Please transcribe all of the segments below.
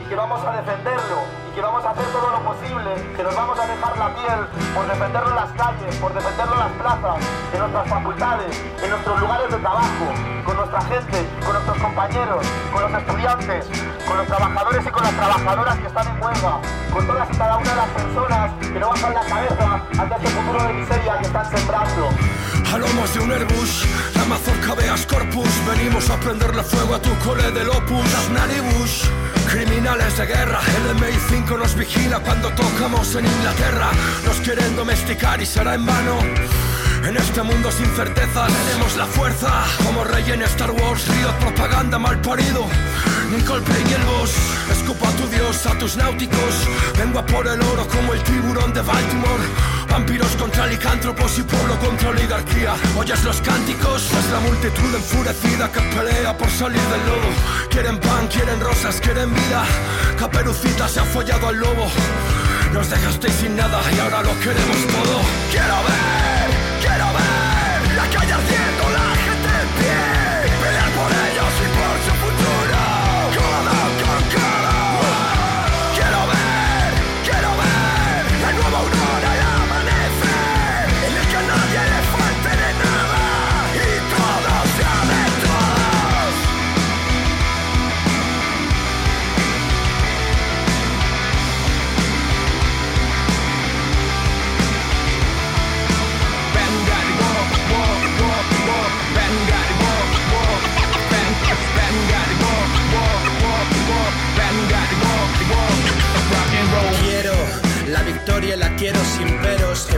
Y que vamos a defenderlo y que vamos a hacer todo lo posible, que nos vamos a dejar la piel por defenderlo en las calles, por defenderlo en las plazas, en nuestras facultades, en nuestros lugares de trabajo, con nuestra gente, con nuestros compañeros, con los estudiantes, con los trabajadores y con las trabajadoras que están en huelga, con todas y cada una de las personas que no bajan la cabeza ante este futuro de miseria que están sembrando. A lomos de un Airbus, la mazorca veas corpus Venimos a prenderle fuego a tu cole del opus Las naribus, criminales de guerra El MI5 nos vigila cuando tocamos en Inglaterra. Nos quieren domesticar y será en vano. En este mundo sin certezas tenemos la fuerza. Como rey en Star Wars, río propaganda mal parido Nicole Play y el boss. Escupa a tu dios, a tus náuticos. Vengo a por el oro como el tiburón de Baltimore. Vampiros contra licántropos y pueblo contra oligarquía. Oyes los cánticos, es la multitud enfurecida que pelea por salir del lodo Quieren pan, quieren rosas, quieren vida. Caperucita se ha follado al lobo. Nos dejasteis sin nada y ahora lo queremos todo. Quiero ver,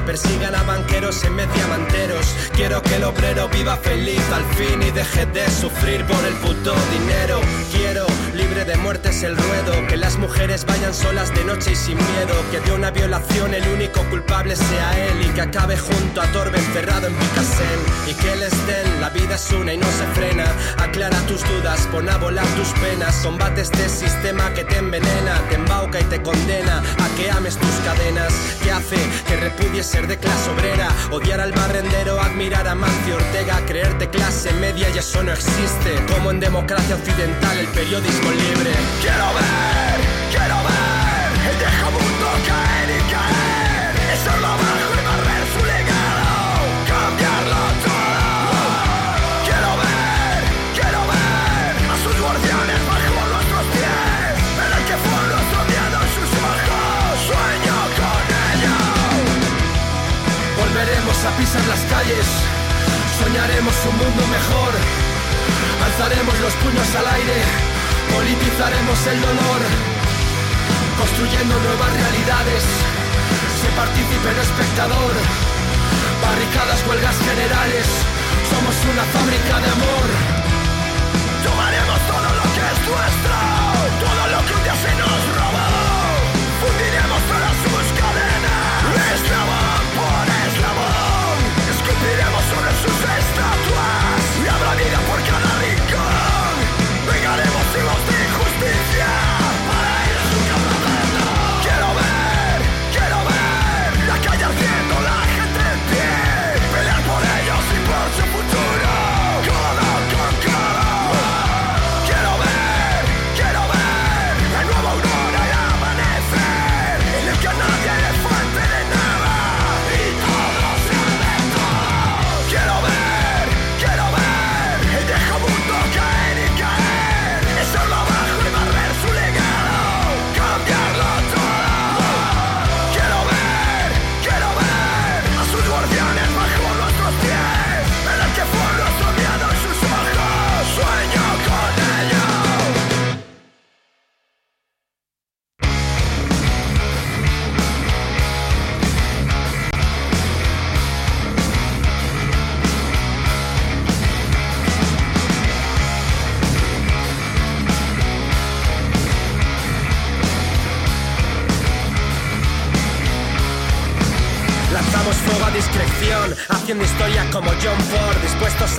persigan a banqueros en vez de diamanteros. Quiero que el obrero viva feliz al fin Y deje de sufrir por el puto dinero. Quiero libre de muertes el ruedo. Que las mujeres vayan solas de noche y sin miedo. Que de una violación el único culpable sea él. Y que acabe junto a Torbe encerrado en Picasen Y que les den, la vida es una y no se frena. Aclara tus dudas, pon a volar tus penas. Combate este sistema que te envenena Te embauca y te condena a que ames tus cadenas. Que hace que repudies ser de clase obrera. Odiar al barrendero, admirar a Mancio Ortega. Creerte clase media y eso no existe. Como en democracia occidental el periodismo Quiero ver, quiero ver El viejo mundo caer y caer. Echarlo abajo y barrer su legado. Cambiarlo todo. Quiero ver, quiero ver A sus guardianes bajo nuestros pies. En el que fue en sus ojos. Sueño con ello Volveremos a pisar las calles. Soñaremos un mundo mejor. Alzaremos los puños al aire Politizaremos el dolor Construyendo nuevas realidades. Sé partícipe no espectador Barricadas, huelgas generales. Somos una fábrica de amor. Tomaremos todo lo que es nuestro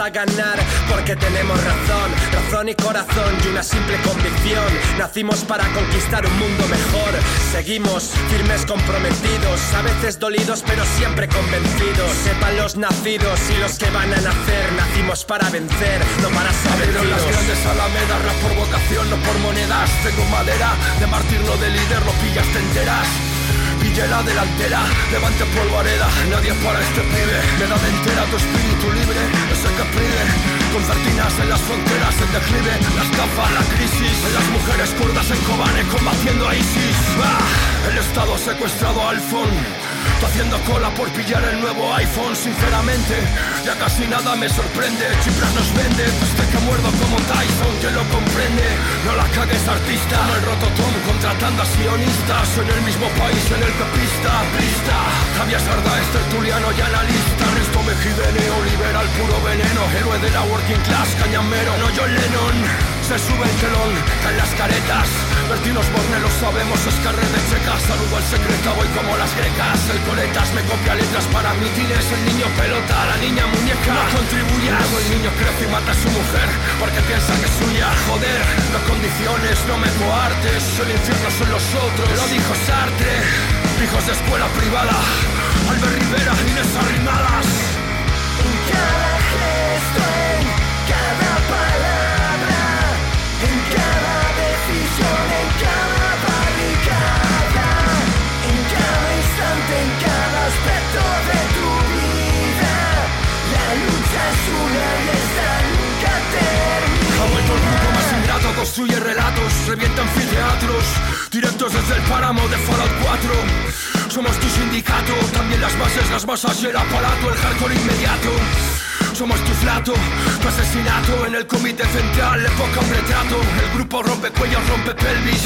a ganar porque tenemos razón, razón y corazón y una simple convicción. Nacimos para conquistar un mundo mejor, seguimos firmes comprometidos, a veces dolidos pero siempre convencidos. Sepan los nacidos y los que van a nacer, nacimos para vencer, no para saber las grandes alamedas, rap por vocación, no por monedas. Tengo madera de mártir, no de líder, lo pillas, te enteras. Pille la delantera, levante polvareda, nadie para este pibe. Me da de entera tu espíritu libre, ese que pide. Concertinas en las fronteras, en declive, las gafas, la crisis. las mujeres kurdas en Kobane combatiendo a ISIS. Ah, el Estado ha secuestrado a Alfon. haciendo cola por pillar el nuevo iPhone, sinceramente. Ya casi nada me sorprende. Chipras nos vende, este que muerdo como Tyson, que lo comprende. No la cagues, artista. No el rototom contratando a sionistas. En el mismo país en el que pista, pista. Javier Sarda es tertuliano y analista. Mejide, neoliberal, puro veneno. Héroe de la working class, cañamero. No John Lennon. Se sube el telón, caen las caretas. Vertinos Borne lo sabemos, es carrera de checa. Saludo al secreto, voy como las grecas. El coletas me copia letras para mítines. El niño pelota, la niña muñeca. No contribuye. Luego el niño crece y mata a su mujer porque piensa que es suya. Joder, no condiciones, no me coartes. El infierno son los otros. Lo dijo Sartre. Hijos de escuela privada. Albert Rivera, Inés Arrimadas. Construye relatos, revienta anfiteatros, directos desde el páramo de Fallout 4. Somos tu sindicato, también las bases, las masas y el aparato, el hardcore inmediato. Somos tu flato, tu asesinato en el comité central, época un retrato. El grupo rompe cuellos, rompe pelvis.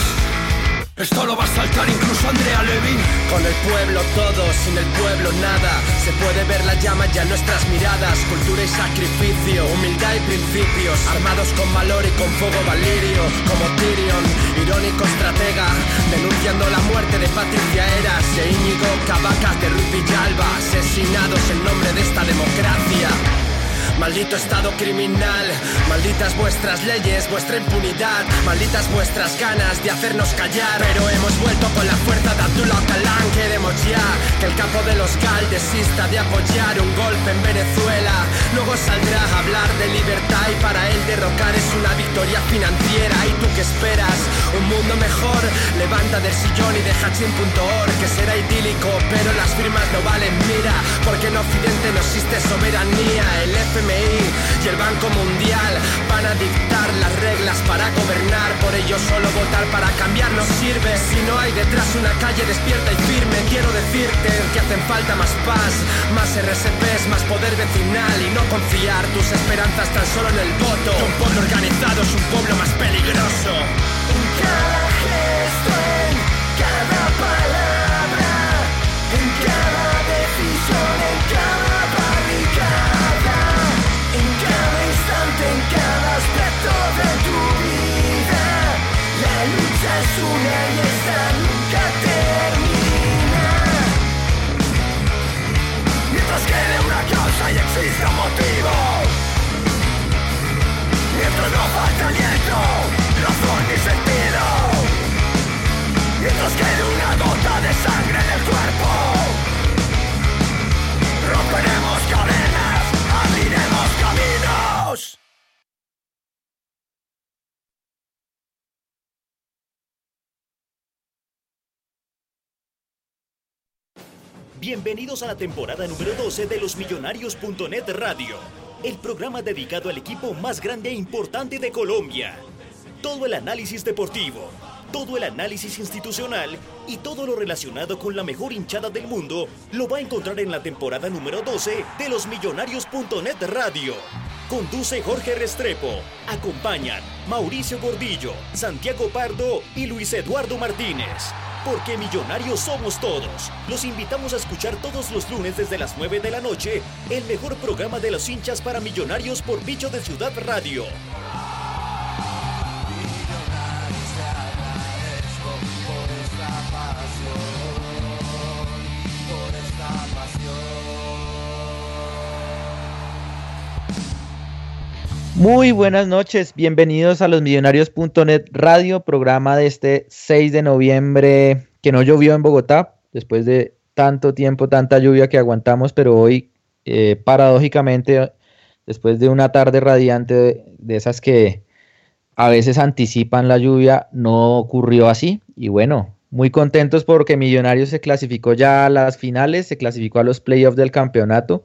Esto lo va a saltar incluso Andrea Levy. Con el pueblo todo, sin el pueblo nada. Se puede ver la llama ya en nuestras miradas. Cultura y sacrificio, humildad y principios. Armados con valor y con fuego valirio. Como Tyrion, irónico estratega. Denunciando la muerte de Patricia Eras. De Íñigo Cavacas, de Ruth Villalba. Asesinados en nombre de esta democracia. Maldito estado criminal, malditas vuestras leyes, vuestra impunidad, malditas vuestras ganas de hacernos callar. Pero hemos vuelto con la fuerza de Abdullah Calán. Queremos ya que el campo de los Gal desista de apoyar un golpe en Venezuela. Luego saldrá a hablar de libertad y para él derrocar es una victoria financiera. ¿Y tú qué esperas? Un mundo mejor. Levanta del sillón y deja chin.org que será idílico, pero las firmas no valen. Mira, porque en Occidente no existe soberanía. El Y el Banco Mundial van a dictar las reglas para gobernar. Por ello solo votar para cambiar no sirve. Si no hay detrás una calle despierta y firme, quiero decirte que hacen falta más paz, más RSPs, más poder vecinal y no confiar tus esperanzas tan solo en el voto. Un pueblo organizado es un pueblo más peligroso. En cada gesto, en cada palabra, en cada decisión, en cada tu vida. La lucha es una y esta nunca termina. Mientras quede una causa y exista un motivo. Mientras no falte aliento, razón ni sentido. Mientras quede una gota de sangre en el cuerpo. Romperemos cadenas, Bienvenidos a la temporada número 12 de losmillonarios.net Radio, el programa dedicado al equipo más grande e importante de Colombia. Todo el análisis deportivo, todo el análisis institucional y todo lo relacionado con la mejor hinchada del mundo lo va a encontrar en la temporada número 12 de losmillonarios.net Radio. Conduce Jorge Restrepo. Acompañan Mauricio Gordillo, Santiago Pardo y Luis Eduardo Martínez. Porque millonarios somos todos. Los invitamos a escuchar todos los lunes desde las 9 de la noche el mejor programa de los hinchas para millonarios por Bicho de Ciudad Radio. Muy buenas noches, bienvenidos a los millonarios.net radio, programa de este 6 de noviembre que no llovió en Bogotá, después de tanto tiempo, tanta lluvia que aguantamos, pero hoy eh, paradójicamente, después de una tarde radiante de, de esas que a veces anticipan la lluvia, no ocurrió así y bueno, muy contentos porque Millonarios se clasificó ya a las finales, se clasificó a los playoffs del campeonato.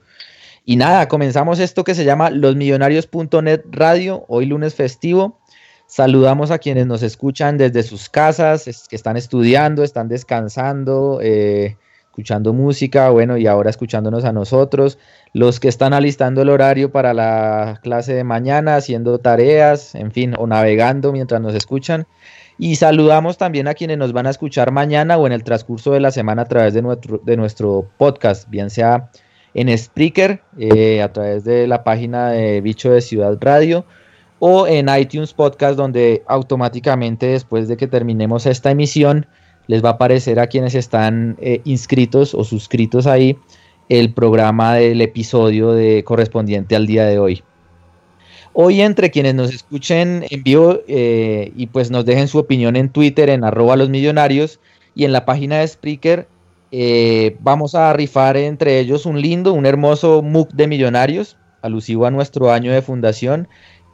Y nada, comenzamos esto que se llama losmillonarios.net radio, hoy lunes festivo. Saludamos a quienes nos escuchan desde sus casas, que están estudiando, están descansando, eh, escuchando música, bueno, y ahora escuchándonos a nosotros. Los que están alistando el horario para la clase de mañana, haciendo tareas, en fin, o navegando mientras nos escuchan. Y saludamos también a quienes nos van a escuchar mañana o en el transcurso de la semana a través de nuestro, de nuestro podcast, bien sea en Spreaker, eh, a través de la página de Bicho de Ciudad Radio, o en iTunes Podcast, donde automáticamente después de que terminemos esta emisión, les va a aparecer a quienes están eh, inscritos o suscritos ahí el programa del episodio correspondiente al día de hoy. Hoy entre quienes nos escuchen en vivo eh, y pues nos dejen su opinión en Twitter en arroba los millonarios y en la página de Spreaker eh, vamos a rifar entre ellos un lindo, un hermoso MOOC de millonarios, alusivo a nuestro año de fundación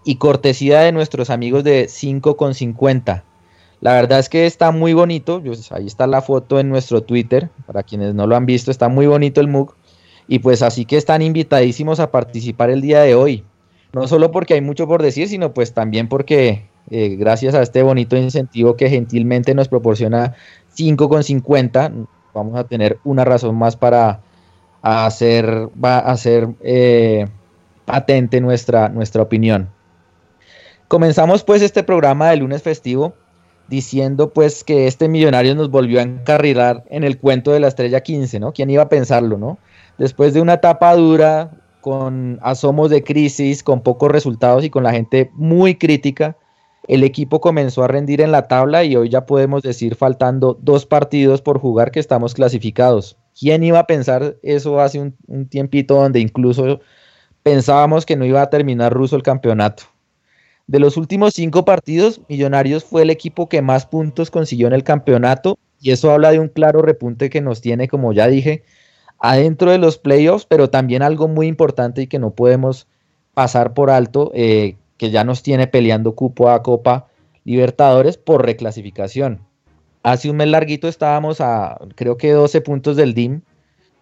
y cortesía de nuestros amigos de 5,50. La verdad es que está muy bonito, ahí está la foto en nuestro Twitter, para quienes no lo han visto, está muy bonito el MOOC y pues así que están invitadísimos a participar el día de hoy. No solo porque hay mucho por decir, sino pues también porque eh, gracias a este bonito incentivo que gentilmente nos proporciona 5,50, vamos a tener una razón más para hacer, va a eh, patente nuestra, nuestra opinión. Comenzamos pues este programa de lunes festivo diciendo pues que este millonario nos volvió a encarrilar en el cuento de la estrella 15, ¿no? ¿Quién iba a pensarlo, no? Después de una etapa dura, con asomos de crisis, con pocos resultados y con la gente muy crítica, el equipo comenzó a rendir en la tabla y hoy ya podemos decir, faltando dos partidos por jugar, que estamos clasificados. ¿Quién iba a pensar eso hace un, tiempito donde incluso pensábamos que no iba a terminar ruso el campeonato? De los últimos cinco partidos, Millonarios fue el equipo que más puntos consiguió en el campeonato y eso habla de un claro repunte que nos tiene, como ya dije, adentro de los playoffs, pero también algo muy importante y que no podemos pasar por alto, eh, que ya nos tiene peleando cupo a Copa Libertadores por reclasificación. Hace un mes larguito estábamos a creo que 12 puntos del DIM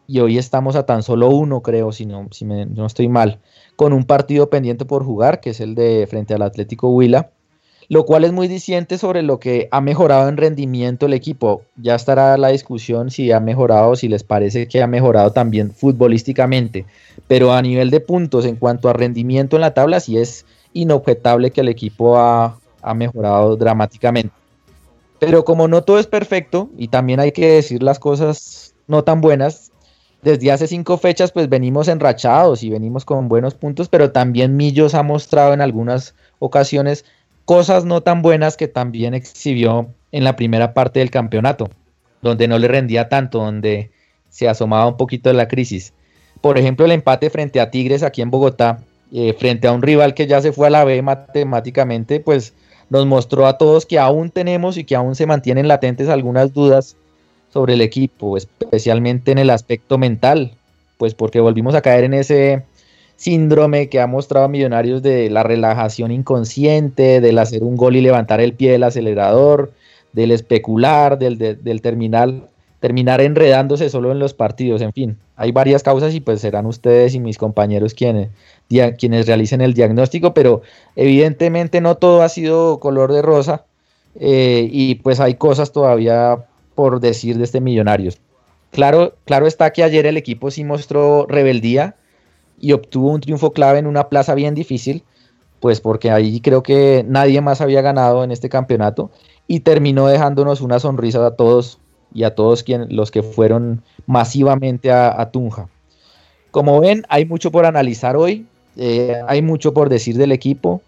y hoy estamos a tan solo uno, creo, si no, si no estoy mal, con un partido pendiente por jugar, que es el de frente al Atlético Huila, lo cual es muy diciente sobre lo que ha mejorado en rendimiento el equipo. Ya estará la discusión si ha mejorado, si les parece que ha mejorado también futbolísticamente, pero a nivel de puntos en cuanto a rendimiento en la tabla, sí es inobjetable que el equipo ha, mejorado dramáticamente. Pero como no todo es perfecto, y también hay que decir las cosas no tan buenas, desde hace cinco fechas pues venimos enrachados y venimos con buenos puntos, pero también Millos ha mostrado en algunas ocasiones cosas no tan buenas que también exhibió en la primera parte del campeonato, donde no le rendía tanto, donde se asomaba un poquito de la crisis. Por ejemplo, el empate frente a Tigres aquí en Bogotá, eh, frente a un rival que ya se fue a la B matemáticamente, pues nos mostró a todos que aún tenemos y que aún se mantienen latentes algunas dudas sobre el equipo, especialmente en el aspecto mental, pues porque volvimos a caer en ese síndrome que ha mostrado Millonarios de la relajación inconsciente, del hacer un gol y levantar el pie del acelerador, del especular, del, del terminal terminar enredándose solo en los partidos, en fin, hay varias causas y pues serán ustedes y mis compañeros quienes, quienes realicen el diagnóstico, pero evidentemente no todo ha sido color de rosa eh, y pues hay cosas todavía por decir de este Millonarios. Claro, claro está que ayer el equipo sí mostró rebeldía y obtuvo un triunfo clave en una plaza bien difícil, pues porque ahí creo que nadie más había ganado en este campeonato y terminó dejándonos una sonrisa a todos y a todos los que fueron masivamente a, Tunja. Como ven, hay mucho por analizar hoy, eh, hay mucho por decir del equipo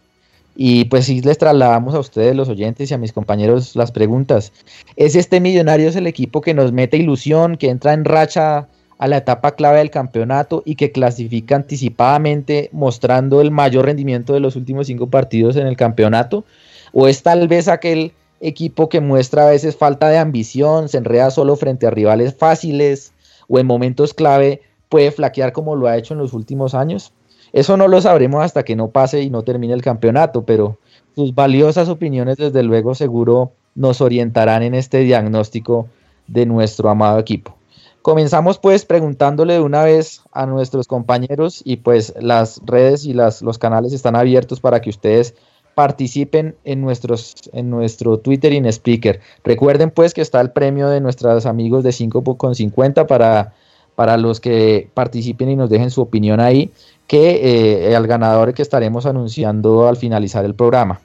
y pues si les trasladamos a ustedes los oyentes y a mis compañeros las preguntas. ¿Es este Millonarios el equipo que nos mete ilusión, que entra en racha a la etapa clave del campeonato y que clasifica anticipadamente mostrando el mayor rendimiento de los últimos cinco partidos en el campeonato? ¿O es tal vez aquel equipo que muestra a veces falta de ambición, se enreda solo frente a rivales fáciles o en momentos clave puede flaquear como lo ha hecho en los últimos años? Eso no lo sabremos hasta que no pase y no termine el campeonato, pero sus valiosas opiniones desde luego seguro nos orientarán en este diagnóstico de nuestro amado equipo. Comenzamos pues preguntándole de una vez a nuestros compañeros y pues las redes y las, los canales están abiertos para que ustedes participen en, nuestros, en nuestro Twitter y en Speaker. Recuerden pues que está el premio de nuestros amigos de 5.50 para, para los que participen y nos dejen su opinión ahí, que eh, al ganador que estaremos anunciando al finalizar el programa.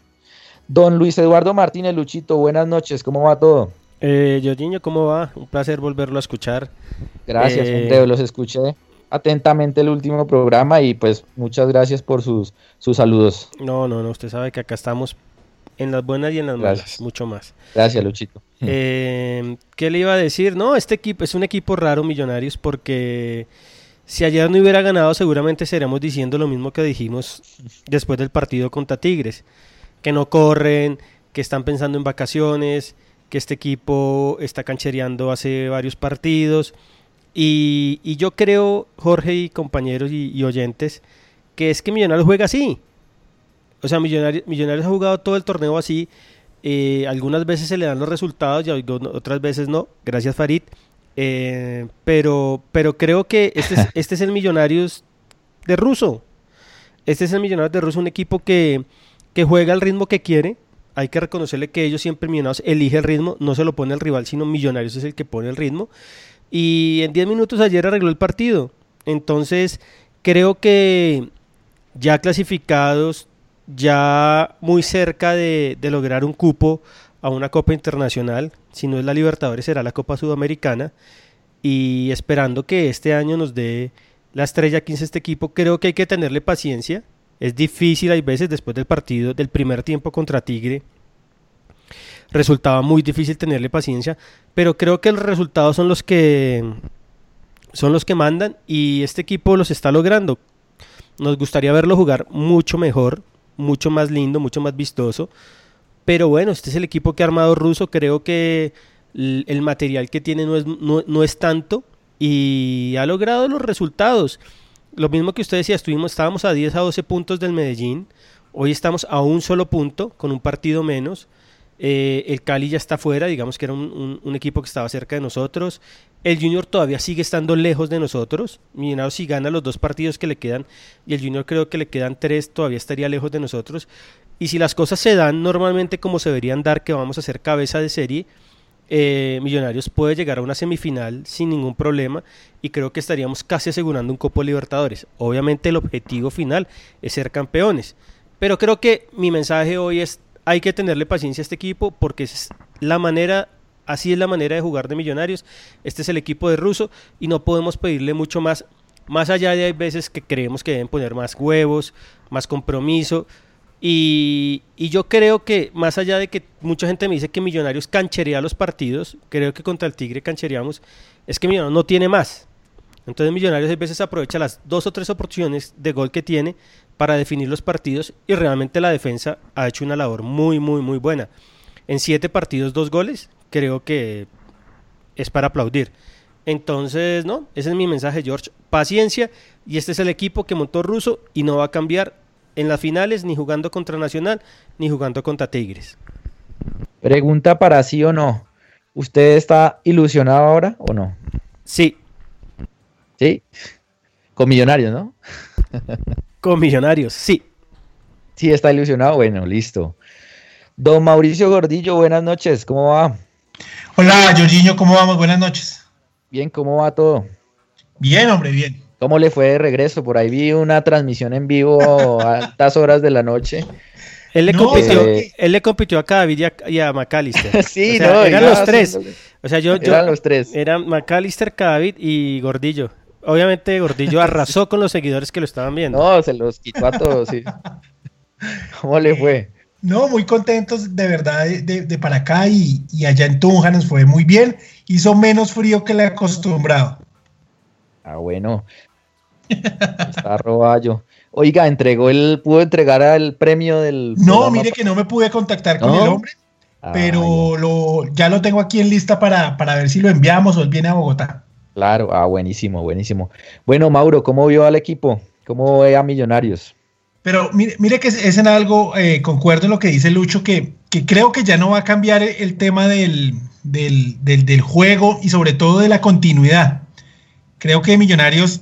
Don Luis Eduardo Martínez Luchito, buenas noches, ¿cómo va todo? Eh, Jorginho, ¿cómo va? Un placer volverlo a escuchar. Gracias, Eh, los escuché atentamente el último programa y pues muchas gracias por sus, sus saludos. No, no, no, usted sabe que acá estamos en las buenas y en las malas, Gracias. mucho más. Gracias, Luchito. Eh, ¿Qué le iba a decir? No, este equipo es un equipo raro, Millonarios, porque si ayer no hubiera ganado, seguramente estaríamos diciendo lo mismo que dijimos después del partido contra Tigres, que no corren, que están pensando en vacaciones, que este equipo está canchereando hace varios partidos. Y, y yo creo, Jorge y compañeros y, y oyentes, que es que Millonarios juega así. O sea, Millonarios, Millonarios ha jugado todo el torneo así. eh, algunas veces se le dan los resultados y otras veces no. Gracias, Farid. Eh, pero, pero creo que este es, este es el Millonarios de Russo. Este es el Millonarios de Russo, un equipo que, que juega al ritmo que quiere. Hay que reconocerle que ellos siempre Millonarios elige el ritmo, no se lo pone el rival, sino Millonarios es el que pone el ritmo. Y en 10 minutos ayer arregló el partido. Entonces, creo que ya clasificados, ya muy cerca de, lograr un cupo a una Copa Internacional, si no es la Libertadores será la Copa Sudamericana, y esperando que este año nos dé la estrella 15 este equipo, creo que hay que tenerle paciencia. Es difícil, hay veces después del partido, del primer tiempo contra Tigre, resultaba muy difícil tenerle paciencia, pero creo que los resultados son los que son los que mandan y este equipo los está logrando. Nos gustaría verlo jugar mucho mejor, mucho más lindo, mucho más vistoso. Pero bueno, este es el equipo que ha armado Russo. Creo que el material que tiene no es, no, no es tanto y ha logrado los resultados. Lo mismo que usted decía, estuvimos, estábamos a 10 a 12 puntos del Medellín. Hoy estamos a un solo punto, con un partido menos. Eh, el Cali ya está fuera, digamos que era un, equipo que estaba cerca de nosotros. El Junior todavía sigue estando lejos de nosotros. Millonarios si gana los dos partidos que le quedan y el Junior creo que le quedan tres, todavía estaría lejos de nosotros. Y si las cosas se dan normalmente como se deberían dar, que vamos a ser cabeza de serie, eh, Millonarios puede llegar a una semifinal sin ningún problema y creo que estaríamos casi asegurando un Copo Libertadores. Obviamente el objetivo final es ser campeones, pero creo que mi mensaje hoy es hay que tenerle paciencia a este equipo porque es la manera, así es la manera de jugar de Millonarios. Este es el equipo de Russo y no podemos pedirle mucho más. Más allá de hay veces que creemos que deben poner más huevos, más compromiso. Y, y yo creo que más allá de que mucha gente me dice que Millonarios cancherea los partidos, creo que contra el Tigre canchereamos, es que Millonarios no tiene más. Entonces Millonarios a veces aprovecha las dos o tres oportunidades de gol que tiene para definir los partidos y realmente la defensa ha hecho una labor muy, muy, muy buena. En siete partidos, dos goles, creo que es para aplaudir. Entonces, no, ese es mi mensaje, George. Paciencia y este es el equipo que montó Russo y no va a cambiar en las finales ni jugando contra Nacional ni jugando contra Tigres. Pregunta para sí o no. ¿Usted está ilusionado ahora o no? Sí, Sí. Con Millonarios, ¿no? con Millonarios, sí. Sí, está ilusionado. Bueno, listo. Don Mauricio Gordillo, buenas noches. ¿Cómo va? Hola, Jorginho, ¿cómo vamos? Buenas noches. Bien, ¿cómo va todo? Bien, hombre, bien. ¿Cómo le fue de regreso? Por ahí vi una transmisión en vivo a altas horas de la noche. Él le, No, compitió, eh, él le compitió a David y a, y a McAllister. Sí, O sea, no, eran los tres. O sea, yo, yo Eran los tres. eran McAllister, David y Gordillo. Obviamente Gordillo arrasó con los seguidores que lo estaban viendo. No, se los quitó a todos, sí. ¿Cómo le fue? No, muy contentos de verdad de, de- de para acá y, y allá en Tunja nos fue muy bien. Hizo menos frío que el acostumbrado. Ah, bueno. Está roballo. Oiga, entregó el, pudo entregar el premio del. No, programa? mire que no me pude contactar con ¿No? el hombre, Ah, pero lo, ya lo tengo aquí en lista para, para ver si lo enviamos o él viene a Bogotá. Claro, ah, buenísimo, buenísimo. Bueno, Mauro, ¿cómo vio al equipo? ¿Cómo ve a Millonarios? Pero mire, mire que es, en algo, eh, concuerdo en lo que dice Lucho, que, que creo que ya no va a cambiar el, el tema del, del, del- del juego y sobre todo de la continuidad. Creo que Millonarios,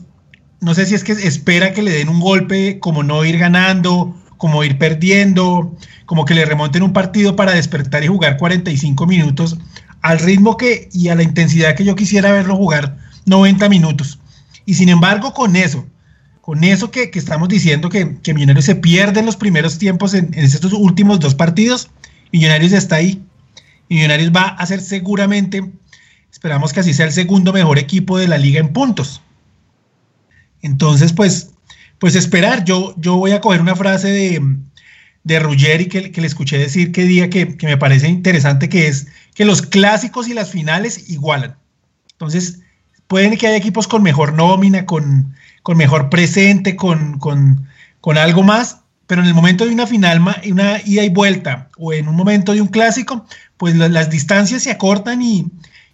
no sé si es que espera que le den un golpe como no ir ganando, como ir perdiendo, como que le remonten un partido para despertar y jugar 45 minutos al ritmo que y a la intensidad que yo quisiera verlo jugar 90 minutos. Y sin embargo, con eso, con eso que, que estamos diciendo que, que Millonarios se pierde en los primeros tiempos en, en estos últimos dos partidos, Millonarios está ahí. Millonarios va a ser seguramente, esperamos que así sea el segundo mejor equipo de la liga en puntos. Entonces, pues, pues esperar. Yo, yo voy a coger una frase de, de Ruggeri que, que le escuché decir que día que, que me parece interesante, que es que los clásicos y las finales igualan. Entonces, pueden que haya equipos con mejor nómina, con, con mejor presente, con, con, con algo más, pero en el momento de una final, una ida y vuelta, o en un momento de un clásico, pues la- las distancias se acortan y,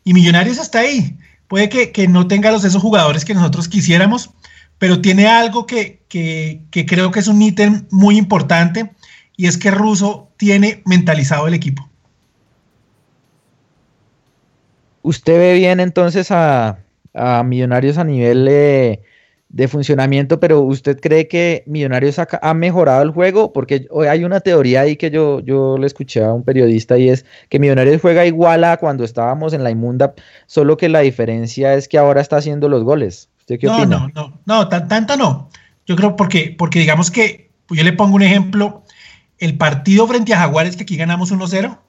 y Millonarios está ahí. Puede que, que no tenga los esos jugadores que nosotros quisiéramos, pero tiene algo que, que, que creo que es un ítem muy importante, y es que Russo tiene mentalizado el equipo. ¿Usted ve bien entonces a, a Millonarios a nivel de funcionamiento, pero usted cree que Millonarios ha, mejorado el juego? Porque hoy hay una teoría ahí que yo, yo le escuché a un periodista y es que Millonarios juega igual a cuando estábamos en la inmunda, solo que la diferencia es que ahora está haciendo los goles. ¿Usted qué no, opina? no, no, no, tan- tanto no. Yo creo porque, porque digamos que, pues yo le pongo un ejemplo, el partido frente a Jaguares que aquí ganamos 1-0,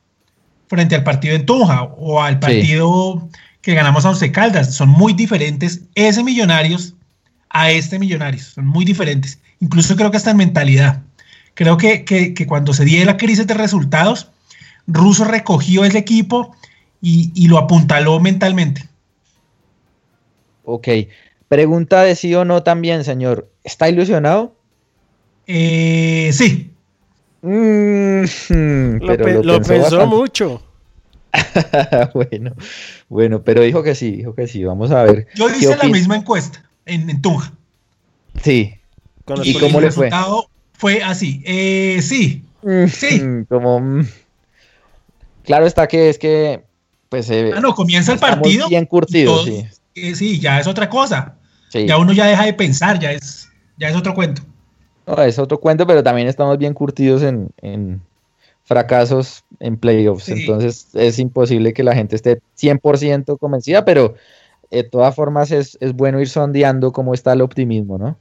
frente al partido en Tunja o al partido que ganamos a Once Caldas, son muy diferentes ese Millonarios a este Millonarios, son muy diferentes. Incluso creo que hasta en mentalidad. Creo que, que, que cuando se dio la crisis de resultados, Russo recogió ese equipo y, y lo apuntaló mentalmente. Ok. Pregunta de sí o no también, señor. ¿Está ilusionado? Eh, sí. Mm, Lo, pero pe- lo pensó mucho. bueno, bueno, pero dijo que sí, dijo que sí. Vamos a ver. Yo hice la misma encuesta en, en Tunja. Sí. Con ¿Y cómo le fue? resultado fue así. Eh, sí, sí. Mm, Como. mm. Claro está que es que. Pues. eh, Ah, no, comienza el partido. Bien todos- sí. eh, sí, ya es otra cosa. sí. Ya uno ya deja de pensar, ya es, ya es otro cuento. No, es otro cuento, pero también estamos bien curtidos en, en fracasos en playoffs. Sí. Entonces es imposible que la gente esté 100% convencida, pero de todas formas es, es bueno ir sondeando cómo está el optimismo, ¿no?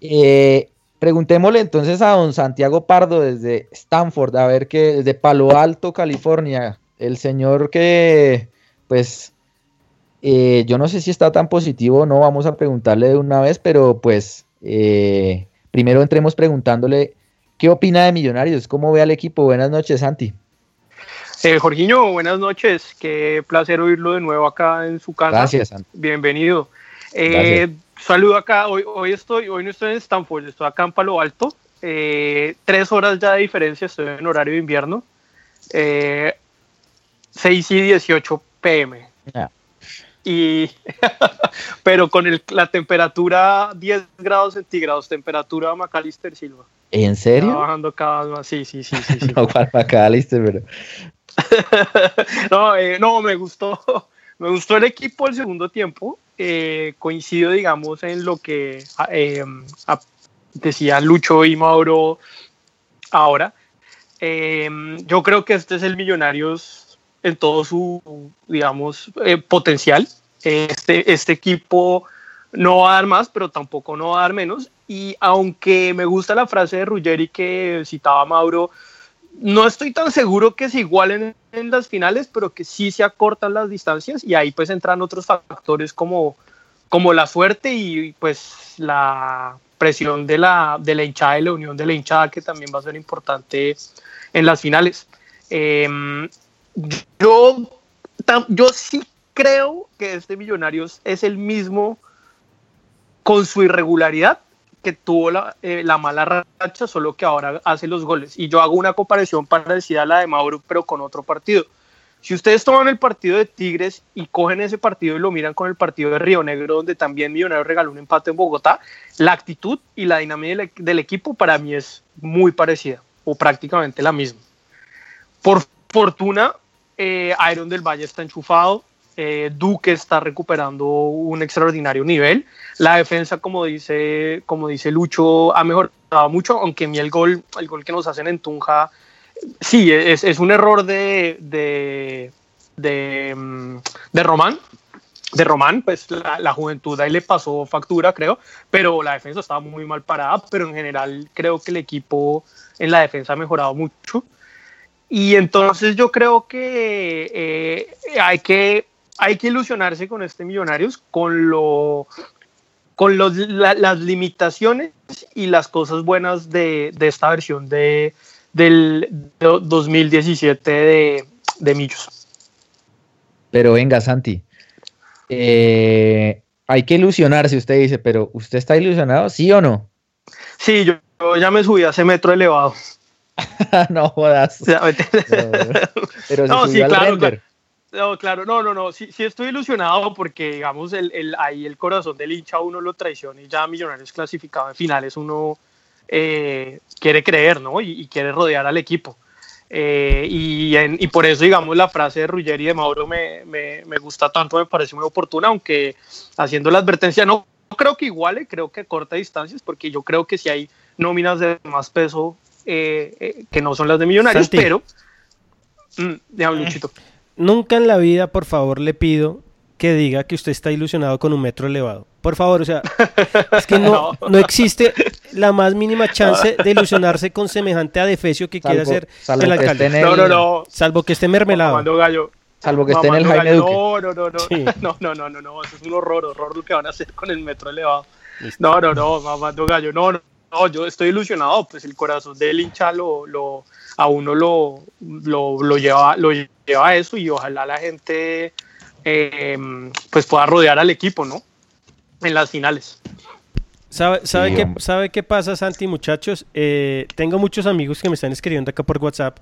Eh, preguntémosle entonces a don Santiago Pardo desde Stanford, a ver que desde Palo Alto, California, el señor que, pues, eh, yo no sé si está tan positivo o no, vamos a preguntarle de una vez, pero pues eh, primero entremos preguntándole qué opina de Millonarios, cómo ve al equipo. Buenas noches, Santi. Eh, Jorginho, buenas noches. Qué placer oírlo de nuevo acá en su casa. Gracias, Santi. Bienvenido. Eh, saludo acá. Hoy, hoy estoy, hoy no estoy en Stanford, estoy acá en Palo Alto. Eh, tres horas ya de diferencia, estoy en horario de invierno. Eh, 6 y 18 pm. Ah. Y, pero con el- la temperatura 10 grados centígrados, temperatura Macalister Silva. ¿En Está serio? bajando cada vez más. Sí, sí, sí, sí. sí. no, para listo, pero no, eh, no, me gustó. Me gustó el equipo el segundo tiempo. Eh, coincido, digamos, en lo que eh, decía Lucho y Mauro ahora. Eh, yo creo que este es el Millonarios en todo su, digamos, eh, potencial. Este, este equipo no va a dar más, pero tampoco no va a dar menos. Y aunque me gusta la frase de Ruggeri que citaba Mauro, no estoy tan seguro que se igualen en las finales, pero que sí se acortan las distancias y ahí pues entran otros factores como, como la suerte y pues la presión de la, de la hinchada y la unión de la hinchada que también va a ser importante en las finales. Eh, yo, yo sí creo que este Millonarios es el mismo con su irregularidad que tuvo la, eh, la mala racha, solo que ahora hace los goles. Y yo hago una comparación parecida a la de Mauro, pero con otro partido. Si ustedes toman el partido de Tigres y cogen ese partido y lo miran con el partido de Río Negro, donde también Millonarios regaló un empate en Bogotá, la actitud y la dinámica del equipo para mí es muy parecida o prácticamente la misma. Por fortuna, eh, Iron del Valle está enchufado, eh, Duque está recuperando un extraordinario nivel. La defensa, como dice, como dice Lucho, ha mejorado mucho, aunque a mí el gol, el gol que nos hacen en Tunja, sí, es, es un error de, de, de, mm, de Román. De Román, pues la, la juventud ahí le pasó factura, creo, pero la defensa estaba muy mal parada, pero en general creo que el equipo en la defensa ha mejorado mucho. Y entonces yo creo que eh, hay que hay que ilusionarse con este Millonarios, con lo con los, la- las limitaciones y las cosas buenas de, de esta versión de, del do- 2017 de, de Millos. Pero venga, Santi. eh, hay que ilusionarse, usted dice, pero ¿usted está ilusionado? ¿Sí o no? Sí, yo, yo ya me subí a ese metro elevado. no jodas. Pero se No, sí, claro, render. No, claro, no, no, no, sí, sí estoy ilusionado porque, digamos, el, el, ahí el corazón del hincha uno lo traiciona y ya Millonarios clasificado en finales uno eh, quiere creer, ¿no? Y, y quiere rodear al equipo. Eh, y, en- y por eso, digamos, la frase de Ruggeri y de Mauro me, me, me gusta tanto, me parece muy oportuna, aunque haciendo la advertencia, no creo que iguale, creo que corta distancias, porque yo creo que si hay nóminas de más peso eh, eh, que no son las de Millonarios, Santi. pero... Mm, déjame, Luchito. Nunca en la vida, por favor, le pido que diga que usted está ilusionado con un metro elevado. Por favor, o sea, es que no, no existe la más mínima chance de ilusionarse con semejante adefesio que quiere Salvo- hacer salvo el que alcalde. esté en el- No, no, no. Salvo que esté mermelado. Mamando gallo. Salvo que esté en el Jaime Duque. No, no, no, no. Sí. No, no, no, no, no. Eso es un horror, horror lo que van a hacer con el metro elevado. No, no, no, mamando gallo. No, no, no, yo estoy ilusionado. Pues el corazón del hincha lo, lo, a uno lo, lo, lo lleva, lo lleva a eso y ojalá la gente eh, pues pueda rodear al equipo, ¿no? En las finales. ¿Sabe, sabe Sí, qué. ¿Sabe qué pasa, Santi, muchachos? Eh, tengo muchos amigos que me están escribiendo acá por WhatsApp.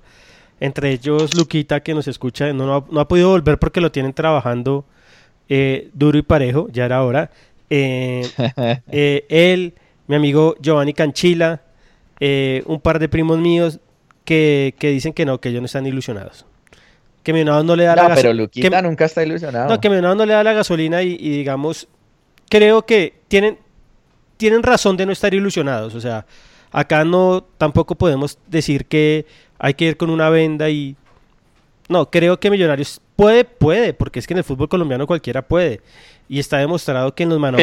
Entre ellos, Luquita, que nos escucha. No, no ha, no ha podido volver porque lo tienen trabajando eh, duro y parejo. Ya era hora. Eh, eh, él, mi amigo Giovanni Canchila, eh, un par de primos míos que, que dicen que no, que ellos no están ilusionados. Que Millonarios no le da la No, gaso- pero Luquita que- nunca está ilusionado. no, que Millonarios no le da la gasolina y, y digamos, creo que tienen, tienen razón de no estar ilusionados. O sea, acá no tampoco podemos decir que hay que ir con una venda y... No, creo que Millonarios puede, puede, porque es que en el fútbol colombiano cualquiera puede. Y está demostrado que en los mano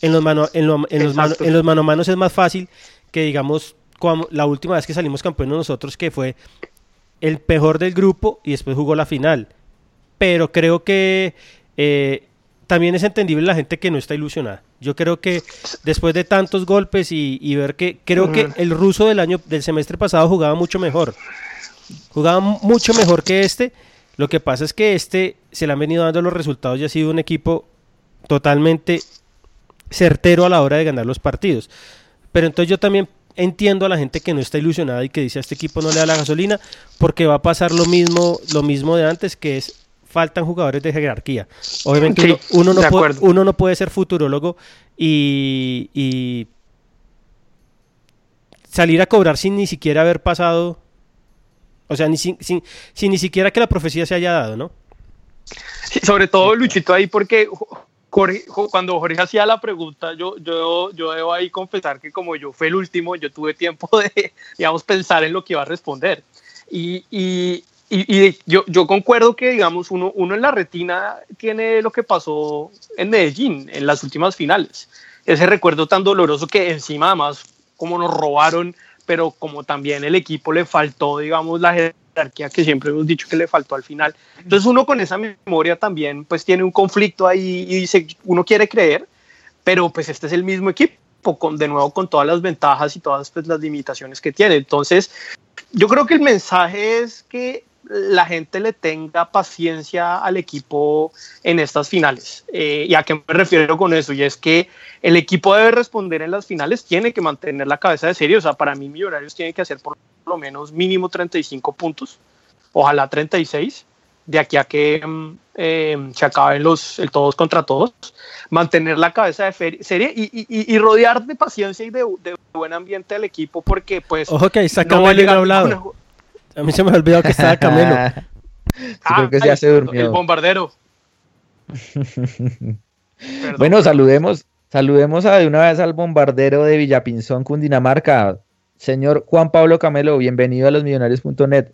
en los mano, en, lo- en los mano- Exacto. en los mano a manos es más fácil que digamos cuam- la última vez que salimos campeones nosotros que fue el mejor del grupo y después jugó la final. Pero creo que eh, también es entendible la gente que no está ilusionada. Yo creo que después de tantos golpes y, y ver que creo que el ruso del año del semestre pasado jugaba mucho mejor. Jugaba mu- mucho mejor que este. Lo que pasa es que este se le han venido dando los resultados y ha sido un equipo totalmente certero a la hora de ganar los partidos. Pero entonces yo también entiendo a la gente que no está ilusionada y que dice a este equipo no le da la gasolina porque va a pasar lo mismo, lo mismo de antes, que es faltan jugadores de jerarquía. Obviamente Sí, uno, uno no de puede, uno no puede ser futurólogo y, y salir a cobrar sin ni siquiera haber pasado, o sea, ni sin, sin- sin ni siquiera que la profecía se haya dado, ¿no? Sí, sobre todo Luchito ahí porque Jorge- jo- cuando Jorge hacía la pregunta, yo, yo, yo debo ahí confesar que como yo fui el último, yo tuve tiempo de, digamos, pensar en lo que iba a responder. Y, y, y- y yo, yo concuerdo que, digamos, uno, uno en la retina tiene lo que pasó en Medellín, en las últimas finales. Ese recuerdo tan doloroso que encima además como nos robaron, pero como también el equipo le faltó, digamos, la jerarquía que siempre hemos dicho que le faltó al final. Entonces uno con esa memoria también pues tiene un conflicto ahí y dice, uno quiere creer, pero pues este es el mismo equipo, con, de nuevo con todas las ventajas y todas pues, las limitaciones que tiene. Entonces yo creo que el mensaje es que la gente le tenga paciencia al equipo en estas finales. Eh, ¿Y a qué me refiero con eso? Y es que el equipo debe responder en las finales, tiene que mantener la cabeza de serie. O sea, para mí Millonarios tiene que hacer por lo menos mínimo 35 puntos, ojalá 36, de aquí a que mm, eh, se acaben los el todos contra todos. Mantener la cabeza de serie y, y, y rodear de paciencia y de, de, buen ambiente al equipo porque pues... Ojo que ahí está no hablado. A mí se me ha olvidado que estaba Camelo. ah, creo que ya se durmió. El bombardero. bueno, saludemos, saludemos a de una vez al bombardero de Villapinzón, Cundinamarca. Señor Juan Pablo Camelo, bienvenido a los millonarios.net.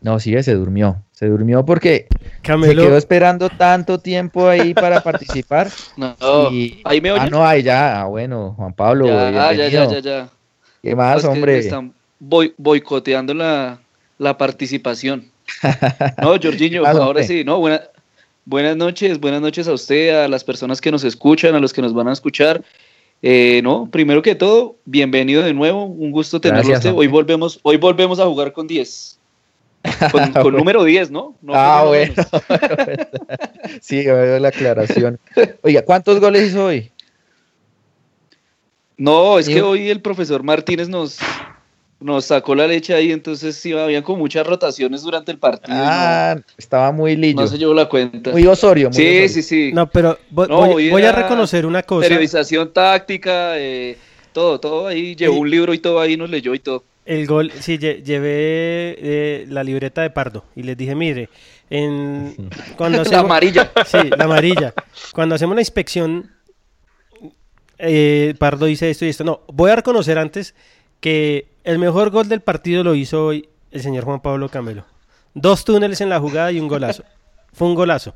No, sí, se durmió. Se durmió porque se quedó esperando tanto tiempo ahí para participar. No, ahí me Ah, no, ahí ya. Ah, bueno, Juan Pablo. Ya, ya, ya, ya, ya. ¿Qué más, hombre? están boicoteando la, la participación. No, Jorginho, ahora sí, no, buena, buenas noches, buenas noches a usted, a las personas que nos escuchan, a los que nos van a escuchar. Eh, no, primero que todo, bienvenido de nuevo, un gusto tenerlo usted. Hoy volvemos, hoy volvemos a jugar con 10. Con, número 10, ¿no? no ah, bueno. sí, la aclaración. Oiga, ¿cuántos goles hizo hoy? No, es que hoy el profesor Martínez nos, nos sacó la leche ahí, entonces sí, habían como muchas rotaciones durante el partido. Ah, estaba muy lindo. No se llevó la cuenta. Muy Osorio. Muy sí, sí, sí. No, pero voy, a reconocer una cosa. Periodización táctica, eh, todo, todo ahí. Llevó un libro y todo ahí, nos leyó y todo. El gol, sí, llevé eh, la libreta de Pardo y les dije, mire, en, cuando hacemos, la amarilla. Sí, la amarilla. Cuando hacemos una inspección, eh, Pardo dice esto y esto. No, voy a reconocer antes que el mejor gol del partido lo hizo hoy el señor Juan Pablo Camelo. Dos túneles en la jugada y un golazo. Fue un golazo.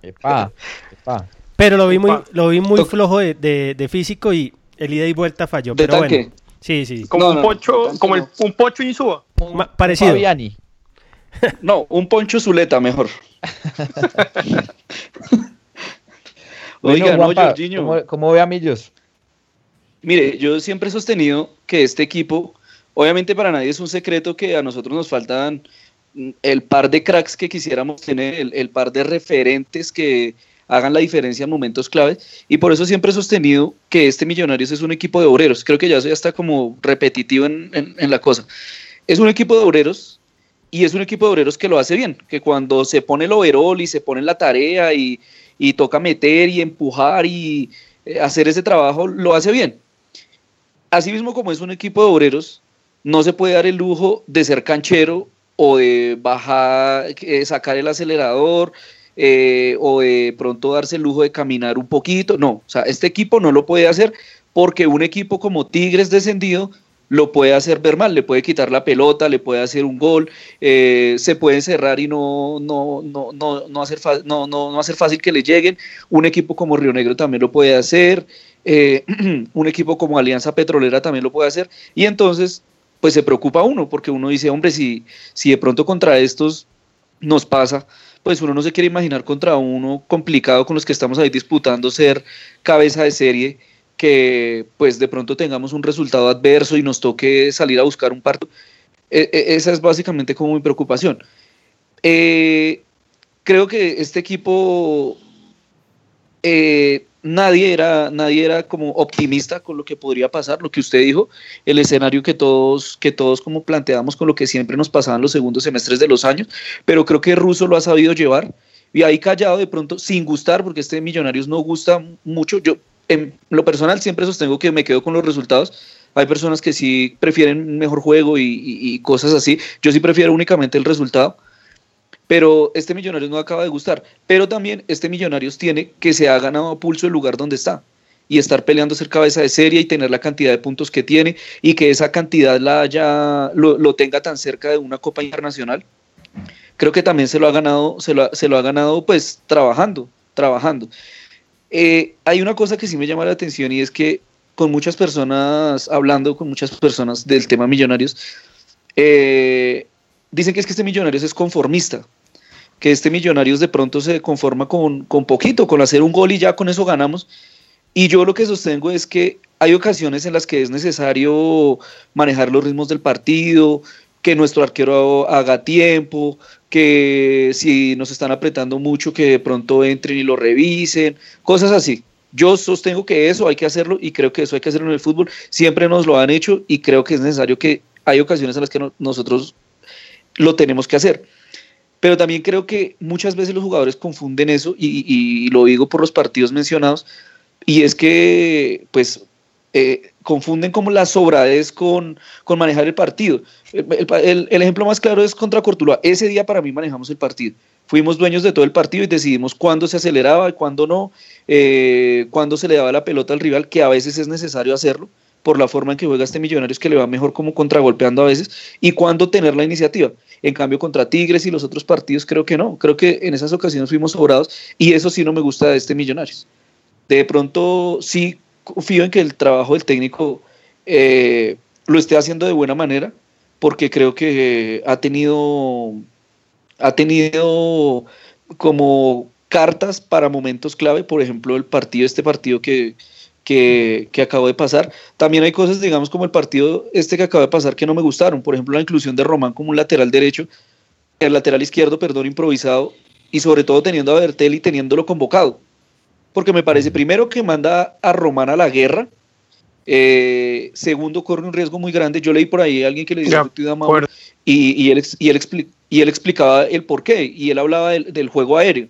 Pero lo vi muy, lo vi muy flojo de, físico y el ida y vuelta falló. pero bueno. Sí, sí. Como un pocho, como el, un pocho Insúa. Parecido. No, un poncho Zuleta mejor. Oiga, no, Jorginho. ¿cómo, ¿Cómo ve a Millos? Mire, yo siempre he sostenido que este equipo, obviamente para nadie es un secreto que a nosotros nos faltan el par de cracks que quisiéramos tener, el, par de referentes que hagan la diferencia en momentos claves. Y por eso siempre he sostenido que este Millonarios es un equipo de obreros. Creo que ya eso ya está como repetitivo en, la cosa. Es un equipo de obreros y es un equipo de obreros que lo hace bien, que cuando se pone el overall y se pone la tarea y, y toca meter y empujar y eh, hacer ese trabajo, lo hace bien asimismo como es un equipo de obreros, no se puede dar el lujo de ser canchero o de bajar, eh, sacar el acelerador eh, o de pronto darse el lujo de caminar un poquito. No, o sea, este equipo no lo puede hacer porque un equipo como Tigres descendido lo puede hacer ver mal, le puede quitar la pelota, le puede hacer un gol, eh, se puede encerrar y no, no, no, no, no, hacer no, no, no hacer fácil que le lleguen. Un equipo como Río Negro también lo puede hacer. Eh, un equipo como Alianza Petrolera también lo puede hacer, y entonces pues se preocupa uno, porque uno dice, hombre, si, si de pronto contra estos nos pasa, pues uno no se quiere imaginar contra uno complicado con los que estamos ahí disputando ser cabeza de serie, que pues de pronto tengamos un resultado adverso y nos toque salir a buscar un partido. E, e, esa es básicamente como mi preocupación. Eh, creo que este equipo eh, nadie era, nadie era como optimista con lo que podría pasar, lo que usted dijo, el escenario que todos, que todos como planteamos con lo que siempre nos pasaban los segundos semestres de los años, pero creo que Russo lo ha sabido llevar y ahí callado de pronto sin gustar, porque este Millonarios no gusta mucho, yo en lo personal siempre sostengo que me quedo con los resultados, hay personas que sí prefieren mejor juego y cosas así, yo sí prefiero únicamente el resultado, pero este Millonarios no acaba de gustar. Pero también este Millonarios tiene que se ha ganado a pulso el lugar donde está y estar peleando ser cabeza de serie y tener la cantidad de puntos que tiene y que esa cantidad la haya, lo, tenga tan cerca de una Copa Internacional. Creo que también se lo ha ganado, se lo, se lo ha ganado pues trabajando, trabajando. Eh, hay una cosa que sí me llama la atención y es que con muchas personas, hablando con muchas personas del tema millonarios, eh, dicen que es que este millonarios es conformista que este Millonarios de pronto se conforma con, poquito, con hacer un gol y ya con eso ganamos. Y yo lo que sostengo es que hay ocasiones en las que es necesario manejar los ritmos del partido, que nuestro arquero haga tiempo, que si nos están apretando mucho, que de pronto entren y lo revisen, cosas así. Yo sostengo que eso hay que hacerlo y creo que eso hay que hacerlo en el fútbol. Siempre nos lo han hecho y creo que es necesario que hay ocasiones en las que no- nosotros lo tenemos que hacer. Pero también creo que muchas veces los jugadores confunden eso y, y lo digo por los partidos mencionados y es que pues eh, confunden como la sobradez con, con manejar el partido. El, ejemplo más claro es contra Cortuluá. Ese día para mí manejamos el partido. Fuimos dueños de todo el partido y decidimos cuándo se aceleraba y cuándo no, eh, cuándo se le daba la pelota al rival, que a veces es necesario hacerlo por la forma en que juega este Millonarios que le va mejor como contragolpeando a veces y cuándo tener la iniciativa. En cambio contra Tigres y los otros partidos creo que no, creo que en esas ocasiones fuimos sobrados y eso sí no me gusta de este Millonarios. De pronto sí confío en que el trabajo del técnico eh, lo esté haciendo de buena manera porque creo que ha tenido ha tenido como cartas para momentos clave, por ejemplo, el partido, este partido que, que, que acabó de pasar. También hay cosas, digamos, como el partido este que acaba de pasar que no me gustaron. Por ejemplo, la inclusión de Román como un lateral derecho, el lateral izquierdo, perdón, improvisado, y sobre todo teniendo a Bertel y teniéndolo convocado. Porque me parece, primero, que manda a Román a la guerra. eh, segundo, corre un riesgo muy grande. Yo leí por ahí a alguien que le Mauro, y, y él, y, él y él explicaba el por qué, y él hablaba del, del juego aéreo,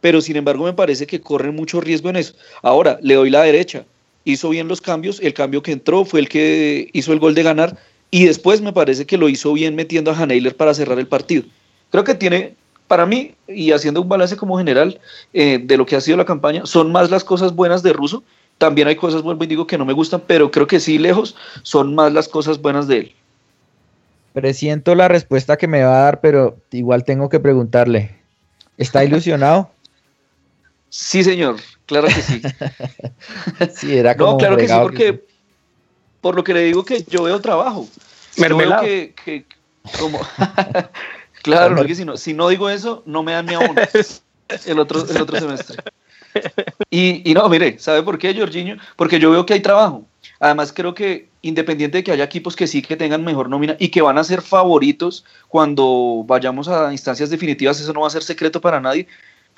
pero sin embargo me parece que corren mucho riesgo en eso. Ahora, le doy la derecha, hizo bien los cambios, el cambio que entró fue el que hizo el gol de ganar, y después me parece que lo hizo bien metiendo a Haneiler para cerrar el partido. Creo que tiene, para mí, y haciendo un balance como general eh, de lo que ha sido la campaña, son más las cosas buenas de Russo, también hay cosas, vuelvo y digo, que no me gustan, pero creo que sí, lejos, son más las cosas buenas de él. Presiento la respuesta que me va a dar, pero igual tengo que preguntarle. ¿Está ilusionado? Sí, señor, claro que sí. Sí, era como No, claro que sí, porque por lo que le digo que yo veo trabajo. Yo veo Mermelada. que, que como claro, porque si no, si no digo eso, no me dan mi abono el otro, el otro semestre. Y, y no, mire, ¿sabe por qué, Jorginho? Porque yo veo que hay trabajo. Además, creo que independiente de que haya equipos que sí que tengan mejor nómina y que van a ser favoritos cuando vayamos a instancias definitivas, eso no va a ser secreto para nadie.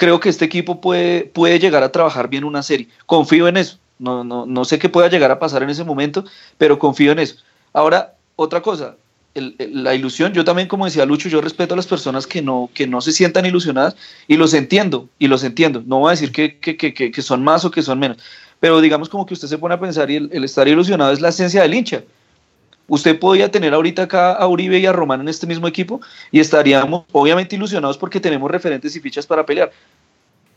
Creo que este equipo puede, puede llegar a trabajar bien una serie. Confío en eso. No, no, no sé qué pueda llegar a pasar en ese momento, pero confío en eso. Ahora, otra cosa, la ilusión, yo también, como decía Lucho, yo respeto a las personas que no, que no se sientan ilusionadas y los entiendo, y los entiendo. No voy a decir que, que, que, que- son más o que son menos, pero digamos como que usted se pone a pensar y el estar ilusionado es la esencia del hincha. Usted podría tener ahorita acá a Uribe y a Román en este mismo equipo y estaríamos obviamente ilusionados porque tenemos referentes y fichas para pelear.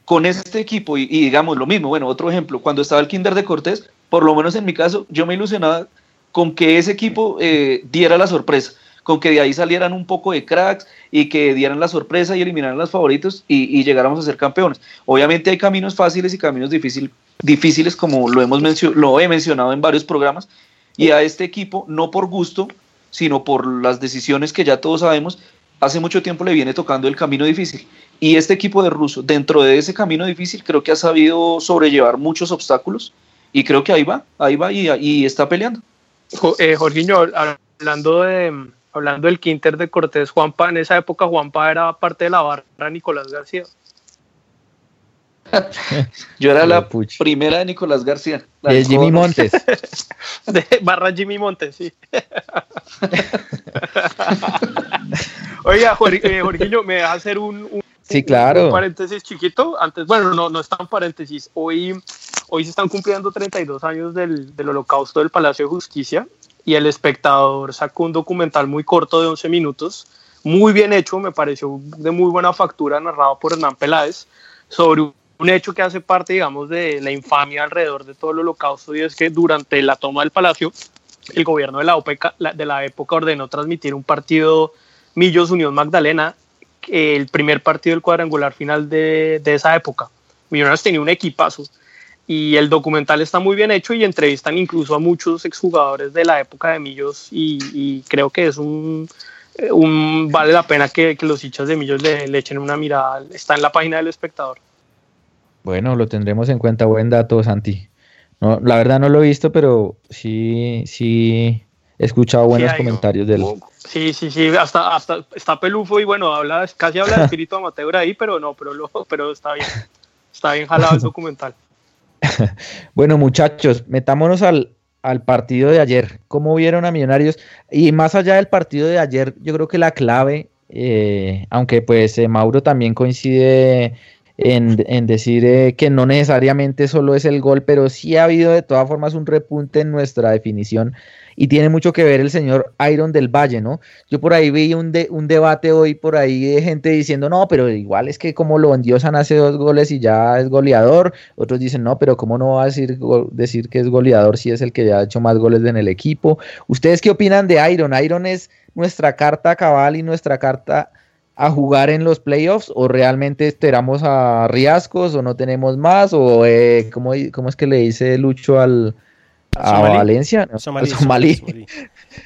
Con este equipo, y, digamos lo mismo, bueno, otro ejemplo, cuando estaba el Kinder de Cortés, por lo menos en mi caso, yo me ilusionaba con que ese equipo eh, diera la sorpresa, con que de ahí salieran un poco de cracks y que dieran la sorpresa y eliminaran los favoritos y, y llegáramos a ser campeones. Obviamente hay caminos fáciles y caminos difícil- difíciles, como lo, hemos lo he mencionado en varios programas, y a este equipo, no por gusto, sino por las decisiones que ya todos sabemos, hace mucho tiempo le viene tocando el camino difícil. Y este equipo de Russo, dentro de ese camino difícil, creo que ha sabido sobrellevar muchos obstáculos y creo que ahí va, ahí va y, y está peleando. Eh, Jorginho, hablando de hablando del Quinter de Cortés, Juanpa, en esa época Juanpa era parte de la barra Nicolás García. Yo era la primera de Nicolás García. la De Jimmy. Montes. De barra Jimmy Montes, sí. Oiga, Jor- eh, Jorginho, ¿me deja hacer un, un- Sí, claro. un paréntesis chiquito? Antes, bueno, no, no es tan paréntesis. Hoy, hoy se están cumpliendo 32 años del, del holocausto del Palacio de Justicia y el espectador sacó un documental muy corto de 11 minutos, muy bien hecho, me pareció de muy buena factura, narrado por Hernán Peláez, sobre un hecho que hace parte, digamos, de la infamia alrededor de todo el holocausto y es que durante la toma del palacio, el gobierno de la, OPEC, de la época ordenó transmitir un partido Millos Unión Magdalena, el primer partido del cuadrangular final de, de esa época. Millonarios tenía un equipazo y el documental está muy bien hecho y entrevistan incluso a muchos exjugadores de la época de Millos y, creo que es un, vale la pena que, los hinchas de Millos le echen una mirada. Está en la página del espectador. Bueno, lo tendremos en cuenta. Buen dato, Santi. No, la verdad no lo he visto, pero sí, sí he escuchado buenos comentarios de él. Sí, sí, sí, hasta, hasta está pelufo y bueno, habla, casi habla de espíritu amateur ahí, pero no, pero, lo, pero está bien. Está bien jalado el documental. Bueno, muchachos, metámonos al, al partido de ayer. ¿Cómo vieron a Millonarios? Y más allá del partido de ayer, yo creo que la clave, eh, aunque pues eh, Mauro también coincide en, en decir eh, que no necesariamente solo es el gol, pero sí ha habido de todas formas un repunte en nuestra definición y tiene mucho que ver el señor Iron del Valle, ¿no? Yo por ahí vi un, de, un debate hoy por ahí de gente diciendo, no, pero igual es que como lo endiosan hace dos goles y ya es goleador, otros dicen, no, pero cómo no va a decir, decir que es goleador si es el que ya ha hecho más goles en el equipo. ¿Ustedes qué opinan de Iron? ¿Iron es nuestra carta cabal y nuestra carta a jugar en los playoffs o realmente esperamos a riascos o no tenemos más o eh, ¿cómo, cómo es que le dice Lucho al a Somalí. Valencia? No, Somalí, al Somalí. Somalí.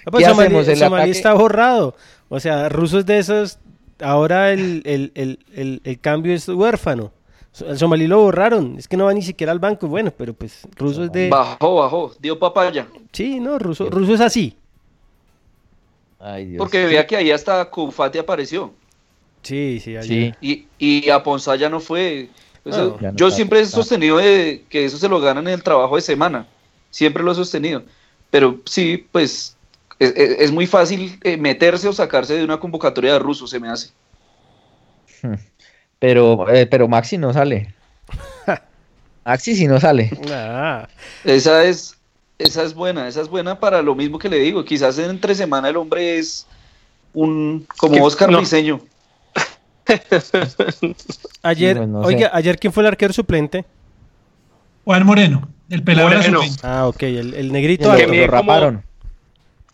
No, pues ¿Qué Somalí- hacemos? ¿El Somalí está borrado. O sea, rusos de esos, ahora el, el, el, el, el cambio es huérfano. El somalí lo borraron, es que no va ni siquiera al banco. Bueno, pero pues ruso es de... Bajó, bajó, dio papaya. Sí, no, ruso, ruso es así. Ay, Dios. Porque vea que ahí hasta Cufati apareció. Sí, sí, ayer. Sí. Y, y a Ponzá ya no fue. No, no yo está siempre he sostenido de que eso se lo ganan en el trabajo de semana. Siempre lo he sostenido. Pero sí, pues es, es- es muy fácil eh, meterse o sacarse de una convocatoria de ruso, se me hace. Pero, eh, pero Maxi no sale. Maxi sí no sale. Esa es, esa es buena, esa es buena para lo mismo que le digo. Quizás en entre semana el hombre es un como Que- Oscar no. Briseño. Ayer, sé. oiga, ayer quién fue el arquero suplente? Juan Moreno, el pelado de la Moreno. sub-20. Ah, ok, el, el negrito Lo, Que mide lo como- raparon.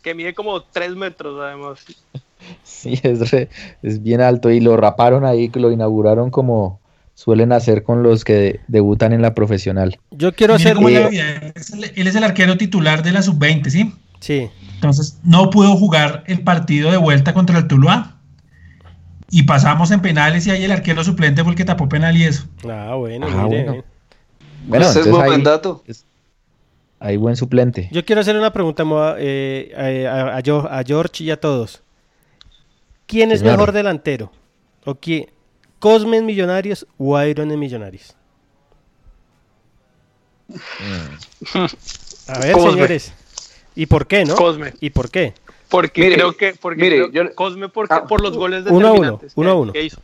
Que mide como 3 metros, además. Sí, es, re- es bien alto y lo raparon ahí, que lo inauguraron como suelen hacer con los que debutan en la profesional. Yo quiero hacer... Eh, vida, Él es el- él es el arquero titular de la sub-20, ¿sí? Sí, Entonces no pudo jugar el partido de vuelta contra el Tuluá. Y pasamos en penales y ahí el arquero suplente fue el que tapó penal y eso. ah, bueno, Ah, mire, bueno. eh. Bueno, Ese es entonces buen ahí, dato. hay buen suplente. Yo quiero hacer una pregunta Moa, eh, a, a- a Gio- a George y a todos. ¿Quién es Señor. mejor delantero? ¿O quién? ¿Cosme en Millonarios o Iron en Millonarios? A ver, Cosme. señores. ¿Y por qué, no? Cosme. ¿Y por qué? Porque Mire, creo que. Porque mire, creo- yo- Cosme porque, Ah, por los goles uno a uno, determinantes. uno a que- uno. que hizo.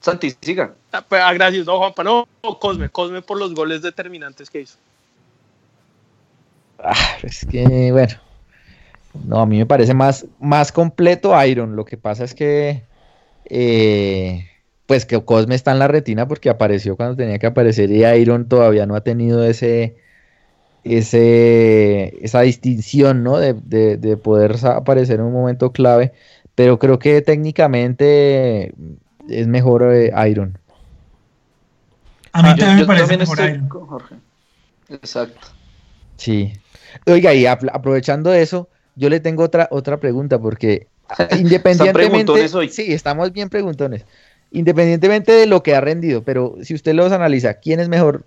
Santi, siga. Ah, pues, ah, gracias, no, Juanpa. No, no, Cosme. Cosme por los goles determinantes que hizo. Ah, es que, bueno. No, a mí me parece más, más completo Iron. Lo que pasa es que, eh, pues que Cosme está en la retina porque apareció cuando tenía que aparecer y Iron todavía no ha tenido ese, ese, esa distinción, ¿no? De, de- de poder aparecer en un momento clave. Pero creo que técnicamente es mejor eh, Iron. A mí Ah, también me parece también mejor estoy Iron. con Jorge. Exacto. Sí. Oiga, y aprovechando eso, yo le tengo otra, otra pregunta, porque independientemente. preguntones hoy. Sí, estamos bien preguntones. Independientemente de lo que ha rendido, pero si usted los analiza, ¿quién es mejor,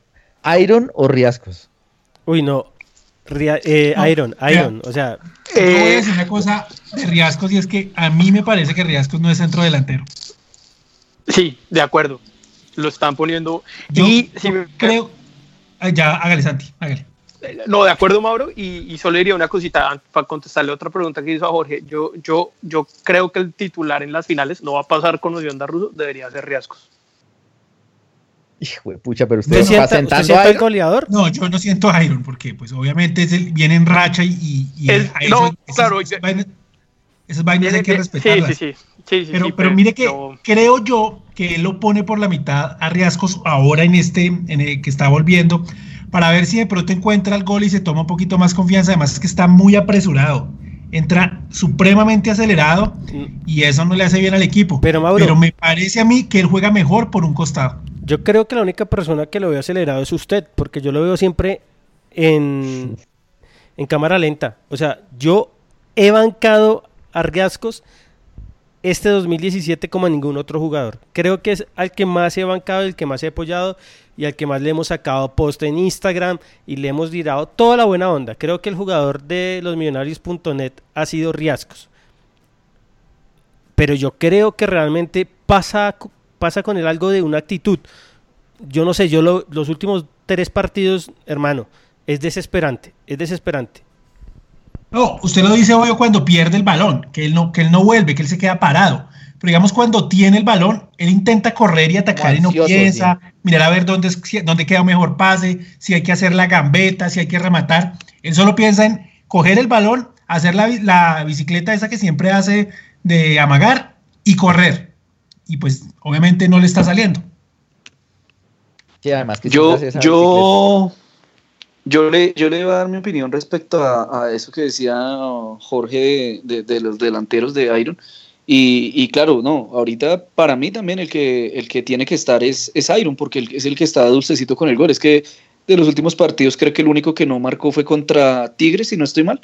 Iron o Riascos? Uy, no. Ria- eh, No, Iron, mira. Iron. O sea, Yo voy a Eh, decir una cosa de Riascos y es que a mí me parece que Riascos no es centro delantero. Sí, de acuerdo. Lo están poniendo. Yo, y si yo me- creo. Ah, Ya, hágale, Santi, hágale. No, de acuerdo, Mauro, y, y solo diría una cosita para contestarle otra pregunta que hizo a Jorge. Yo, yo, yo creo que el titular en las finales no va a pasar con Osionda Russo, debería ser Riascos. Hijo pucha, pero usted ¿usted está sienta, usted sentando sienta el goleador? No, yo no siento a Iron porque, pues, obviamente es el- viene en racha y. y- El- no, esas- claro, esas vainas, esas vainas hay que respetarlas. sí, sí. sí, sí, Pero, sí, pero mire que no- creo yo que él lo pone por la mitad a Riascos ahora en este, en el que está volviendo, para ver si de pronto encuentra el gol y se toma un poquito más confianza. Además es que está muy apresurado, entra supremamente acelerado y eso no le hace bien al equipo. Pero, Mauro- me parece a mí que él juega mejor por un costado. Yo creo que la única persona que lo veo acelerado es usted, porque yo lo veo siempre en, en cámara lenta. O sea, yo he bancado a Riascos este 2017 como a ningún otro jugador. Creo que es al que más he bancado, el que más he apoyado y al que más le hemos sacado post en Instagram y le hemos tirado toda la buena onda. Creo que el jugador de losmillonarios.net ha sido Riascos. Pero yo creo que realmente pasa, pasa con él algo de una actitud. Yo no sé, yo los últimos tres partidos, hermano, es desesperante, es desesperante. No, usted lo dice obvio cuando pierde el balón, que él no, que él no vuelve, que él se queda parado. Pero digamos, cuando tiene el balón, él intenta correr y atacar y no piensa, mirar a ver dónde, dónde queda mejor pase, si hay que hacer la gambeta, si hay que rematar. Él solo piensa en coger el balón, hacer la, la bicicleta esa que siempre hace de amagar y correr. Y pues obviamente no le está saliendo. Sí, además que yo, yo, yo le, yo le iba a dar mi opinión respecto a, eso que decía Jorge de, los delanteros de Iron. Y, claro, no, ahorita para mí también el que, el que tiene que estar es, es Iron, porque es el que está dulcecito con el gol. Es que de los últimos partidos creo que el único que no marcó fue contra Tigres, si no estoy mal.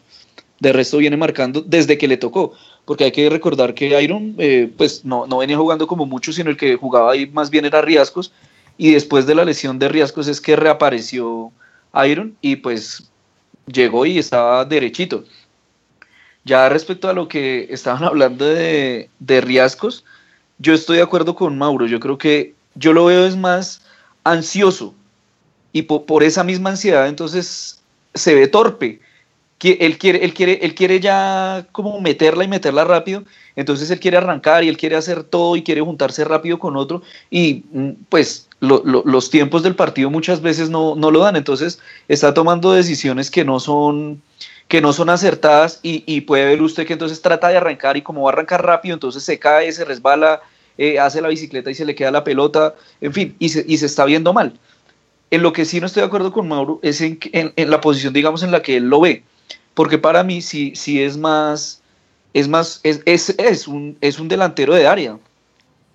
De resto viene marcando desde que le tocó, porque hay que recordar que Iron eh, pues no, no venía jugando como mucho, sino el que jugaba ahí más bien era Riascos, y después de la lesión de Riascos es que reapareció Iron y pues llegó y estaba derechito. Ya respecto a lo que estaban hablando de, de Riascos, yo estoy de acuerdo con Mauro. Yo creo que yo lo veo es más ansioso y por, esa misma ansiedad entonces se ve torpe. Él quiere, él, quiere, él quiere ya como meterla y meterla rápido, entonces él quiere arrancar y él quiere hacer todo y quiere juntarse rápido con otro. Y mm, pues los tiempos del partido muchas veces no, lo dan, entonces está tomando decisiones que no son que no son acertadas. Y, puede ver usted que entonces trata de arrancar y como va a arrancar rápido, entonces se cae, se resbala, eh, hace la bicicleta y se le queda la pelota, en fin, y se, y se está viendo mal. En lo que sí no estoy de acuerdo con Mauro es en, en, la posición, digamos, en la que él lo ve, porque para mí sí, sí es más, es más, es, es, es, un, es un delantero de área.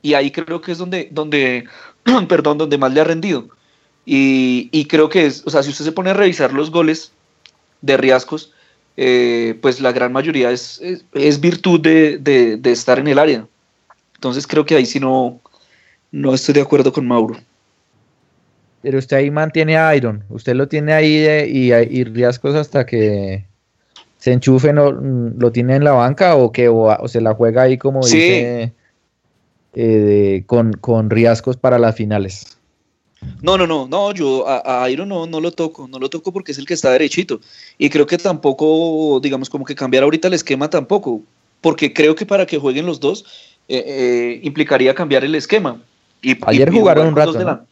Y ahí creo que es donde, donde, perdón, donde más le ha rendido. Y, creo que es, o sea, si usted se pone a revisar los goles de Riascos, eh, pues la gran mayoría es, es, virtud de, estar en el área. Entonces creo que ahí sí no, no estoy de acuerdo con Mauro. Pero usted ahí mantiene a Iron, usted lo tiene ahí y, y, Riascos hasta que se enchufe, no, ¿lo tiene en la banca o que o, se la juega ahí como dice eh, con, con riesgos para las finales. No, no, no, no, yo a, Iron no, no lo toco, no lo toco porque es el que está derechito. Y creo que tampoco, digamos, como que cambiar ahorita el esquema tampoco, porque creo que para que jueguen los dos eh, eh, implicaría cambiar el esquema. Y, Ayer jugaron un rato.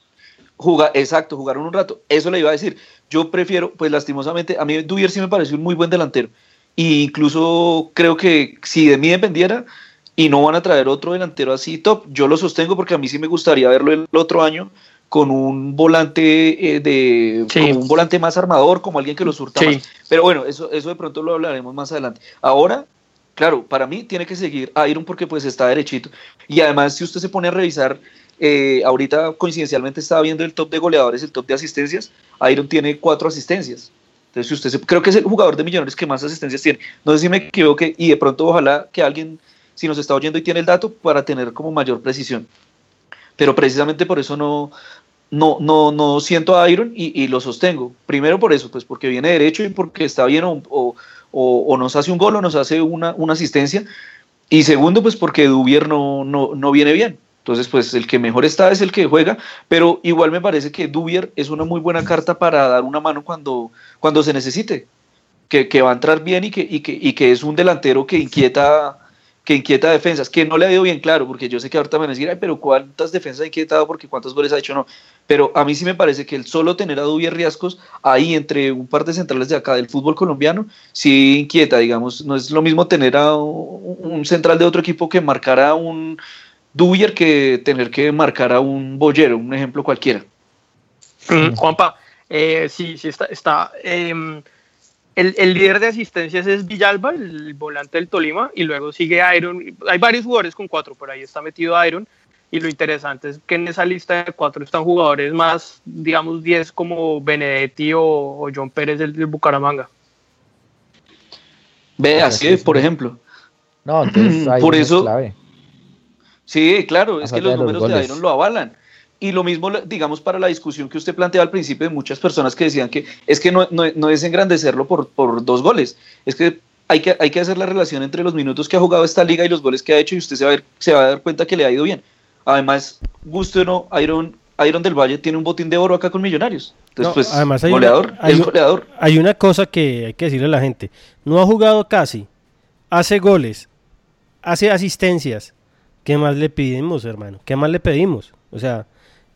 exacto, jugaron un rato. Eso le iba a decir. Yo prefiero, pues lastimosamente, a mí Duvier sí me pareció un muy buen delantero. E incluso creo que si de mí dependiera, y no van a traer otro delantero así top. Yo lo sostengo porque a mí sí me gustaría verlo el otro año con un volante eh, de un volante más armador, como alguien que lo surta más. Pero bueno, eso, eso de pronto lo hablaremos más adelante. Ahora, claro, para mí tiene que seguir Iron porque pues está derechito. Y además, si usted se pone a revisar, eh, ahorita coincidencialmente estaba viendo el top de goleadores, el top de asistencias, Iron tiene cuatro asistencias. Entonces, si usted creo que es el jugador de millones que más asistencias tiene. No sé si me equivoque y de pronto ojalá que alguien si nos está oyendo y tiene el dato, para tener como mayor precisión. Pero precisamente por eso no, no, no, no siento a Iron y, lo sostengo. Primero por eso, pues porque viene derecho y porque está bien o, o, nos hace un gol o nos hace una, una asistencia. Y segundo, pues porque Dubier no, no, no, viene bien. Entonces, pues el que mejor está es el que juega, pero igual me parece que Dubier es una muy buena carta para dar una mano cuando, cuando se necesite, que, que va a entrar bien y que, y que, y que es un delantero que inquieta que inquieta defensas, que no le ha ido bien claro, porque yo sé que ahorita me van a decir, ay, pero ¿cuántas defensas ha inquietado? Porque ¿cuántos goles ha hecho? No. Pero a mí sí me parece que el solo tener a Dubier Riascos ahí entre un par de centrales de acá del fútbol colombiano, sí inquieta, digamos. No es lo mismo tener a un central de otro equipo que marcar a un Dubier que tener que marcar a un Bollero, un ejemplo cualquiera. Mm, Juanpa, eh, sí, sí está, está em, el, el, líder de asistencias es Villalba, el volante del Tolima, y luego sigue Iron. Hay varios jugadores con cuatro, por ahí está metido Iron. Y lo interesante es que en esa lista de cuatro están jugadores más, digamos, 10 como Benedetti o, John Pérez del, Bucaramanga. Ve, así es, por ejemplo. No, entonces por eso, Sí, claro, es que los números de. Iron lo avalan. Y lo mismo, digamos, para la discusión que usted planteaba al principio de muchas personas que decían que es que no, no- no es engrandecerlo por, por dos goles, es que hay, que hay que hacer la relación entre los minutos que ha jugado esta liga y los goles que ha hecho y usted se va a, ver- se va a dar cuenta que le ha ido bien. Además, guste o no, Iron, Iron del Valle tiene un botín de oro acá con Millonarios. Entonces, No, pues, además hay una- hay es goleador. Hay una cosa que hay que decirle a la gente. No ha jugado casi, hace goles, hace asistencias. ¿Qué más le pedimos, hermano? ¿Qué más le pedimos? O sea,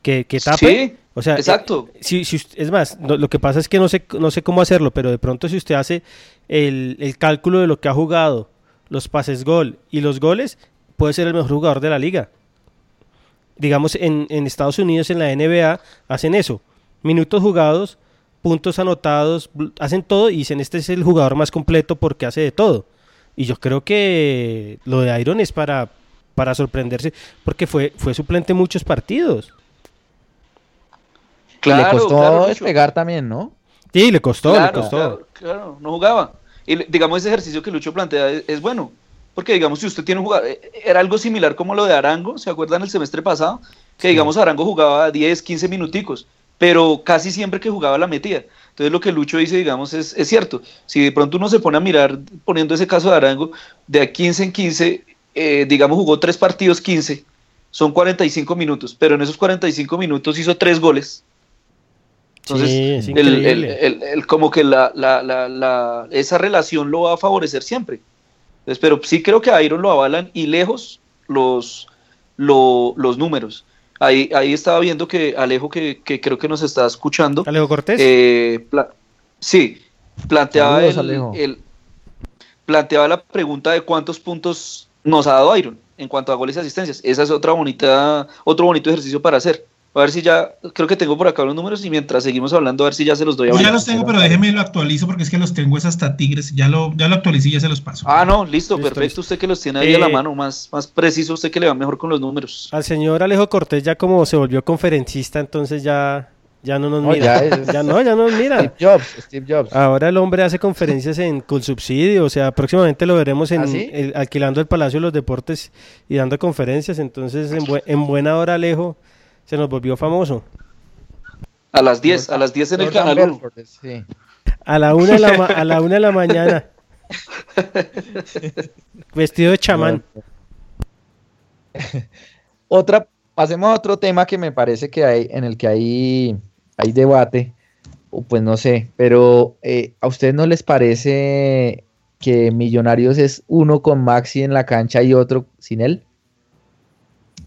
que, que tape. Sí, o sea, exacto. eh, si, si usted- es más, no- lo que pasa es que no sé, no sé cómo hacerlo, pero de pronto si usted hace el, el cálculo de lo que ha jugado, los pases gol y los goles, puede ser el mejor jugador de la liga. Digamos, en, en Estados Unidos, en la NBA, hacen eso. Minutos jugados, puntos anotados, hacen todo y dicen, este es el jugador más completo porque hace de todo. Y yo creo que lo de Iron es para, para sorprenderse, porque fue, fue suplente en muchos partidos. Y le Claro, costó claro, Lucho. despegar también, ¿no? Sí, le costó, Claro, le costó. Claro, claro, no jugaba. Y digamos, ese ejercicio que Lucho plantea es, es bueno. Porque, digamos, si usted tiene un jugador, eh, era algo similar como lo de Arango, ¿se acuerdan el semestre pasado? Que, digamos, Arango jugaba 10, 15 minuticos, pero casi siempre que jugaba la metía. Entonces, lo que Lucho dice, digamos, es, es cierto. Si de pronto uno se pone a mirar, poniendo ese caso de Arango, de a 15 en 15, eh, digamos, jugó tres partidos 15, son 45 minutos, pero en esos 45 minutos hizo tres goles. Entonces, Sí, es el- el, el- el- como que la, la- la- la- esa relación lo va a favorecer siempre. Entonces, pero sí creo que a Iron lo avalan y lejos los, lo- los números. Ahí, ahí estaba viendo que Alejo, que, que creo que nos está escuchando. Alejo Cortés. eh, pla- sí, planteaba, Saludos, el- Alejo. el- planteaba la pregunta de cuántos puntos nos ha dado Iron en cuanto a goles y asistencias. Esa es otra bonita, otro bonito ejercicio para hacer. A ver si ya, creo que tengo por acá los números y mientras seguimos hablando, a ver si ya se los doy a Yo ya los tengo, pero déjeme lo actualizo porque es que los tengo es hasta Tigres. Ya lo, ya lo actualicé y ya se los paso. Ah, no, listo, Listo, perfecto. listo. Usted que los tiene ahí a la Eh, mano, más, más preciso, usted que le va mejor con los números. Al señor Alejo Cortés ya como se volvió conferencista, entonces ya, ya no nos No, mira. ya es- Ya no, ya no nos mira. Steve Jobs, Steve Jobs. Ahora el hombre hace conferencias en Cool Subsidio, o sea, próximamente lo veremos en ¿Ah, sí? el- alquilando el Palacio de los Deportes y dando conferencias, entonces en, bue- en buena hora Alejo se nos volvió famoso. A las 10, a las 10 en el canal 1. Sí. A la una de la, a la, una de la mañana. Vestido de chamán. Otra, pasemos a otro tema que me parece que hay, en el que hay, hay debate, o pues no sé, pero eh, ¿a ustedes no les parece que Millonarios es uno con Maxi en la cancha y otro sin él?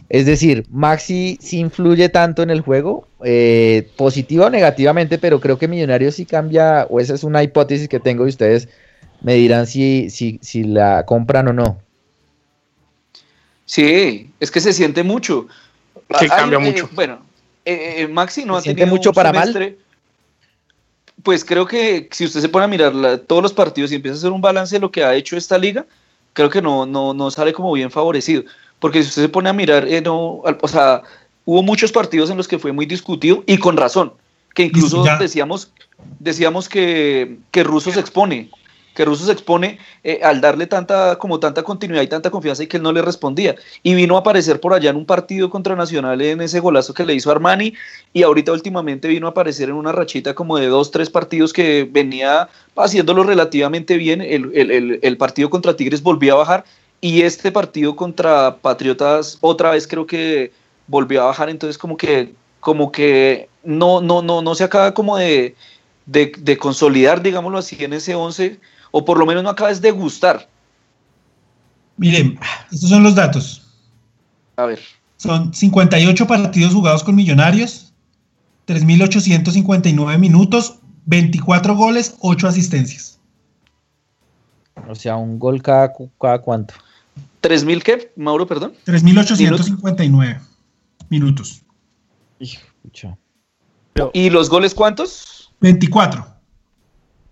Es decir, Maxi sí influye tanto en el juego, eh, positiva o negativamente, pero creo que Millonarios sí cambia, o esa es una hipótesis que tengo y ustedes me dirán si, si, si la compran o no. Sí, es que se siente mucho. Sí, Hay- cambia eh, mucho. bueno, eh, eh, Maxi no ¿Se ha tenido mucho un para mal? Pues creo que si usted se pone a mirar la- todos los partidos y empieza a hacer un balance de lo que ha hecho esta liga, creo que no, no, no sale como bien favorecido. Porque si usted se pone a mirar, eh, no, al- o sea, hubo muchos partidos en los que fue muy discutido y con razón. Que incluso ya. decíamos, decíamos que, que Russo se expone, que Russo se expone eh, al darle tanta, como tanta continuidad y tanta confianza y que él no le respondía. Y vino a aparecer por allá en un partido contra Nacional en ese golazo que le hizo Armani y ahorita últimamente vino a aparecer en una rachita como de dos, tres partidos que venía haciéndolo relativamente bien. El, el- el- partido contra Tigres volvió a bajar y este partido contra Patriotas otra vez creo que volvió a bajar. Entonces como que, como que no, no, no, no se acaba como de, de, de consolidar, digámoslo así, en ese 11 o por lo menos no acaba de gustar. Miren, estos son los datos. A ver. Son 58 partidos jugados con Millonarios, 3.859 minutos, 24 goles, 8 asistencias. O sea, un gol cada, cada cuánto. ¿3.000 qué, Mauro, perdón? 3.859 minutos. Pucha. ¿Y los goles cuántos? 24.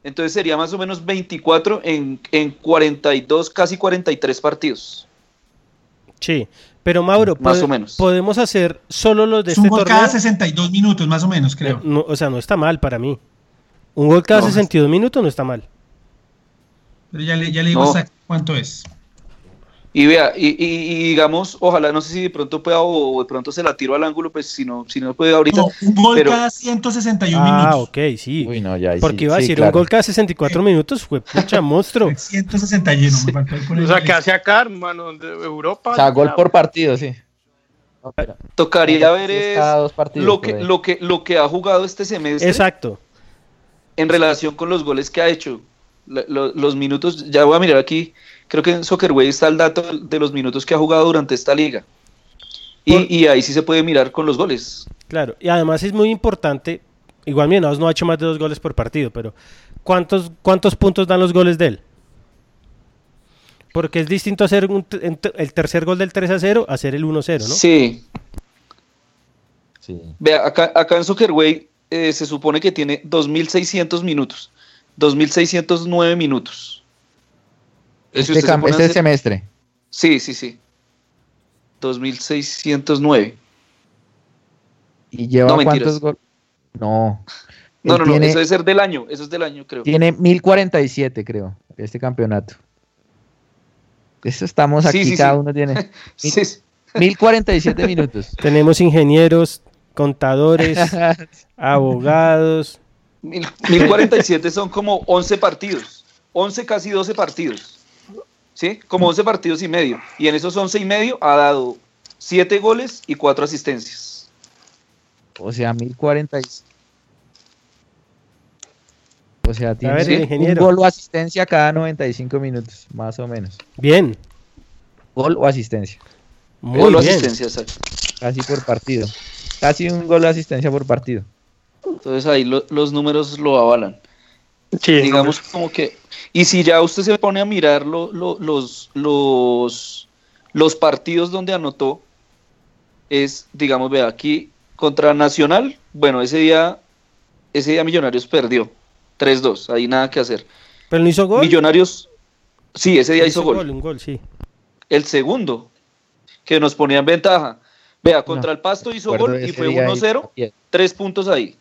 Entonces sería más o menos 24 en, en 42, casi 43 partidos. Sí, pero Mauro, Más o menos. podemos hacer solo los de Es un este gol torneo. cada 62 minutos, más o menos, creo. No, o sea, no está mal para mí. Un gol cada No. 62 minutos no está mal. Pero ya le, ya le digo No. exacto cuánto es. Y vea, y, y- y digamos, ojalá, no sé si de pronto pueda o de pronto se la tiro al ángulo, pues si no, si no puede ahorita. No, un gol pero- cada 161 Ah, minutos. ok, sí. Uy, no, ya ahí Porque sí, iba a sí, decir claro. un gol cada 64 minutos, fue pucha monstruo. 161, me faltó ahí poner O sea, que hace acá, hermano, de Europa. O sea, gol por partido, sí. Tocaría ver Es lo que, lo, que, lo que ha jugado este semestre Exacto. en relación con los goles que ha hecho. La- lo- los minutos, ya voy a mirar aquí, creo que en Soccerway está el dato de los minutos que ha jugado durante esta liga. Y, y ahí sí se puede mirar con los goles. Claro, y además es muy importante, igual Millonarios no ha hecho más de dos goles por partido, pero ¿cuántos, cuántos puntos dan los goles de él? Porque es distinto hacer un el tercer gol del 3 a 0 a hacer el 1 a 0, ¿no? Sí, Sí. Vea, acá, acá en Soccerway eh, se supone que tiene 2.600 minutos. 2.609 minutos. Si Este, se este hacer- semestre. Sí, sí, sí. 2.609. ¿Y lleva No, cuántos goles? No. No, no, no, tiene, eso debe ser del año. Eso es del año, creo. tiene 1047, creo, este campeonato. Eso estamos Sí, aquí, sí, cada sí. uno tiene Sí, sí. 1047 minutos. Tenemos ingenieros, contadores, abogados. Mil- 1047 son como 11 partidos. 11, casi 12 partidos. ¿Sí? Como 11 partidos y medio. Y en esos 11 y medio ha dado 7 goles y 4 asistencias. O sea, 1040. y- O sea, tiene ver, un gol o asistencia cada 95 minutos, más o menos. Bien, Gol o asistencia, muy Gol o bien. asistencia, exacto. casi por partido. Casi un gol o asistencia por partido. Entonces ahí lo- los números lo avalan. Sí, digamos como que y si ya usted se pone a mirar lo- lo- los los los partidos donde anotó es digamos vea aquí contra Nacional bueno ese día ese día Millonarios perdió 3-2 ahí nada que hacer ¿Pero no hizo gol? Millonarios sí ese día hizo, gol. Un gol, sí. el segundo que nos ponía en ventaja vea contra el Pasto hizo gol y fue día ahí 1-0 también. tres puntos ahí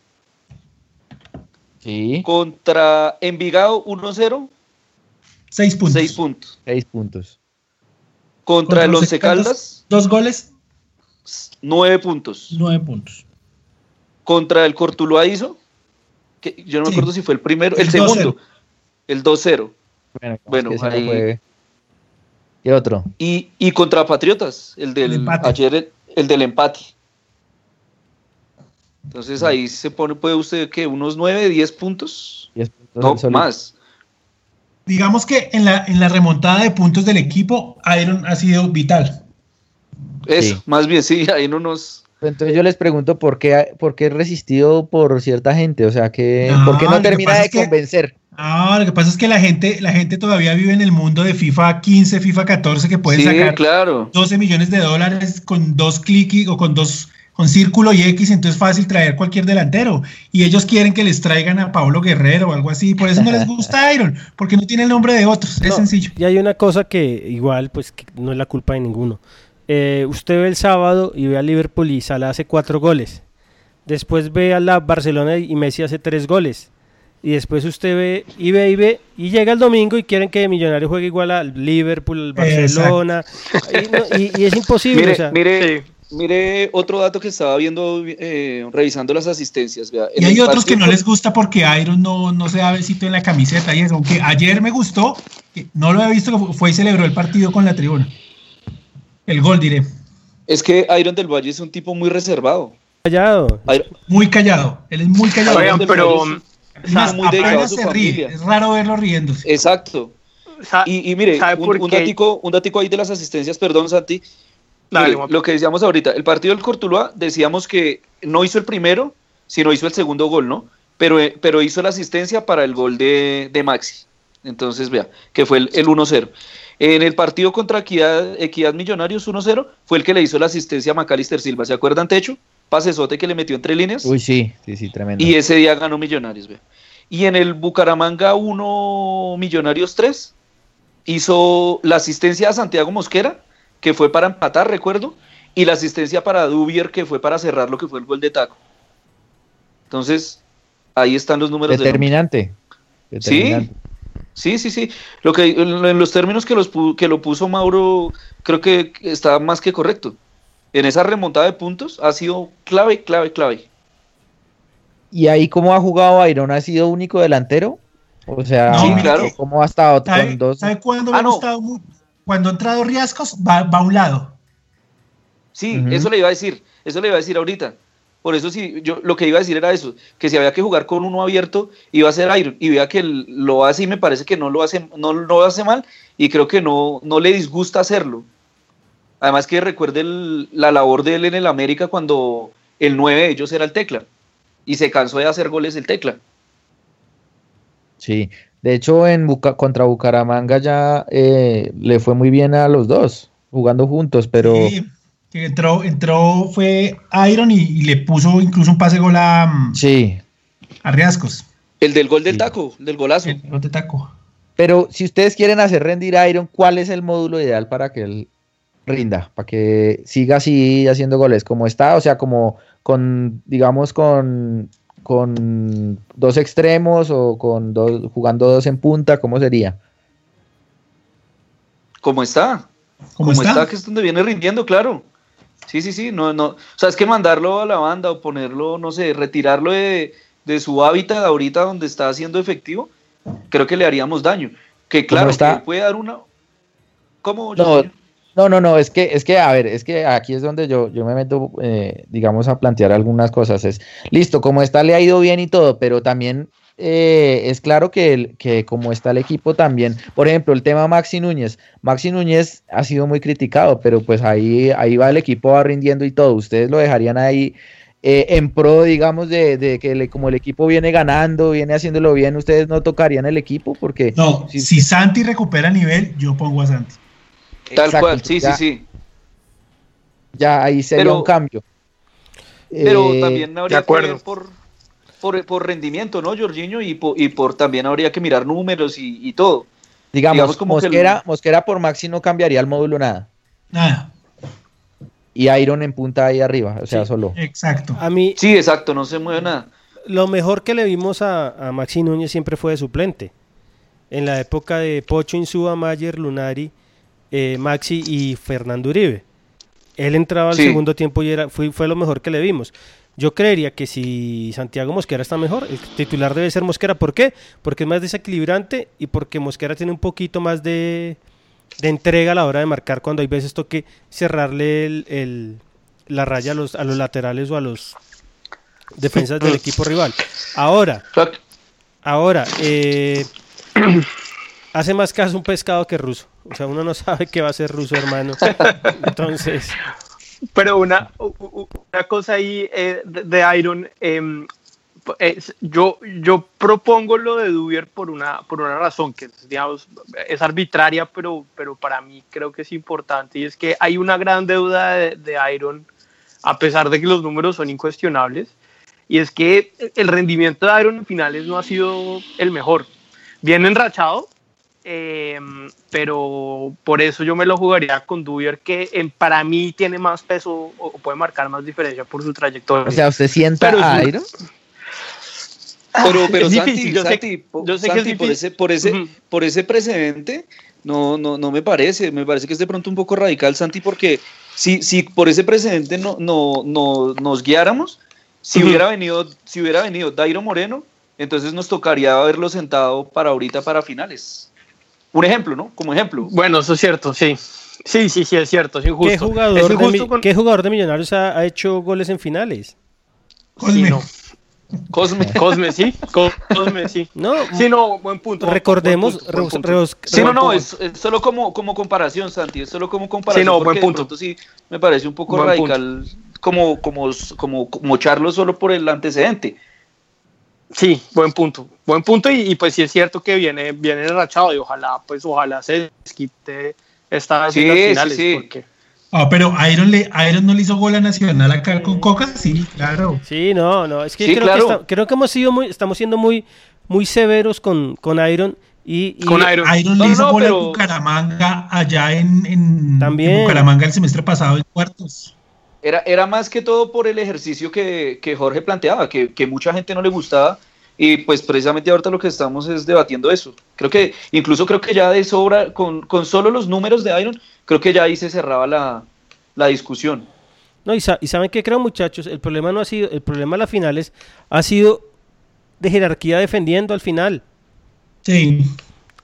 Sí, contra Envigado 1-0 Seis puntos. 6 puntos seis puntos. contra el Once Caldas Dos goles, 9 puntos. nueve puntos. Contra el Cortuluá hizo, que yo no me Sí. acuerdo si fue el primero, el, El segundo, 2-0. el 2-0. Bueno, Bueno, es que ese ahí- fue- ¿Qué otro? Y, y contra Patriotas, el del El empate. ayer, el, el del empate. Entonces ahí se pone, puede usted que unos 9, 10 puntos. Diez puntos No, más. Digamos que en la, en la remontada de puntos del equipo, Iron ha sido vital. Eso, Sí. más bien, sí, ahí no nos. Entonces yo les pregunto por qué, por qué es resistido por cierta gente, o sea, que, No, ¿por qué no termina de que- convencer? Ah, lo que pasa es que la gente, la gente todavía vive en el mundo de FIFA 15, FIFA 14, que pueden Sí, sacar claro. 12 millones de dólares con dos clics o con dos con círculo y X, entonces es fácil traer cualquier delantero. Y ellos quieren que les traigan a Pablo Guerrero o algo así. Por eso no les gusta Iron, porque no tiene el nombre de otros. Es No, sencillo. Y hay una cosa que igual, pues, que no es la culpa de ninguno. Eh, usted ve el sábado y ve a Liverpool y Salah hace cuatro goles. Después ve a la Barcelona y Messi hace tres goles. Y después usted ve y ve y ve y llega el domingo y quieren que Millonario juegue igual al Liverpool, al Barcelona. Y, no- y- y es imposible. Mire, o sea, mire, mire otro dato que estaba viendo, eh, revisando las asistencias. vea, Y hay otros que no les gusta porque Iron no, no se da besito en la camiseta y eso. Aunque ayer me gustó, no lo había visto, fue y celebró el partido con la tribuna. El gol, diré. Es que Iron del Valle es un tipo muy reservado. callado. Iron- Muy callado. Él es muy callado. Oigan, pero Es más, muy dedicado se ríe. familia. Es raro verlo riéndose. Exacto. Y, y mire, ¿sabe un, un datico, un datico ahí de las asistencias, perdón, Santi. Dale, Mire, Juan. lo que decíamos ahorita, el partido del Cortuluá, decíamos que no hizo el primero, sino hizo el segundo gol, ¿no? Pero, eh, pero hizo la asistencia para el gol de, de Maxi. Entonces, vea, que fue el, el 1-0. En el partido contra Equidad, Equidad Millonarios 1-0, fue el que le hizo la asistencia a Macalister Silva. ¿Se acuerdan, Techo? Pasesote que le metió entre líneas. Uy, sí, sí, sí, tremendo. Y ese día ganó Millonarios, vea. Y en el Bucaramanga 1 Millonarios 3 hizo la asistencia a Santiago Mosquera, que fue para empatar, recuerdo, y la asistencia para Dubier, que fue para cerrar lo que fue el gol de Taco. Entonces, ahí están los números del hombre. Determinante. Sí. Determinante. Sí, sí, sí. Lo que, en los términos que, los, que lo puso Mauro, creo que está más que correcto. En esa remontada de puntos ha sido clave, clave, clave. ¿Y ahí cómo ha jugado Iron? ¿Ha sido único delantero? O sea, Sí, claro. ¿cómo ha estado ¿Sabe, con dos? sabe cuándo Ah, me ha gustado mucho? Cuando ha entrado Riascos, va, va a un lado. Sí, eso le iba a decir, eso le iba a decir ahorita. Por eso sí, yo lo que iba a decir era eso, que si había que jugar con uno abierto, iba a ser Iron. Y vea que lo hace y me parece que no lo hace, no, no lo hace mal y creo que no, no le disgusta hacerlo. Además que recuerde el- la labor de él en el América cuando el 9 de ellos era el tecla. Y se cansó de hacer goles el tecla. Sí, de hecho en Buca- contra Bucaramanga ya eh, le fue muy bien a los dos, jugando juntos, pero Sí, entró, entró, fue Iron y, y le puso incluso un pase gol a, sí. a Riascos. El del gol del taco, del golazo. El gol de taco. Pero si ustedes quieren hacer rendir a Iron, ¿cuál es el módulo ideal para que él rinda? Para que siga así haciendo goles como está, o sea, como con, digamos, con, con dos extremos o con dos, jugando dos en punta, ¿cómo sería? ¿Cómo está? ¿Cómo Como está? está? que es donde viene rindiendo, claro. Sí, sí, sí, no, no. O sea, es que mandarlo a la banda o ponerlo, no sé, retirarlo de, de su hábitat ahorita donde está haciendo efectivo, creo que le haríamos daño. Que claro, está? que puede dar una. ¿Cómo? No? No, no, no, es que, es que, a ver, es que aquí es donde yo, yo me meto, eh, digamos, a plantear algunas cosas. Es, listo, como está le ha ido bien y todo, pero también eh, es claro que, el- que como está el equipo también, por ejemplo, el tema Maxi Núñez. Maxi Núñez ha sido muy criticado, pero pues ahí, ahí va el equipo va rindiendo y todo. ¿Ustedes lo dejarían ahí eh, en pro, digamos, de, de que le- como el equipo viene ganando, viene haciéndolo bien, ustedes no tocarían el equipo? Porque No, si- si Santi recupera nivel, yo pongo a Santi. Tal Exacto, cual, sí, ya- sí, sí. ya ahí sería Pero- un cambio. Pero Eh, también habría que ver por, por, por rendimiento, ¿no, Jorginho? Y por, y por también habría que mirar números y, y todo. Digamos, digamos como que el- Mosquera, Mosquera por Maxi no cambiaría el módulo nada. Nada, Y Iron en punta ahí arriba, o sea, Sí. solo. exacto. A mí, Sí, exacto, no se mueve nada. lo mejor que le vimos a, a Maxi Núñez siempre fue de suplente. En la época de Pocho, Insúa, Mayer, Lunari, eh, Maxi y Fernando Uribe. Él entraba al Sí. segundo tiempo y era, fue, fue lo mejor que le vimos. Yo creería que si Santiago Mosquera está mejor, el titular debe ser Mosquera. ¿Por qué? Porque es más desequilibrante y porque Mosquera tiene un poquito más de, de entrega a la hora de marcar cuando hay veces toque cerrarle el- el- la raya a los, a los laterales o a los defensas del equipo rival. Ahora, ahora, eh, hace más caso un pescado que ruso. O sea, uno no sabe qué va a ser ruso, hermano. Entonces, Pero una, una cosa ahí eh, de, Iron, em, es- yo, yo propongo lo de Dubier por una, por una razón que digamos, es arbitraria, pero, pero para mí creo que es importante y es que hay una gran deuda de, de Iron, a pesar de que los números son incuestionables, y es que el rendimiento de Iron en finales no ha sido el mejor. Bien enrachado, eh, pero por eso yo me lo jugaría con Dubier, que en- para mí tiene más peso o, o puede marcar más diferencia por su trayectoria. O sea, ¿usted sienta Pero a Iron? Pero, pero Santi, difícil, yo sé- Santi, po- yo sé que es por ese, por ese, por ese precedente, no, no, no me parece, me parece que es de pronto un poco radical, Santi, porque si, si por ese precedente no, no, no nos guiáramos, si hubiera venido, si hubiera venido Dairo Moreno, entonces nos tocaría haberlo sentado para ahorita para finales. Un ejemplo, ¿no? Como ejemplo. Bueno, eso es cierto, sí. Sí, sí, sí, es cierto, es injusto. ¿qué jugador, de, injusto mi- con- qué jugador de Millonarios ha, ha hecho goles en finales? Sí, no. Cosme. Cosme, sí. Co- Cosme, sí. No, Sí, no, buen punto. recordemos, buen punto, buen re- punto. reos- Sí, no, no, es, es solo como, como comparación, Santi, es solo como comparación. Sí, no, buen porque de punto. pronto sí me parece un poco Buen punto. radical como, como, como, como Charlo solo por el antecedente. Sí, buen punto. Buen punto y, y pues sí es cierto que viene, viene enrachado y ojalá, pues ojalá se quite esta Sí, en las sí, finales. sí. Porque, Ah, pero Iron, le, Iron no le hizo gol a Nacional acá con Coca, sí, claro. Sí, no, no, es que Sí, creo, claro. que creo que hemos sido muy, estamos siendo muy, muy severos con, con Iron y, y- con Iron. Iron No, le hizo no, gol pero- a Bucaramanga allá en, en, También. en Bucaramanga el semestre pasado en cuartos. Era, era más que todo por el ejercicio que, que Jorge planteaba, que, que mucha gente no le gustaba, Y pues precisamente ahorita lo que estamos es debatiendo eso. Creo que, incluso creo que ya de sobra, con, con solo los números de Iron, creo que ya ahí se cerraba la, la discusión. No, y, sa- y saben que creo, muchachos, el problema no ha sido, el problema a las finales ha sido de jerarquía defendiendo al final. Sí.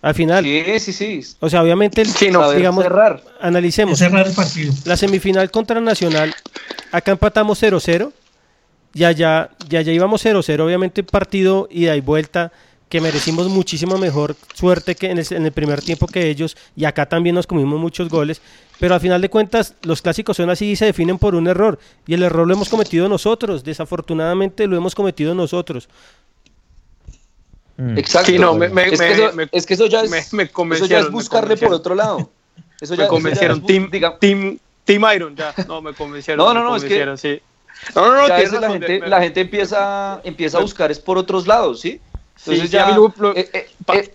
Al final. Sí, sí, sí. O sea, obviamente, el- Saber digamos, cerrar. analicemos. cerrar el partido. La semifinal contra Nacional, acá empatamos 0-0 y allá, y allá íbamos 0-0, obviamente partido ida y vuelta que merecimos muchísimo mejor suerte que en el, en el primer tiempo que ellos y acá también nos comimos muchos goles, pero al final de cuentas los clásicos son así y se definen por un error y el error lo hemos cometido nosotros, desafortunadamente lo hemos cometido nosotros. Exacto. Sí, no, me- me- es, que eso, me- es que eso ya es, me- me eso ya convencieron, es me buscarle por otro lado. Eso ya, me eso ya convencieron. team, diga- team, team Iron, ya. No, me convencieron. No, no, no, es que- sí. No, no, no, ya a la gente, me- la gente empieza, empieza a buscar es por otros lados, ¿sí? Entonces sí, a ya, mí lo- lo- eh, eh, eh,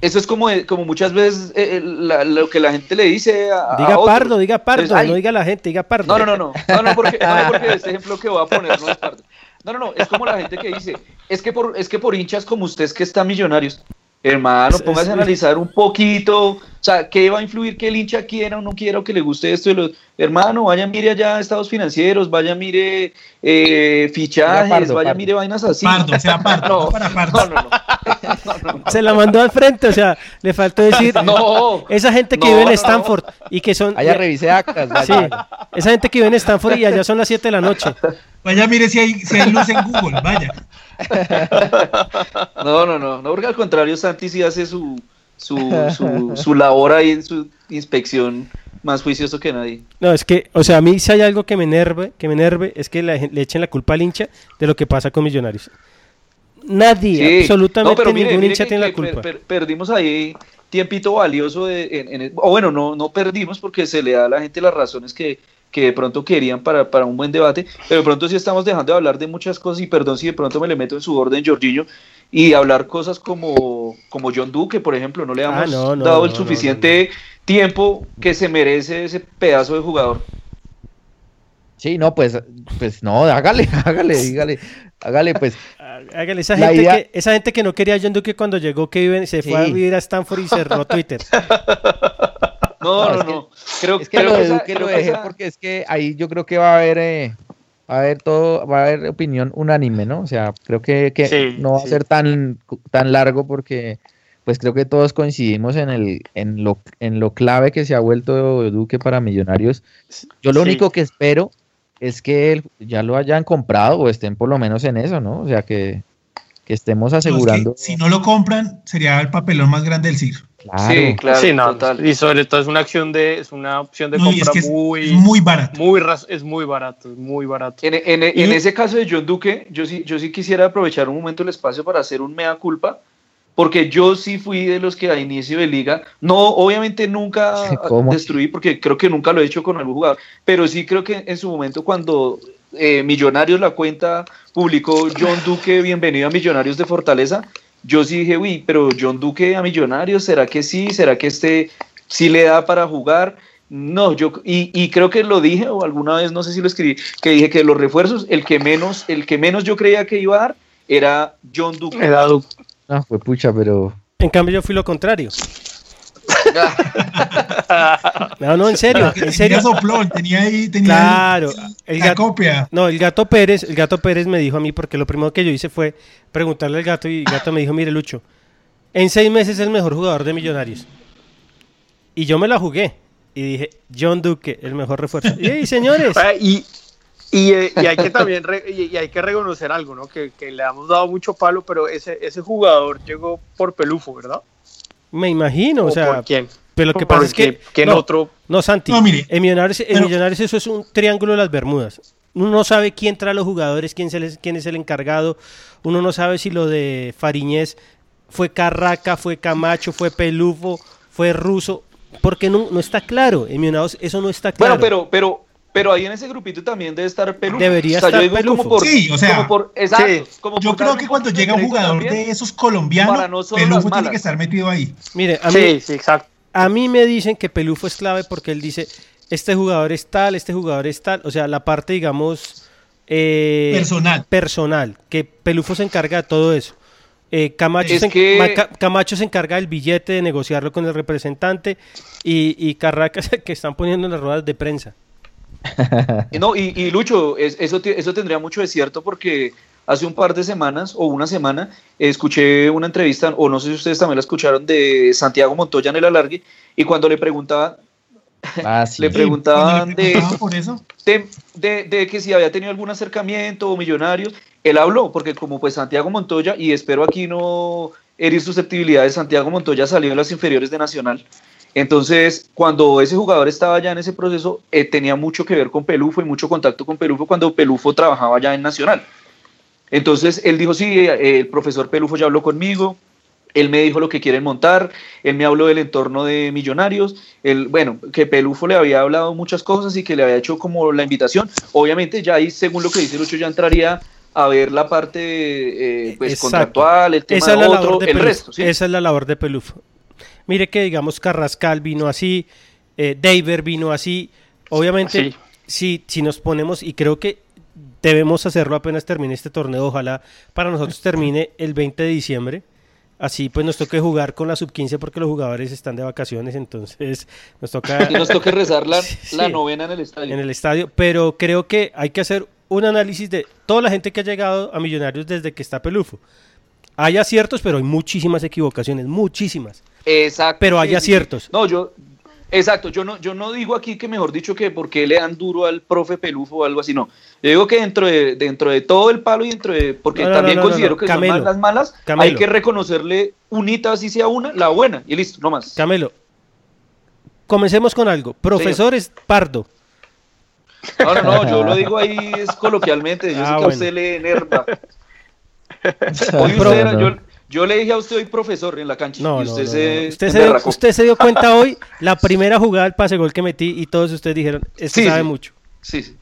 eso es como, como muchas veces la- lo que la gente le dice a, a Diga otros. pardo, diga pardo, Entonces, no diga la gente, diga pardo. No, no, no, no, no, no, porque, no, no, porque este ejemplo que voy a poner no es pardo. No, no, no, es como la gente que dice, es que por, es que por hinchas como ustedes que están millonarios, hermano, póngase es- a analizar un poquito, o sea, ¿qué va a influir que el hincha quiera o no quiera o que le guste esto? y lo- hermano, vaya, mire allá estados financieros, vaya, mire eh, fichajes, Pardo, vaya, Pardo. mire vainas así. Pardo, sea pardo, No, no para pardo. no, no, no. Se la mandó al frente, o sea, le faltó decir No, esa gente que no, vive en no, Stanford y que son Allá revisé actas. vaya, Sí, vaya. esa gente que vive en Stanford y allá son las 7 de la noche. Vaya, mire si hay, si hay luz en Google, vaya. No, no, no, no, porque al contrario, Santi sí hace su, su, su, su labor ahí en su inspección más juicioso que nadie. No, es que, o sea, a mí si hay algo que me enerve, que me enerve, es que la le echen la culpa al hincha de lo que pasa con Millonarios. Nadie, Sí. absolutamente No, pero mire, ningún mire hincha que- tiene la que culpa. per- perdimos ahí tiempito valioso, de, en, en- o bueno, no, no perdimos porque se le da a la gente las razones que, que de pronto querían para, para un buen debate, pero de pronto sí estamos dejando de hablar de muchas cosas y perdón si de pronto me le meto en su orden, Jorginho, y hablar cosas como, como John Duque, por ejemplo, no le Ah, hemos no, no, dado no, el no, suficiente tiempo que se merece ese pedazo de jugador. Sí, no, pues, pues no, hágale, hágale, dígale, hágale, pues. Hágale, esa gente, idea- que, esa gente que no quería a John Duque cuando llegó, que se fue a vivir a Stanford y cerró Twitter. No, No, no, es que- no. Creo, Es que creo lo de esa- Duque lo esa- porque es que ahí yo creo que va a haber, eh, va a haber todo, va a haber opinión unánime, ¿no? O sea, creo que, que Sí, no va sí. a ser tan, tan largo porque, pues creo que todos coincidimos en el, en lo, en lo clave que se ha vuelto Duque para Millonarios. Yo lo Sí. único que espero es que ya lo hayan comprado o estén por lo menos en eso, ¿no? O sea, que, que estemos No, es que asegurando. si no lo compran, sería el papelón más grande del CIR. Claro. Sí, claro, sí, no, total. y sobre todo es una acción de, es una opción de No, y es compra que es, muy, es muy barato. muy es muy barato, es muy barato. En, en- Y- en ese caso de John Duque, yo sí, yo sí quisiera aprovechar un momento el espacio para hacer un mea culpa, porque yo sí fui de los que a inicio de liga, no, obviamente nunca ¿Cómo? destruí, porque creo que nunca lo he hecho con algún jugador, pero sí creo que en su momento cuando eh, Millonarios la cuenta publicó John Duque, bienvenido a Millonarios de Fortaleza, yo sí dije, uy, pero John Duque a Millonarios, ¿será que sí? ¿Será que este sí le da para jugar? No, yo y, y creo que lo dije o alguna vez no sé si lo escribí que dije que los refuerzos el que menos el que menos yo creía que iba a dar era John Duque. Me da du- No, fue pucha, pero. En cambio, yo fui lo contrario. No, no, en serio, en tenía serio. soplón, tenía ahí, tenía Claro, ahí el la gato, copia. no, el gato Pérez, el gato Pérez me dijo a mí, porque lo primero que yo hice fue preguntarle al gato y el gato me dijo, mire Lucho, en seis meses es el mejor jugador de Millonarios. Y yo me la jugué y dije, John Duque, el mejor refuerzo. Y, "Ey, señores, Ah, Y, y, eh, y hay que también re- y, y hay que reconocer algo, ¿no? Que, que le hemos dado mucho palo, pero ese, ese jugador llegó por Pelufo, ¿verdad? Me imagino, o, ¿O sea, por quién? pero lo que pasa es que... que- no, otro- No, Santi, No, mire, en, Millonarios, en pero- Millonarios eso es un triángulo de las Bermudas. Uno no sabe quién trae a los jugadores, quién, se les- quién es el encargado. Uno no sabe si lo de Fariñez fue Carraca, fue Camacho, fue Pelufo, fue Ruso. Porque no, no está claro. En Millonarios eso no está claro. Bueno, pero pero pero ahí en ese grupito también debe estar Pelufo. Debería O sea, yo estar digo Pelufo. como por Sí, o sea, como por exacto, sí. como Yo creo que cuando llega un jugador también. de esos colombianos, no Pelufo tiene que estar metido ahí. Mire, a mí, Sí, sí, exacto. A mí me dicen que Pelufo es clave porque él dice, este jugador es tal, este jugador es tal. O sea, la parte, digamos, eh, Personal. personal, que Pelufo se encarga de todo eso. Eh, Camacho, Es se, que- Ma- Ca- Camacho se encarga del billete, de negociarlo con el representante y, y Carracas que están poniendo en las ruedas de prensa. Y No, y, y Lucho, es- eso, eso tendría mucho de cierto porque hace un par de semanas o una semana escuché una entrevista, o no sé si ustedes también la escucharon, de Santiago Montoya en el alargue, y cuando le preguntaban, Ah, sí. le preguntaban de, por eso. de, de- de que si había tenido algún acercamiento o millonarios, él habló, porque como pues Santiago Montoya, y espero aquí no herir susceptibilidades, Santiago Montoya salió en las inferiores de Nacional. Entonces, cuando ese jugador estaba ya en ese proceso, eh, tenía mucho que ver con Pelufo y mucho contacto con Pelufo cuando Pelufo trabajaba ya en Nacional. Entonces, él dijo, sí, eh, el profesor Pelufo ya habló conmigo, él me dijo lo que quieren montar, él me habló del entorno de Millonarios, él, bueno, que Pelufo le había hablado muchas cosas y que le había hecho como la invitación. Obviamente ya ahí, según lo que dice Lucho, ya entraría a ver la parte eh, pues, Exacto. contractual, el tema de otro, de el resto. ¿sí? Esa es la labor de Pelufo. Mire que, digamos, Carrascal vino así, eh, Daver vino así. Obviamente, Sí. si, si nos ponemos, y creo que debemos hacerlo apenas termine este torneo, ojalá para nosotros termine el 20 de diciembre. Así pues nos toque jugar con la sub-15 porque los jugadores están de vacaciones, entonces nos toca... Y nos toque rezar la, Sí. la novena en el estadio. en el estadio, pero creo que hay que hacer un análisis de toda la gente que ha llegado a Millonarios desde que está Pelufo. Hay aciertos, pero hay muchísimas equivocaciones, muchísimas. Exacto. Pero hay aciertos. No, yo, exacto, yo no, yo no digo aquí que mejor dicho que porque le dan duro al profe Pelufo o algo así, no. Yo digo que dentro de, dentro de todo el palo y dentro de, porque No, no, también no, considero que Camelo. son malas malas, hay que reconocerle unita así sea una, la buena, y listo, no más. Camelo, comencemos con algo. Profesores Pardo. No, no, no, yo lo digo ahí es coloquialmente, yo Ah, sé que a bueno. usted le enerva. Hoy usted era- yo, yo le dije a usted hoy profesor en la cancha No, y usted no, se, no. Usted, se dio, emberracó. usted se dio cuenta hoy, la primera jugada del pase gol que metí y todos ustedes dijeron, este Sí, sabe sí. mucho. Sí, sí.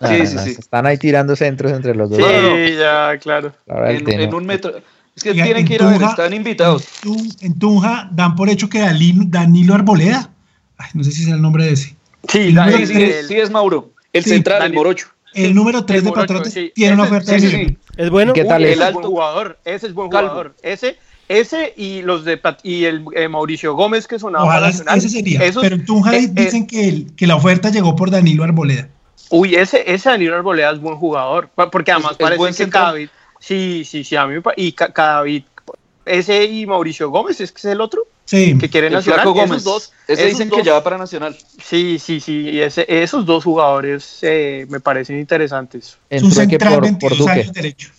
No, Sí, no, sí, no, sí. Están ahí tirando centros entre los dos. Sí, ya, claro. El En, un metro. Es que tienen en que ir a ver, están invitados. En, Tun- en Tunja dan por hecho que Danilo Arboleda, ay, no sé si es el nombre de ese, Sí, El Sí, el- sí, es, sí es Mauro. El Sí, central, el Dani- morocho. El número 3 el de Patriotas sí. tiene una oferta Sí, de sí. ¿Es bueno? ¿Qué tal Uy, es alto. jugador, ese es buen Calvo. jugador. Ese, ese y los de Pat- y el eh, Mauricio Gómez que sonaba Ojalá Nacional. ese sería. esos- pero en Tunja eh, eh, dicen que, el- que la oferta llegó por Danilo Arboleda. Uy, ese, ese Danilo Arboleda es buen jugador. Porque además Es- es buen parece que central. Cadavid. Sí, sí, sí, a mí Y Ca- Cadavid. Ese y Mauricio Gómez, ¿es que es el otro? Sí. Que quiere Nacional. Flaco Esos dos. Ese esos dicen dos- que ya va para Nacional. Sí, sí, sí. Y ese, esos dos jugadores eh, me parecen interesantes. Es un central por, por 22 Duque. años derecho.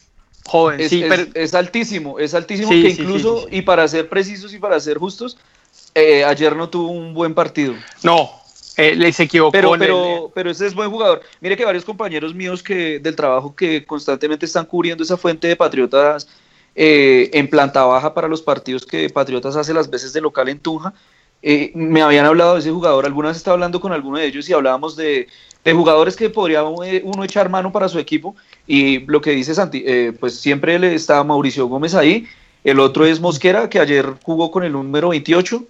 Joven, Es, sí, es- pero. es altísimo, es altísimo Sí, que incluso, sí, sí. y para ser precisos y para ser justos, eh, ayer no tuvo un buen partido. No, eh, les equivocó. Pero, el- pero, pero ese es buen jugador. Mire que varios compañeros míos que del trabajo que constantemente están cubriendo esa fuente de Patriotas eh, en planta baja para los partidos que Patriotas hace las veces de local en Tunja, eh, me habían hablado de ese jugador. Alguna vez estaba hablando con alguno de ellos y hablábamos de, de jugadores que podría eh, uno echar mano para su equipo. Y lo que dice Santi, eh, pues siempre le está Mauricio Gómez ahí. El otro es Mosquera, que ayer jugó con el número 28.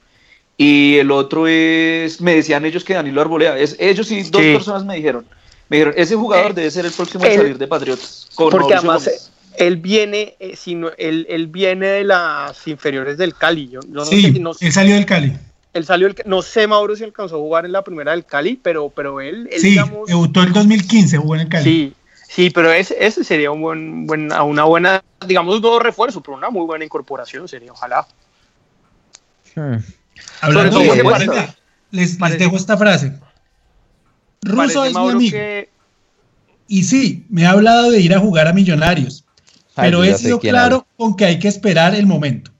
Y el otro es, me decían ellos que Danilo Arbolea. Es, ellos sí, dos Sí. personas me dijeron. Me dijeron, ese jugador Eh, debe ser el próximo él- salir de Patriotas. con porque Mauricio además Gómez. Él viene, eh, sino, él, él viene de las inferiores del Cali. Yo, yo no Sí, sé, no sé- él salió del Cali. él salió, del- no sé Mauro si alcanzó a jugar en la primera del Cali, pero, pero él, él Sí, digamos, debutó el 2015, jugó en el Cali. sí, sí, pero ese, ese sería un buen, buen, una buena, digamos, no refuerzo, pero una muy buena incorporación sería, ojalá. Hmm. Hablando de eso, porque- les, les parece- dejo esta frase. Parece, es mi Mauro, amigo. que Y sí, me ha hablado de ir a jugar a Millonarios. Ay, Pero he sido claro con que hay que esperar el momento.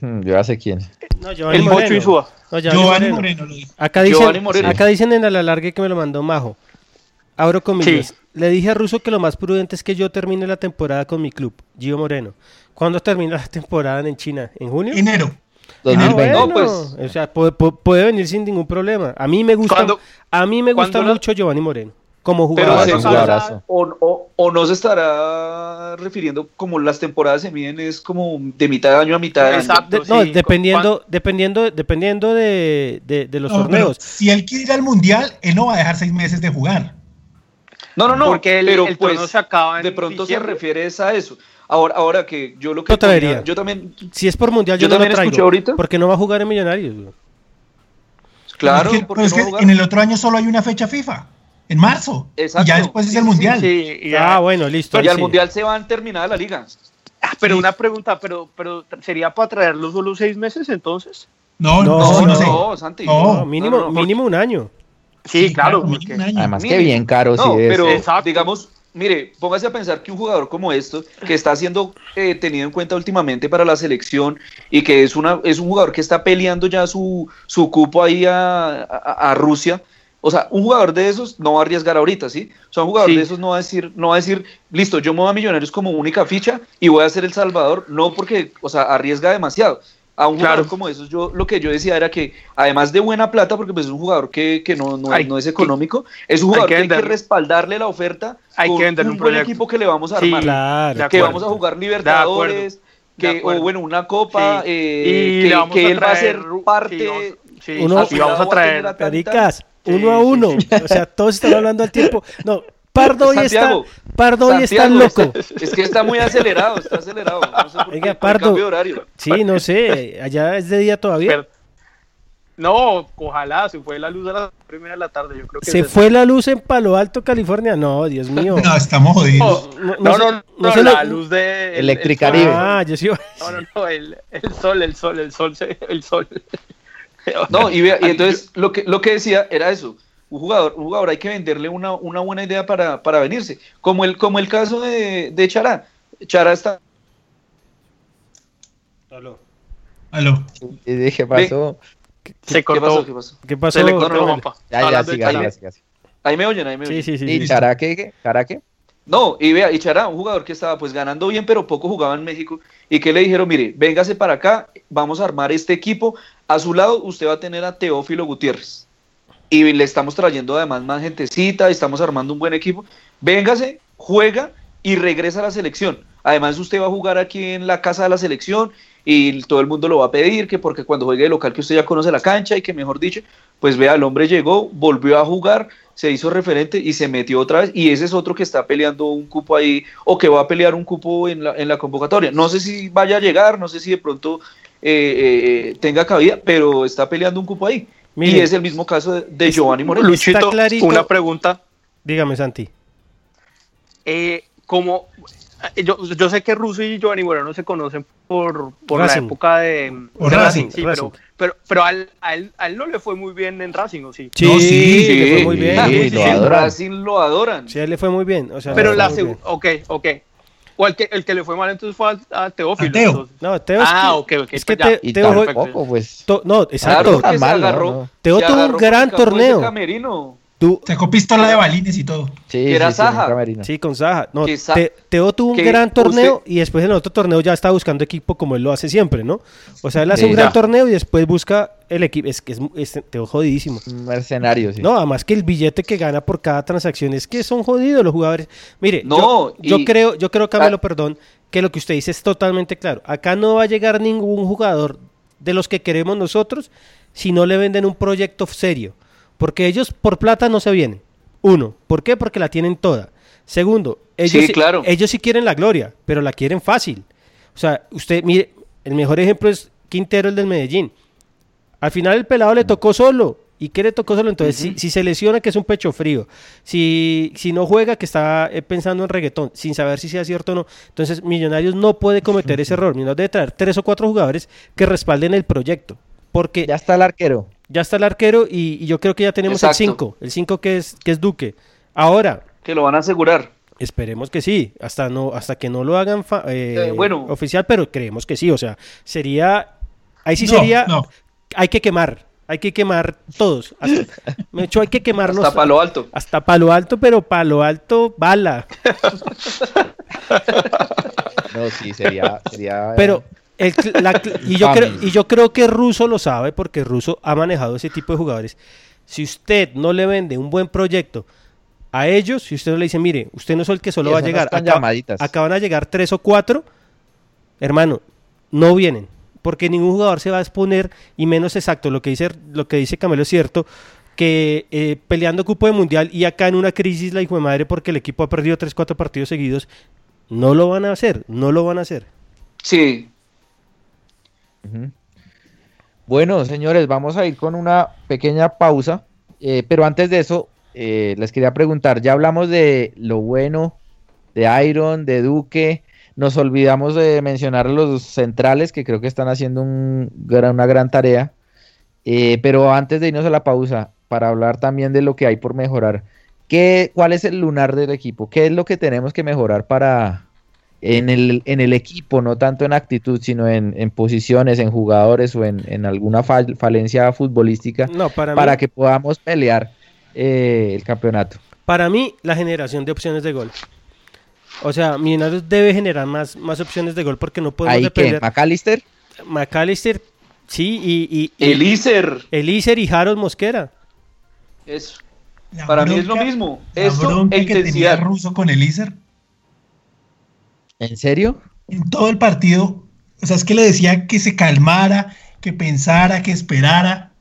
Yo ya sé quién. No, Giovanni el Moreno. Insúa. No, Giovanni Giovanni Moreno. Moreno lo dijo. Acá dicen, Giovanni Moreno. acá dicen en el alargue que me lo mandó Majo. Abro comillas. Sí. Le dije a Russo que lo más prudente es que yo termine la temporada con mi club, Gio Moreno. ¿Cuándo termina la temporada en China? ¿En junio? Enero. Ah, 2020. bueno. No, pues. O sea, puede, pu- puede venir sin ningún problema. A mí me gusta, ¿Cuándo- a mí me gusta la- mucho Giovanni Moreno como jugador. o, o- o no se estará refiriendo como las temporadas se miden es como de mitad de año a mitad de año. Exacto. De- no, sí, dependiendo, dependiendo, dependiendo de, de- de los No, torneos. si él quiere ir al Mundial, él no va a dejar seis meses de jugar. No, no, no, Porque el, pero el pues, se acaba en de pronto se refiere es a eso. Ahora, ahora que yo lo que Lo traería. ponía- yo también, Si es por mundial, yo, Yo no lo también traigo. escuché ahorita. Porque no va a jugar en Millonarios. claro, Es que- ¿por pero qué es no que en el otro año solo hay una fecha FIFA, en marzo. Exacto. Y ya después es Sí, el sí, mundial. Sí, y ya. Ah, bueno, listo. y al sí. mundial se van terminada la liga. Ah, pero una pregunta, pero, pero ¿sería para traerlo solo seis meses entonces? No, No, no, no, no, sé. no, Santi. No. No, mínimo, No, no, no. mínimo un año. Sí, Sí, claro. claro, porque-. Además, que bien caro No, sí es. pero Exacto. digamos, mire, póngase a pensar que un jugador como esto, que está siendo eh, tenido en cuenta últimamente para la selección y que es, una, es un jugador que está peleando ya su, su cupo ahí a, a- a Rusia, o sea, un jugador de esos no va a arriesgar ahorita, ¿sí? O sea, un jugador Sí. de esos no va a decir, no va a decir, listo, yo me voy a Millonarios como única ficha y voy a ser el Salvador, no porque, o sea, arriesga demasiado. A un jugador Claro. como esos, yo lo que yo decía era que, además de buena plata, porque pues es un jugador que, que no, no, Hay no es económico, es un hay jugador que que hay que respaldarle la oferta Hay con que un un buen equipo que le vamos a Sí, armar. Claro. de que vamos a jugar Libertadores, que, o bueno, una copa, Sí. eh, Y que, él va a ser parte. sí, sí, Uno- así vamos a traer. Pericas, Sí, uno a uno. O sea, todos están hablando al tiempo. No, Pardo hoy está, Pardo hoy está loco. Es que está muy acelerado, está acelerado. No sé por Oiga, Pardo. cambio de horario. Sí, no sé, allá es de día todavía. Pero- no, ojalá se fue la luz a las primera de la tarde. Yo creo que Se es eso. fue la luz en Palo Alto, California. No, Dios mío. No, estamos jodidos. No, No, no, no no, se- no, no se la lo- luz de. el- Electricaribe. el. Ah, yo sí. No, no, no, el, el sol, el sol, el sol, el sol. No, y, vea, y entonces lo que, lo que decía era eso. Un jugador, un jugador hay que venderle una, una buena idea para, para venirse. Como el, como el caso de, de Chará. Chará está. Aló. Y dije, pasó. Se ¿Qué pasó? ¿Qué pasó? ¿Qué pasó? Se le No, cortó, no, no. Juanpa. Ya, ya, Hablando de siga, Cali. siga, siga, siga. Ahí me oyen, ahí me Sí, oyen. sí, sí. ¿Y sí. Charaque qué? ¿Charaque? No, y vea, y Chará, un jugador que estaba pues ganando bien, pero poco jugaba en México, y que le dijeron, mire, véngase para acá, vamos a armar este equipo, a su lado usted va a tener a Teófilo Gutiérrez, y le estamos trayendo además más gentecita, estamos armando un buen equipo, véngase, juega y regresa a la selección, además usted va a jugar aquí en la casa de la selección, y todo el mundo lo va a pedir, que porque cuando juegue de local que usted ya conoce la cancha, y que mejor dicho, pues vea, el hombre llegó, volvió a jugar, se hizo referente y se metió otra vez. Y ese es otro que está peleando un cupo ahí, o que va a pelear un cupo en la, en la convocatoria. No sé si vaya a llegar, no sé si de pronto eh, eh, tenga cabida, pero está peleando un cupo ahí. Mire, y es el mismo caso de, Giovanni Moreno. Luchito, clarito. una pregunta. Dígame, Santi. Eh, como eh, yo, yo sé que Russo y Giovanni Moreno se conocen por, por la Racing. época de, de Racing, sí, Racing. pero, pero, pero a, él, a, él, a él no le fue muy bien en Racing, ¿o sí? Sí, No, sí, le fue muy bien. Sí, sí, lo sí, adoran. Racing lo adoran. Sí, a él le fue muy bien. O sea, Pero le la bien. segunda, ok, ok. O el que, el que le fue mal entonces fue a, a Teófilo. A Teo. entonces. No, Teo es Ah, que- ok, ok, Es que pues ya. Te- Y Teo jue- tampoco, pues. to- no, Claro, exacto. Está que se mal, ¿no? agarró, No. Teo tuvo un agarró gran torneo. Camerino. Tú- Sacó pistola de balines y todo. Sí, era sí, Saja. Sí, con Saja. No, Te- Teo tuvo un gran torneo usted- y después en el otro torneo ya está buscando equipo como él lo hace siempre, ¿no? O sea, él hace Sí, un gran ya. torneo y después busca el equipo. Es que es, es Teo jodidísimo. Mercenario, sí. No, además que el billete que gana por cada transacción es que son jodidos los jugadores. Mire, No, yo, creo, yo creo, Camilo, Ah. perdón, que lo que usted dice es totalmente claro. Acá no va a llegar ningún jugador de los que queremos nosotros si no le venden un proyecto serio. Porque ellos por plata no se vienen. Uno, ¿por qué? Porque la tienen toda. Segundo, ellos Sí, claro. ellos sí quieren la gloria, pero la quieren fácil. O sea, usted, mire, el mejor ejemplo es Quintero, el del Medellín. Al final el pelado le tocó solo. ¿Y qué le tocó solo? Entonces, si, si se lesiona, que es un pecho frío. Si, si no juega, que está eh, pensando en reggaetón, sin saber si sea cierto o no. Entonces, Millonarios no puede cometer ese error. Millonarios debe traer tres o cuatro jugadores que respalden el proyecto. Porque Ya está el arquero. Ya está el arquero y, y yo creo que ya tenemos Exacto. el 5. El 5 que es, que es Duque. Ahora, Que lo van a asegurar. Esperemos que sí, hasta no, hasta que no lo hagan fa- eh, Eh, bueno. oficial, pero creemos que sí, o sea, sería, ahí sí No, sería, no. hay que quemar, hay que quemar todos, hasta, me hecho hay que quemarlos Hasta Palo Alto. hasta palo alto, pero palo alto bala, No, sí, sería. sería pero el la y yo creo y yo creo que Russo lo sabe porque Russo ha manejado ese tipo de jugadores. Si usted no le vende un buen proyecto a ellos, si usted no le dice, mire, usted no es el que solo va a llegar, acá, llamaditas. acá van a llegar tres o cuatro, hermano, no vienen, porque ningún jugador se va a exponer, y menos exacto, lo que dice, lo que dice Camelo es cierto, que eh, peleando cupo de mundial y acá en una crisis la hijo de madre porque el equipo ha perdido 3, 4 partidos seguidos, no lo van a hacer, no lo van a hacer. Sí. Bueno, señores, vamos a ir con una pequeña pausa, eh, pero antes de eso, eh, les quería preguntar, ya hablamos de lo bueno de Iron, de Duque, nos olvidamos de mencionar los centrales que creo que están haciendo una gran tarea, Eh, pero antes de irnos a la pausa, para hablar también de lo que hay por mejorar, ¿qué, ¿cuál es el lunar del equipo? ¿Qué es lo que tenemos que mejorar para en el, en el equipo, no tanto en actitud, sino en, en posiciones, en jugadores o en, en alguna fal- falencia futbolística No, para, para mí, que podamos pelear eh, el campeonato? para mí la generación de opciones de gol. O sea, Millonarios debe generar más, más opciones de gol porque no podemos Ahí depender. McAllister, McAllister, sí, y, y, y- Elíser. Elíser y Harold Mosquera. Eso. La Para mí es lo mismo. la Eso bronca que tenía. Russo con Elíser ¿en serio? en todo el partido, o sea, es que le decía que se calmara, que pensara, que esperara.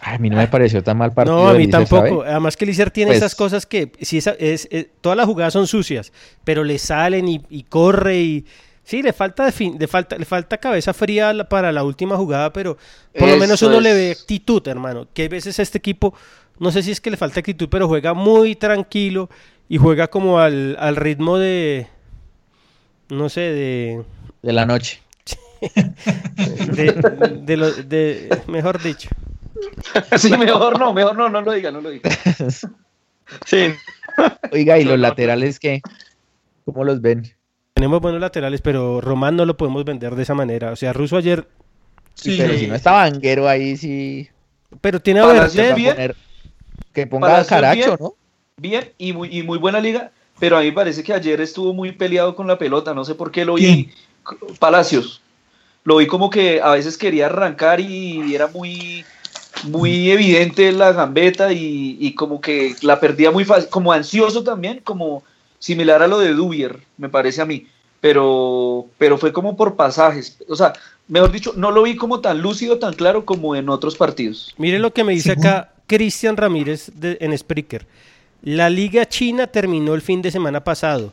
Ay, a mí no me pareció tan mal partido. No, a mí tampoco. ¿sabe? Además que Elíser tiene Pues- esas cosas que si es, eh, todas las jugadas son sucias, pero le salen y, y corre y sí, le falta de fin, le falta, le falta cabeza fría la- para la última jugada, pero por lo menos uno le es. ve actitud, hermano. Que a veces este equipo, no sé si es que le falta actitud, pero juega muy tranquilo y juega como al, al ritmo de, no sé, de, De la noche. de, de lo- de- mejor dicho. Sí, mejor no, mejor no, no lo diga, no lo diga. Sí. Oiga, ¿y los laterales qué? ¿Cómo los ven? Tenemos buenos laterales, pero Román no lo podemos vender de esa manera. O sea, Russo ayer Sí, pero si no está Vanguero ahí, sí. Pero tiene a Bertel. poner- que ponga Palacios Caracho, bien. ¿no? Bien y muy, y muy buena liga, pero a mí me parece que ayer estuvo muy peleado con la pelota, no sé por qué lo vi. Palacios. Lo vi como que a veces quería arrancar y era muy, muy evidente la gambeta y, y como que la perdía muy fácil, como ansioso también, como similar a lo de Dubier, me parece a mí. Pero, pero fue como por pasajes. O sea, mejor dicho, no lo vi como tan lúcido, tan claro como en otros partidos. Mire lo que me dice acá Cristian Ramírez de- en Spreaker. La Liga China terminó el fin de semana pasado.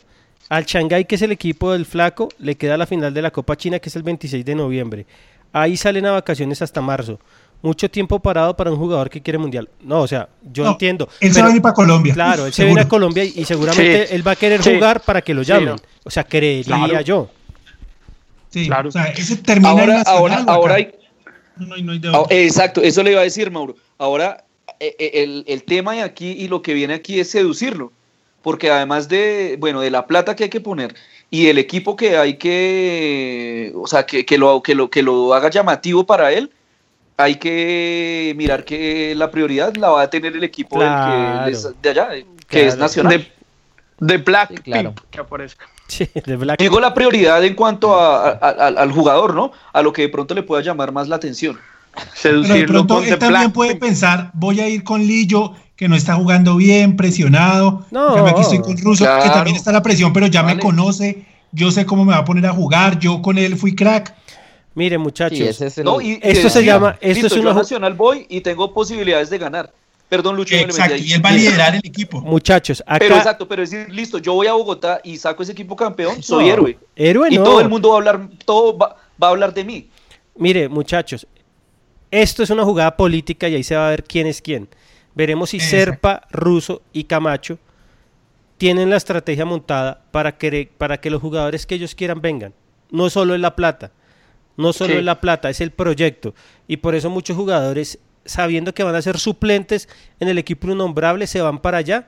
Al Shanghái, que es el equipo del Flaco, le queda la final de la Copa China, que es el 26 de noviembre. Ahí salen a vacaciones hasta marzo. Mucho tiempo parado para un jugador que quiere mundial. No, o sea, yo No, entiendo. él se va a venir para Colombia. Claro, él se viene a Colombia y, y seguramente Sí. él va a querer Sí. jugar para que lo Sí, llamen. no. O sea, creería Claro. yo. Sí, Claro. o sea, ese termina Ahora, Nacional ahora, ahora hay, No, no hay- no hay de Ah. Exacto, eso le iba a decir, Mauro. Ahora, el, el tema de aquí y lo que viene aquí es seducirlo. Porque además de, bueno, de la plata que hay que poner y el equipo que hay que, o sea, que, que lo, que, lo, que lo haga llamativo para él, hay que mirar que la prioridad la va a tener el equipo del que les- de allá, eh, que es nacional. De, de Black Sí, claro. Pimp que aparezca. Sí, de Black. Digo la prioridad en cuanto a- a- a- al jugador, ¿no? A lo que de pronto le pueda llamar más la atención. Pero de Seducirlo pronto con él también puede pensar, voy a ir con Lillo, que no está jugando bien, presionado. No. Cambio, aquí estoy con Russo, que Claro. también está la presión, pero ya me conoce, yo sé cómo me va a poner a jugar, yo con él fui crack. Mire, muchachos. Sí, ese es el- No, y- y Esto se decía, llama- esto listo, es una Nacional voy y tengo posibilidades de ganar. Perdón, Lucho, Exacto, y él va a liderar el equipo. Muchachos, acá. Pero exacto, pero decir, listo, yo voy a Bogotá y saco ese equipo campeón, soy No, héroe. héroe y no. todo el mundo va a hablar, todo va, va a hablar de mí. Mire, muchachos, esto es una jugada política y ahí se va a ver quién es quién. Veremos si Exacto. Serpa, Russo y Camacho tienen la estrategia montada para que, para que los jugadores que ellos quieran vengan. No solo es la plata, no solo Sí. es la plata, es el proyecto. Y por eso muchos jugadores, sabiendo que van a ser suplentes en el equipo innombrable, se van para allá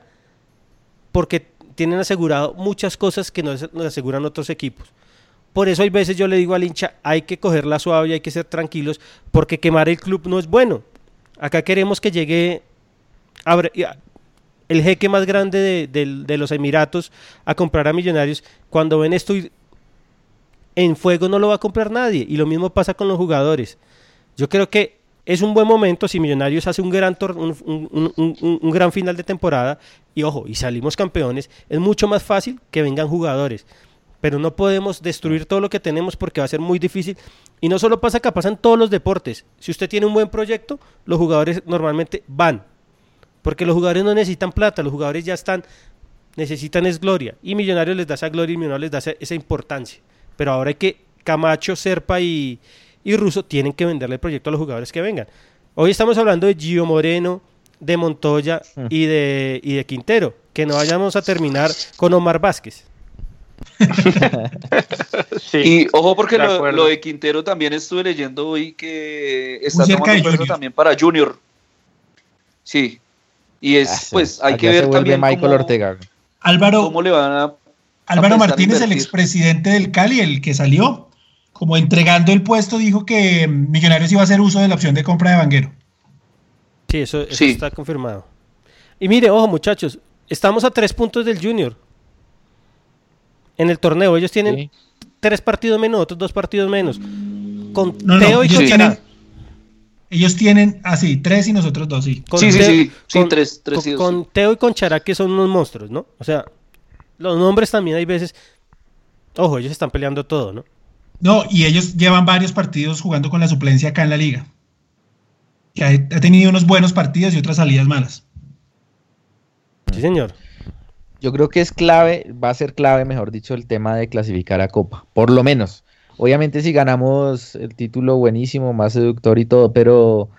porque tienen asegurado muchas cosas que no se- nos aseguran otros equipos. Por eso hay veces yo le digo al hincha, hay que cogerla suave, hay que ser tranquilos, porque quemar el club no es bueno. Acá queremos que llegue y a- el jeque más grande de, los Emiratos a comprar a Millonarios. Cuando ven esto y- en fuego no lo va a comprar nadie. Y lo mismo pasa con los jugadores. Yo creo que es un buen momento si Millonarios hace un gran, un- un gran final de temporada y ojo, y salimos campeones, es mucho más fácil que vengan jugadores. Pero no podemos destruir todo lo que tenemos porque va a ser muy difícil. Y no solo pasa acá, pasa en todos los deportes. Si usted tiene un buen proyecto, los jugadores normalmente van. Porque los jugadores no necesitan plata, los jugadores ya están, necesitan es gloria. Y Millonarios les da esa gloria y Millonarios les da esa, esa importancia. Pero ahora hay que, Camacho, Serpa y, y Russo tienen que venderle el proyecto a los jugadores que vengan. Hoy estamos hablando de Gio Moreno, de Montoya y de, y de Quintero. Que no vayamos a terminar con Omar Vázquez. y ojo porque lo, de Quintero también estuve leyendo hoy que está cerca tomando Junior. también para Junior. Sí. Y es, Ah, sí. pues, hay Allá que ver también Michael cómo, Ortega. Álvaro, cómo le van a... Álvaro pensar Martínez, el expresidente del Cali, el que salió, como entregando el puesto, dijo que Millonarios iba a hacer uso de la opción de compra de Vanguero. Sí, eso, eso Sí. está confirmado. Y mire, ojo muchachos, estamos a tres puntos del Junior. En el torneo, ellos tienen Sí. tres partidos menos, otros dos partidos menos. Con No, no, Teo y ellos con tienen, Chará. ellos tienen, así, tres y nosotros dos, sí. Con Sí, sí, Teo- sí, sí, con- tres- tres con- y dos, con Teo y con Chará, que son unos monstruos, ¿no? O sea, los nombres también hay veces. Ojo, ellos están peleando todo, ¿no? No, y ellos llevan varios partidos jugando con la suplencia acá en la liga. Que ha, ha tenido unos buenos partidos y otras salidas malas. Sí, señor. Yo creo que es clave, va a ser clave, mejor dicho, el tema de clasificar a Copa, por lo menos. Obviamente si ganamos el título buenísimo, más seductor y todo, pero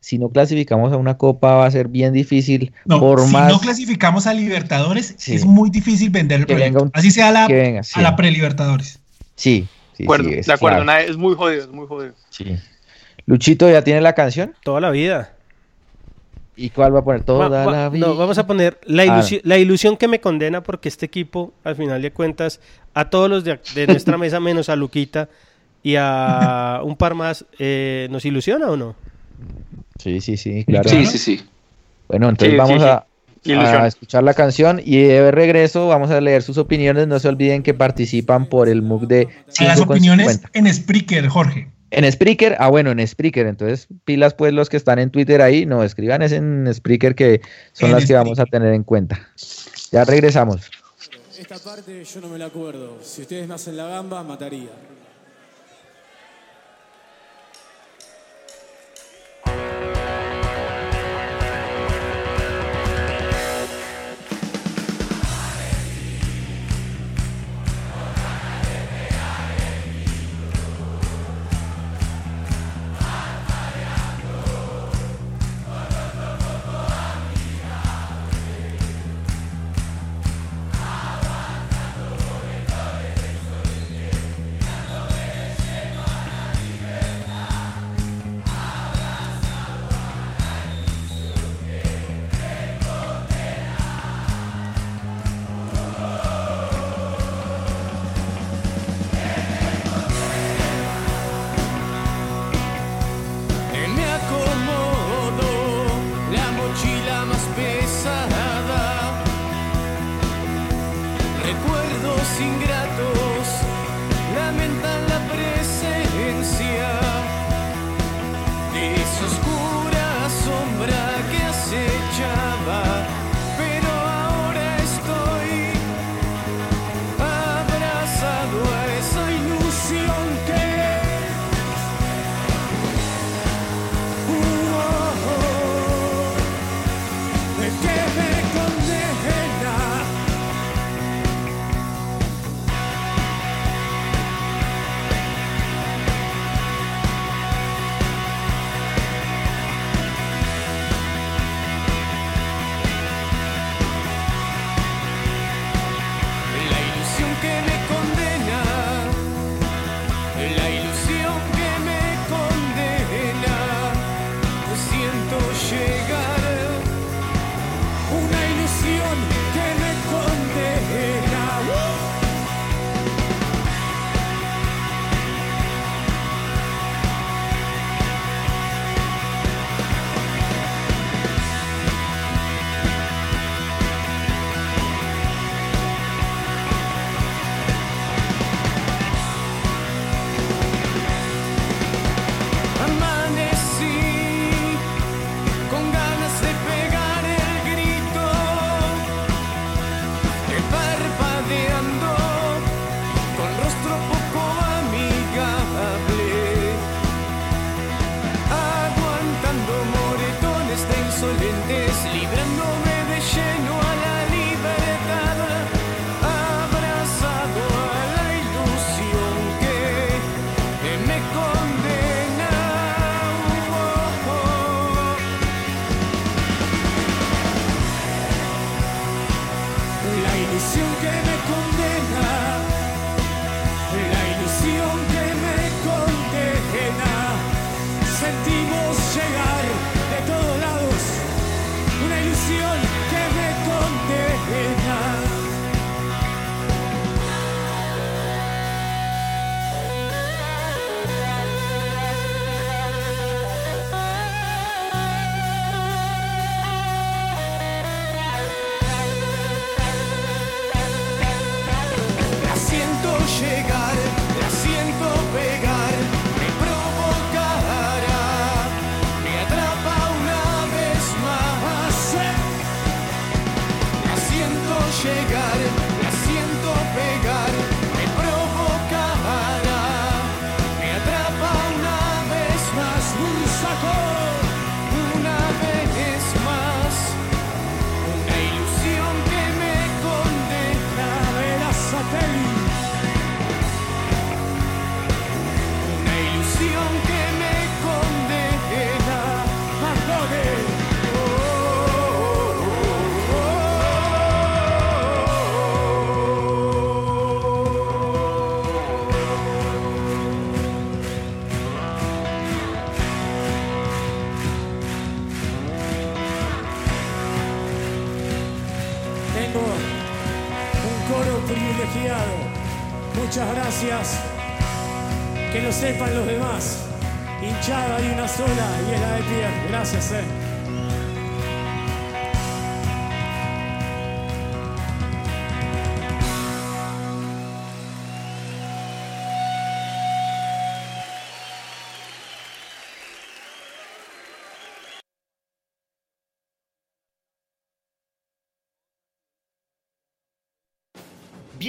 si no clasificamos a una Copa va a ser bien difícil, No, por si más no clasificamos a Libertadores, Sí. es muy difícil vender el Que proyecto. venga un- Así sea a la, venga, sí. a la pre-Libertadores. Sí, sí, De acuerdo, sí, es de acuerdo, clave. nada, es muy jodido, es muy jodido. Sí. Luchito ya tiene la canción. Toda la vida. ¿Y cuál va a poner? Toda Va- va- la vida. no, vamos a poner la Ah, la ilusión que me condena porque este equipo, al final de cuentas, a todos los de, nuestra mesa, menos a Luquita y a un par más, eh, ¿nos ilusiona o no? Sí, sí, sí, claro. Sí, sí, sí. Bueno, entonces Sí, vamos sí, a, sí. Escuchar la canción y de regreso vamos a leer sus opiniones. No se olviden que participan por el MOOC de A las 5,50. opiniones en Spreaker, Jorge. En Spreaker, ah bueno, en Spreaker, entonces pilas pues los que están en Twitter ahí, no, escriban es en Spreaker que son En las que vamos a tener en cuenta. Ya regresamos. Esta parte yo no me la acuerdo. Si ustedes me hacen la gamba, mataría.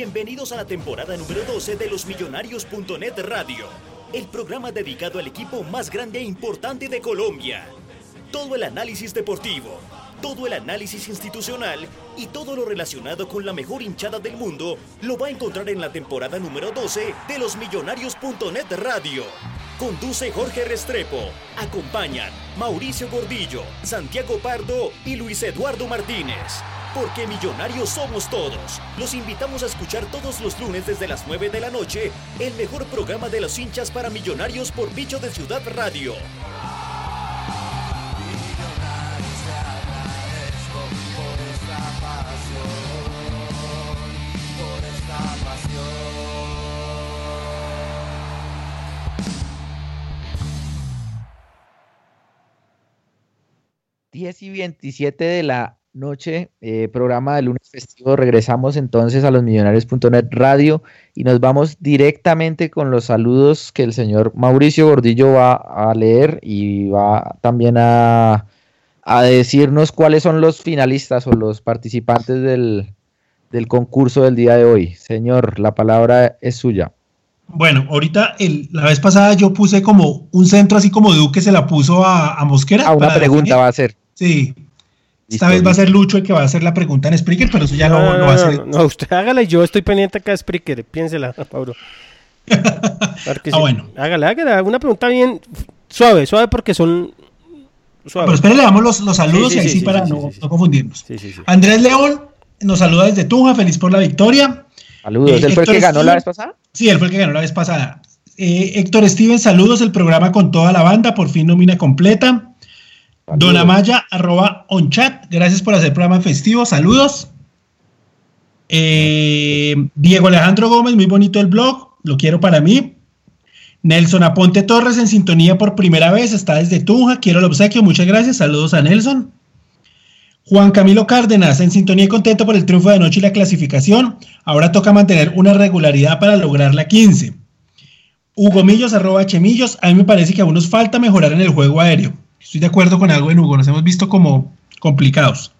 Bienvenidos a la temporada número 12 de los Millonarios.net Radio, el programa dedicado al equipo más grande e importante de Colombia. Todo el análisis deportivo, todo el análisis institucional y todo lo relacionado con la mejor hinchada del mundo lo va a encontrar en la temporada número 12 de los Millonarios.net Radio. Conduce Jorge Restrepo. Acompañan Mauricio Gordillo, Santiago Pardo y Luis Eduardo Martínez. Porque millonarios somos todos. Los invitamos a escuchar todos los lunes desde las 9 de la noche el mejor programa de los hinchas para millonarios por Bicho de Ciudad Radio. Diez y 27 de la noche, eh, programa de lunes festivo. Regresamos entonces a los millonarios.net radio y nos vamos directamente con los saludos que el señor Mauricio Gordillo va a leer y va también a, a decirnos cuáles son los finalistas o los participantes del, del concurso del día de hoy. Señor, la palabra es suya. Bueno, ahorita el, la vez pasada yo puse como un centro así como Duque se la puso a, a Mosquera. A una pregunta va a ser. Sí, esta vez va a ser Lucho el que va a hacer la pregunta en Spreaker, pero eso ya no, no, lo va a hacer. No, usted hágala y yo estoy pendiente acá de Spreaker. Piénsela, Pablo. ah, sí. bueno. Hágala, hágala. Una pregunta bien suave, suave porque son. Suave. Pero espere, le damos los, los saludos Sí, sí, y ahí sí, sí, para sí, no, sí, no confundirnos. Sí, sí, sí. Andrés León nos saluda desde Tunja, feliz por la victoria. Saludos. Eh, ¿Él fue el que ganó la vez pasada? Sí, él fue el que ganó la vez pasada. Eh, Héctor Steven, saludos, el programa con toda la banda, por fin nómina completa. Don Amaya, arroba onchat, gracias por hacer programa festivo, saludos. Eh, Diego Alejandro Gómez, muy bonito el blog, lo quiero para mí. Nelson Aponte Torres en sintonía por primera vez, está desde Tunja, quiero el obsequio, muchas gracias, saludos a Nelson. Juan Camilo Cárdenas, en sintonía y contento por el triunfo de anoche y la clasificación. Ahora toca mantener una regularidad para lograr la 15. Hugo Millos, arroba Chemillos, a mí me parece que aún nos falta mejorar en el juego aéreo. Estoy de acuerdo con algo en Hugo, nos hemos visto como complicados.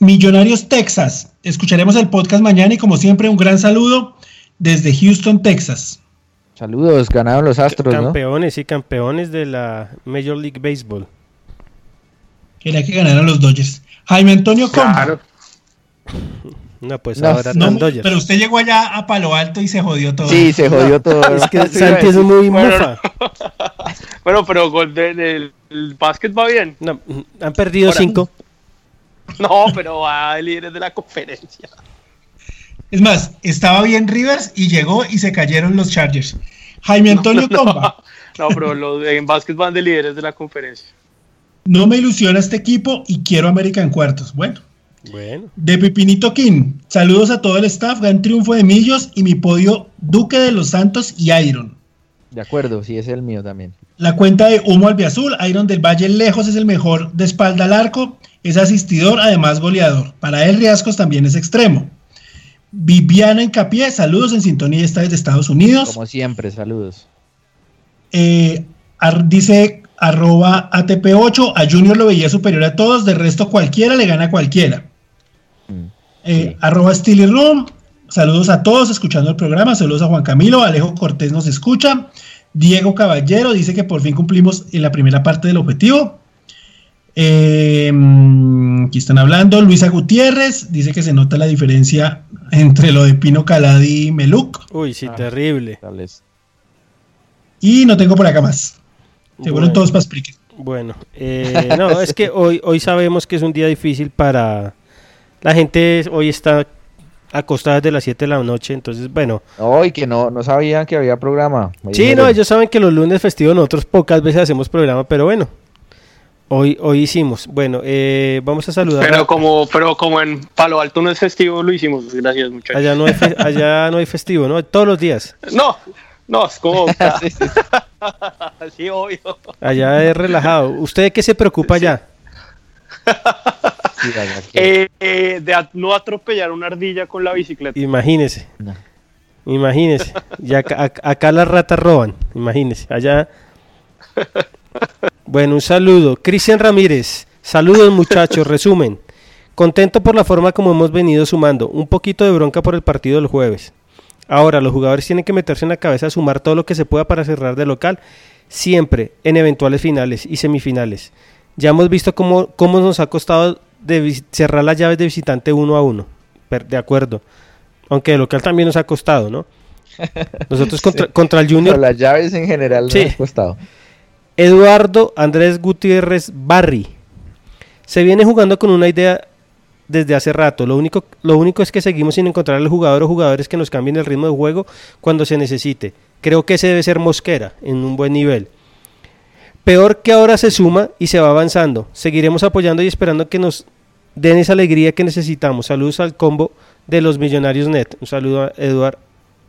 Millonarios Texas, escucharemos el podcast mañana y como siempre un gran saludo desde Houston, Texas. Saludos, ganaron los Astros, ¿no? Campeones y campeones de la Major League Baseball. Quería que ganaran los Dodgers. Jaime Antonio Comba. No, pues No, ahora no, tan Dodgers. pero usted llegó allá a Palo Alto y se jodió todo. Sí, se jodió todo. Es que Santi es muy Bueno, mufa. Bueno, pero del el básquet va bien. No, han perdido Ahora- cinco. No, pero va líderes de la conferencia. Es más, estaba bien Rivers y llegó y se cayeron los Chargers. Jaime Antonio no, Comba. No, pero los en básquet van de líderes de la conferencia. No me ilusiona este equipo y quiero América en cuartos. Bueno, Bueno. de Pipinito King. Saludos a todo el staff. Gran triunfo de Millos y mi podio Duque de los Santos y Iron. De acuerdo, sí, es el mío también. La cuenta de Humo Albiazul. Iron del Valle lejos es el mejor de espalda al arco. Es asistidor, además goleador. Para él, Riascos también es extremo. Viviana Encapié, saludos en sintonía, está desde Estados Unidos. Como siempre, saludos. Eh, ar- dice arroba ATP8, a Junior lo veía superior a todos, de resto cualquiera le gana a cualquiera. Eh, Arroba Steely Room, saludos a todos escuchando el programa, saludos a Juan Camilo, Alejo Cortés nos escucha, Diego Caballero dice que por fin cumplimos en la primera parte del objetivo. Eh, aquí están hablando, Luisa Gutiérrez dice que se nota la diferencia entre lo de Pino Caladi y Meluc. Uy, sí, terrible. Y no tengo por acá más. Se fueron Bueno. todos para Spreaker. Bueno, eh, no, es que hoy, hoy sabemos que es un día difícil para... La gente hoy está acostada desde las 7 de la noche, entonces, bueno. Hoy que no, no sabían que había programa. Me Sí, dijeron. no, ellos saben que los lunes festivos nosotros pocas veces hacemos programa, pero bueno. Hoy, hoy hicimos. Bueno, eh, vamos a saludar. Pero a- como, pero como en Palo Alto no es festivo, lo hicimos. Gracias, muchachos. allá, no hay fe- allá no hay festivo, ¿no? Todos los días. No, no, es como. sí, obvio. Allá es relajado. ¿Usted de qué se preocupa allá? Eh, eh, de no atropellar una ardilla con la bicicleta. Imagínese. Imagínese. Y acá, ac- acá las ratas roban. Imagínese. Allá. Bueno, un saludo. Cristian Ramírez. Saludos muchachos. Resumen. Contento por la forma como hemos venido sumando. Un poquito de bronca por el partido del jueves. Ahora, los jugadores tienen que meterse en la cabeza a sumar todo lo que se pueda para cerrar de local. Siempre en eventuales finales y semifinales. Ya hemos visto cómo, cómo nos ha costado de cerrar las llaves de visitante uno a uno. De acuerdo. Aunque de local también nos ha costado, ¿no? Nosotros contra, Sí. contra el Junior. Pero las llaves en general Sí. no han costado. Eduardo Andrés Gutiérrez Barry. Se viene jugando con una idea desde hace rato. Lo único, lo único es que seguimos sin encontrar al jugador o jugadores que nos cambien el ritmo de juego cuando se necesite. Creo que ese debe ser Mosquera en un buen nivel. Peor que ahora se suma y se va avanzando. Seguiremos apoyando y esperando que nos den esa alegría que necesitamos. Saludos al combo de los Millonarios Net. Un saludo a Eduard-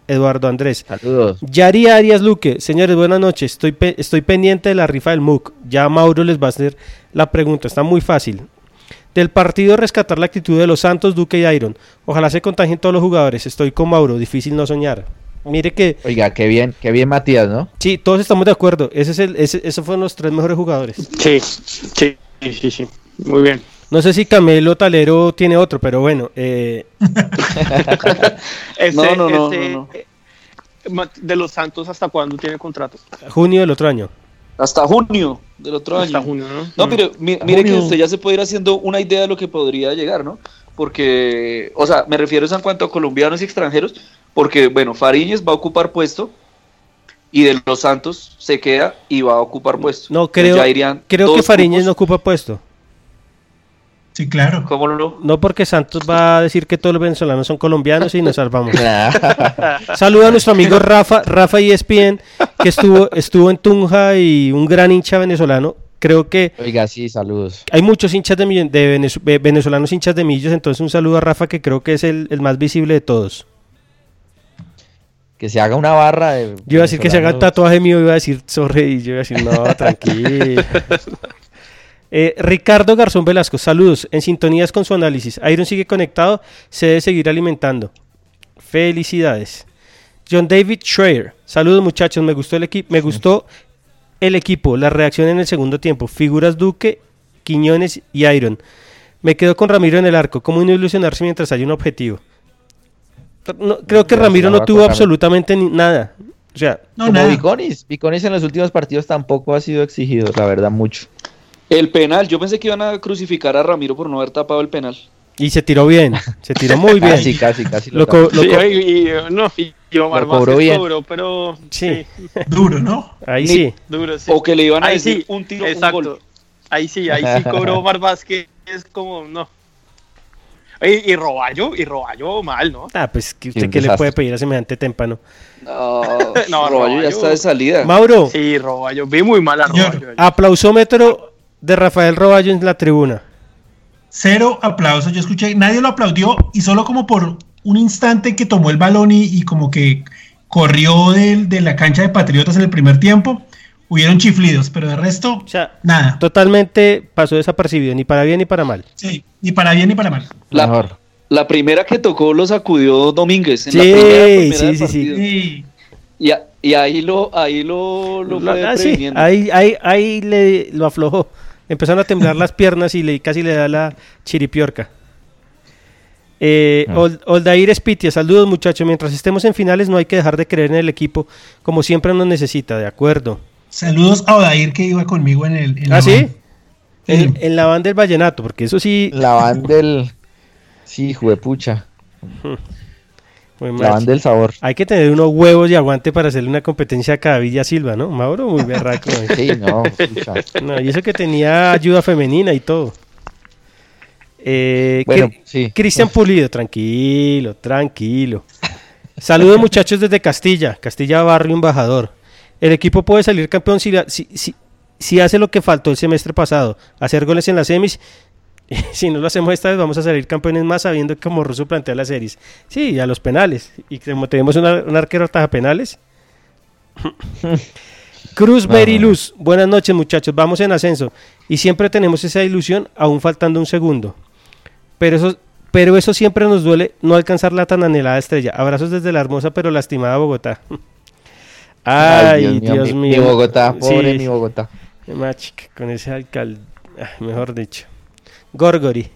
Eduardo Andrés. Saludos. Yari Arias Luque, señores, buenas noches. Estoy, pe- estoy pendiente de la rifa del MOOC. Ya Mauro les va a hacer la pregunta. Está muy fácil. Del partido rescatar la actitud de los Santos, Duque y Iron. Ojalá se contagien todos los jugadores. Estoy con Mauro. Difícil no soñar. Mire que. Oiga, qué bien, qué bien Matías, ¿no? Sí, todos estamos de acuerdo. Ese es el, ese- esos fueron los tres mejores jugadores. Sí, sí, sí, sí, sí. Muy bien. No sé si Camelo Talero tiene otro, pero bueno. eh, Ese- No, no, no, ese, no, no. eh, De los Santos, ¿hasta cuándo tiene contrato? junio del otro año. Hasta junio del otro año. Hasta junio, ¿no? No, Mm. pero mi- mire que usted ya se puede ir haciendo una idea de lo que podría llegar, ¿no? Porque, o sea, me refiero es en cuanto a colombianos y extranjeros, porque, bueno, Fariñez va a ocupar puesto y de los Santos se queda y va a ocupar puesto. No, creo, ya irían creo que Fariñez no ocupa puesto. Sí, claro. ¿Cómo no? No porque Santos va a decir que todos los venezolanos son colombianos y nos salvamos. Saluda a nuestro amigo Rafa, Rafa ESPN, que estuvo, estuvo en Tunja y un gran hincha venezolano. Creo que Oiga, sí, saludos. hay muchos hinchas de, de venez- ve- venezolanos hinchas de millos, entonces un saludo a Rafa que creo que es el, el más visible de todos. Que se haga una barra de. Yo iba a decir que se haga el venezolanos. tatuaje mío, iba a decir sorry, y yo iba a decir no, tranquilo. Eh, Ricardo Garzón Velasco, saludos, en sintonías con su análisis. Iron sigue conectado, se debe seguir alimentando. Felicidades. John David Schreier, saludos muchachos, me gustó el equipo, me gustó el equipo, la reacción en el segundo tiempo. Figuras Duque, Quiñones y Iron. Me quedo con Ramiro en el arco, ¿cómo no ilusionarse mientras hay un objetivo? No, creo que Ramiro no tuvo absolutamente ni- nada. O sea, Como Viconis. Viconis en los últimos partidos tampoco ha sido exigido, la verdad, mucho. El penal, yo pensé que iban a crucificar a Ramiro por no haber tapado el penal. Y se tiró bien, se tiró muy bien. Casi, casi, casi. Lo co- lo Sí, co- y, y, no, y y Omar Lo cobró Vázquez bien. cobró, pero Sí. Duro, ¿no? Ahí sí. duro, sí. O que le iban a Ahí decir sí, un tiro, un exacto. gol. Ahí sí, ahí sí cobró Omar Vázquez, es como, no. Y, y Roballo, y Roballo mal, ¿no? Ah, pues usted un qué le puede pedir a semejante témpano. No, No, Roballo ya está de salida. Mauro, Sí, Roballo, vi muy mal a. Roballo. aplausómetro de Rafael Roballo en la tribuna. Cero aplausos. Yo escuché, nadie lo aplaudió y solo como por un instante que tomó el balón y, y como que corrió de, la cancha de Patriotas en el primer tiempo, hubieron chiflidos, pero de resto, O sea, nada. totalmente pasó desapercibido, ni para bien ni para mal. Sí, ni para bien ni para mal. La, Mejor. la primera que tocó lo sacudió Domínguez. En Sí, la primera, primera sí, sí, sí. Y, a- y ahí lo, ahí lo, lo fue Ah, sí, ahí, ahí, ahí le lo aflojó. Empezaron a temblar las piernas y le, casi le da la chiripiorca. Eh, Ah. Ol- Oldair Espitia, saludos muchachos. Mientras estemos en finales no hay que dejar de creer en el equipo, como siempre nos necesita, de acuerdo. Saludos a Odair que iba conmigo en el. en ¿Ah, la sí? en la banda del vallenato, porque eso sí... La banda del. Sí, juepucha. Muy La banda del sabor. Hay que tener unos huevos y aguante para hacerle una competencia a Cadavilla Silva, ¿no? Mauro, muy berraco. ¿eh? Sí, no. No, y eso que tenía ayuda femenina y todo. Eh, Bueno, sí. Cristian Pulido, tranquilo, tranquilo. Saludos muchachos desde Castilla, Castilla Barrio Embajador. El equipo puede salir campeón si, si, si- si hace lo que faltó el semestre pasado, hacer goles en las semis, si no lo hacemos esta vez vamos a salir campeones más sabiendo que Morroso plantea las series. Sí, a los penales. Y como tenemos una- un arquero taja penales. Cruz No, Beriluz, buenas noches muchachos, vamos en ascenso. Y siempre tenemos esa ilusión, aún faltando un segundo. Pero eso, pero eso siempre nos duele no alcanzar la tan anhelada estrella. Abrazos desde la hermosa pero lastimada Bogotá. Ay, Dios, mi- mío. Mi Bogotá, pobre Sí. mi Bogotá. Machica, con ese alcalde, ah, mejor dicho. Gorgori.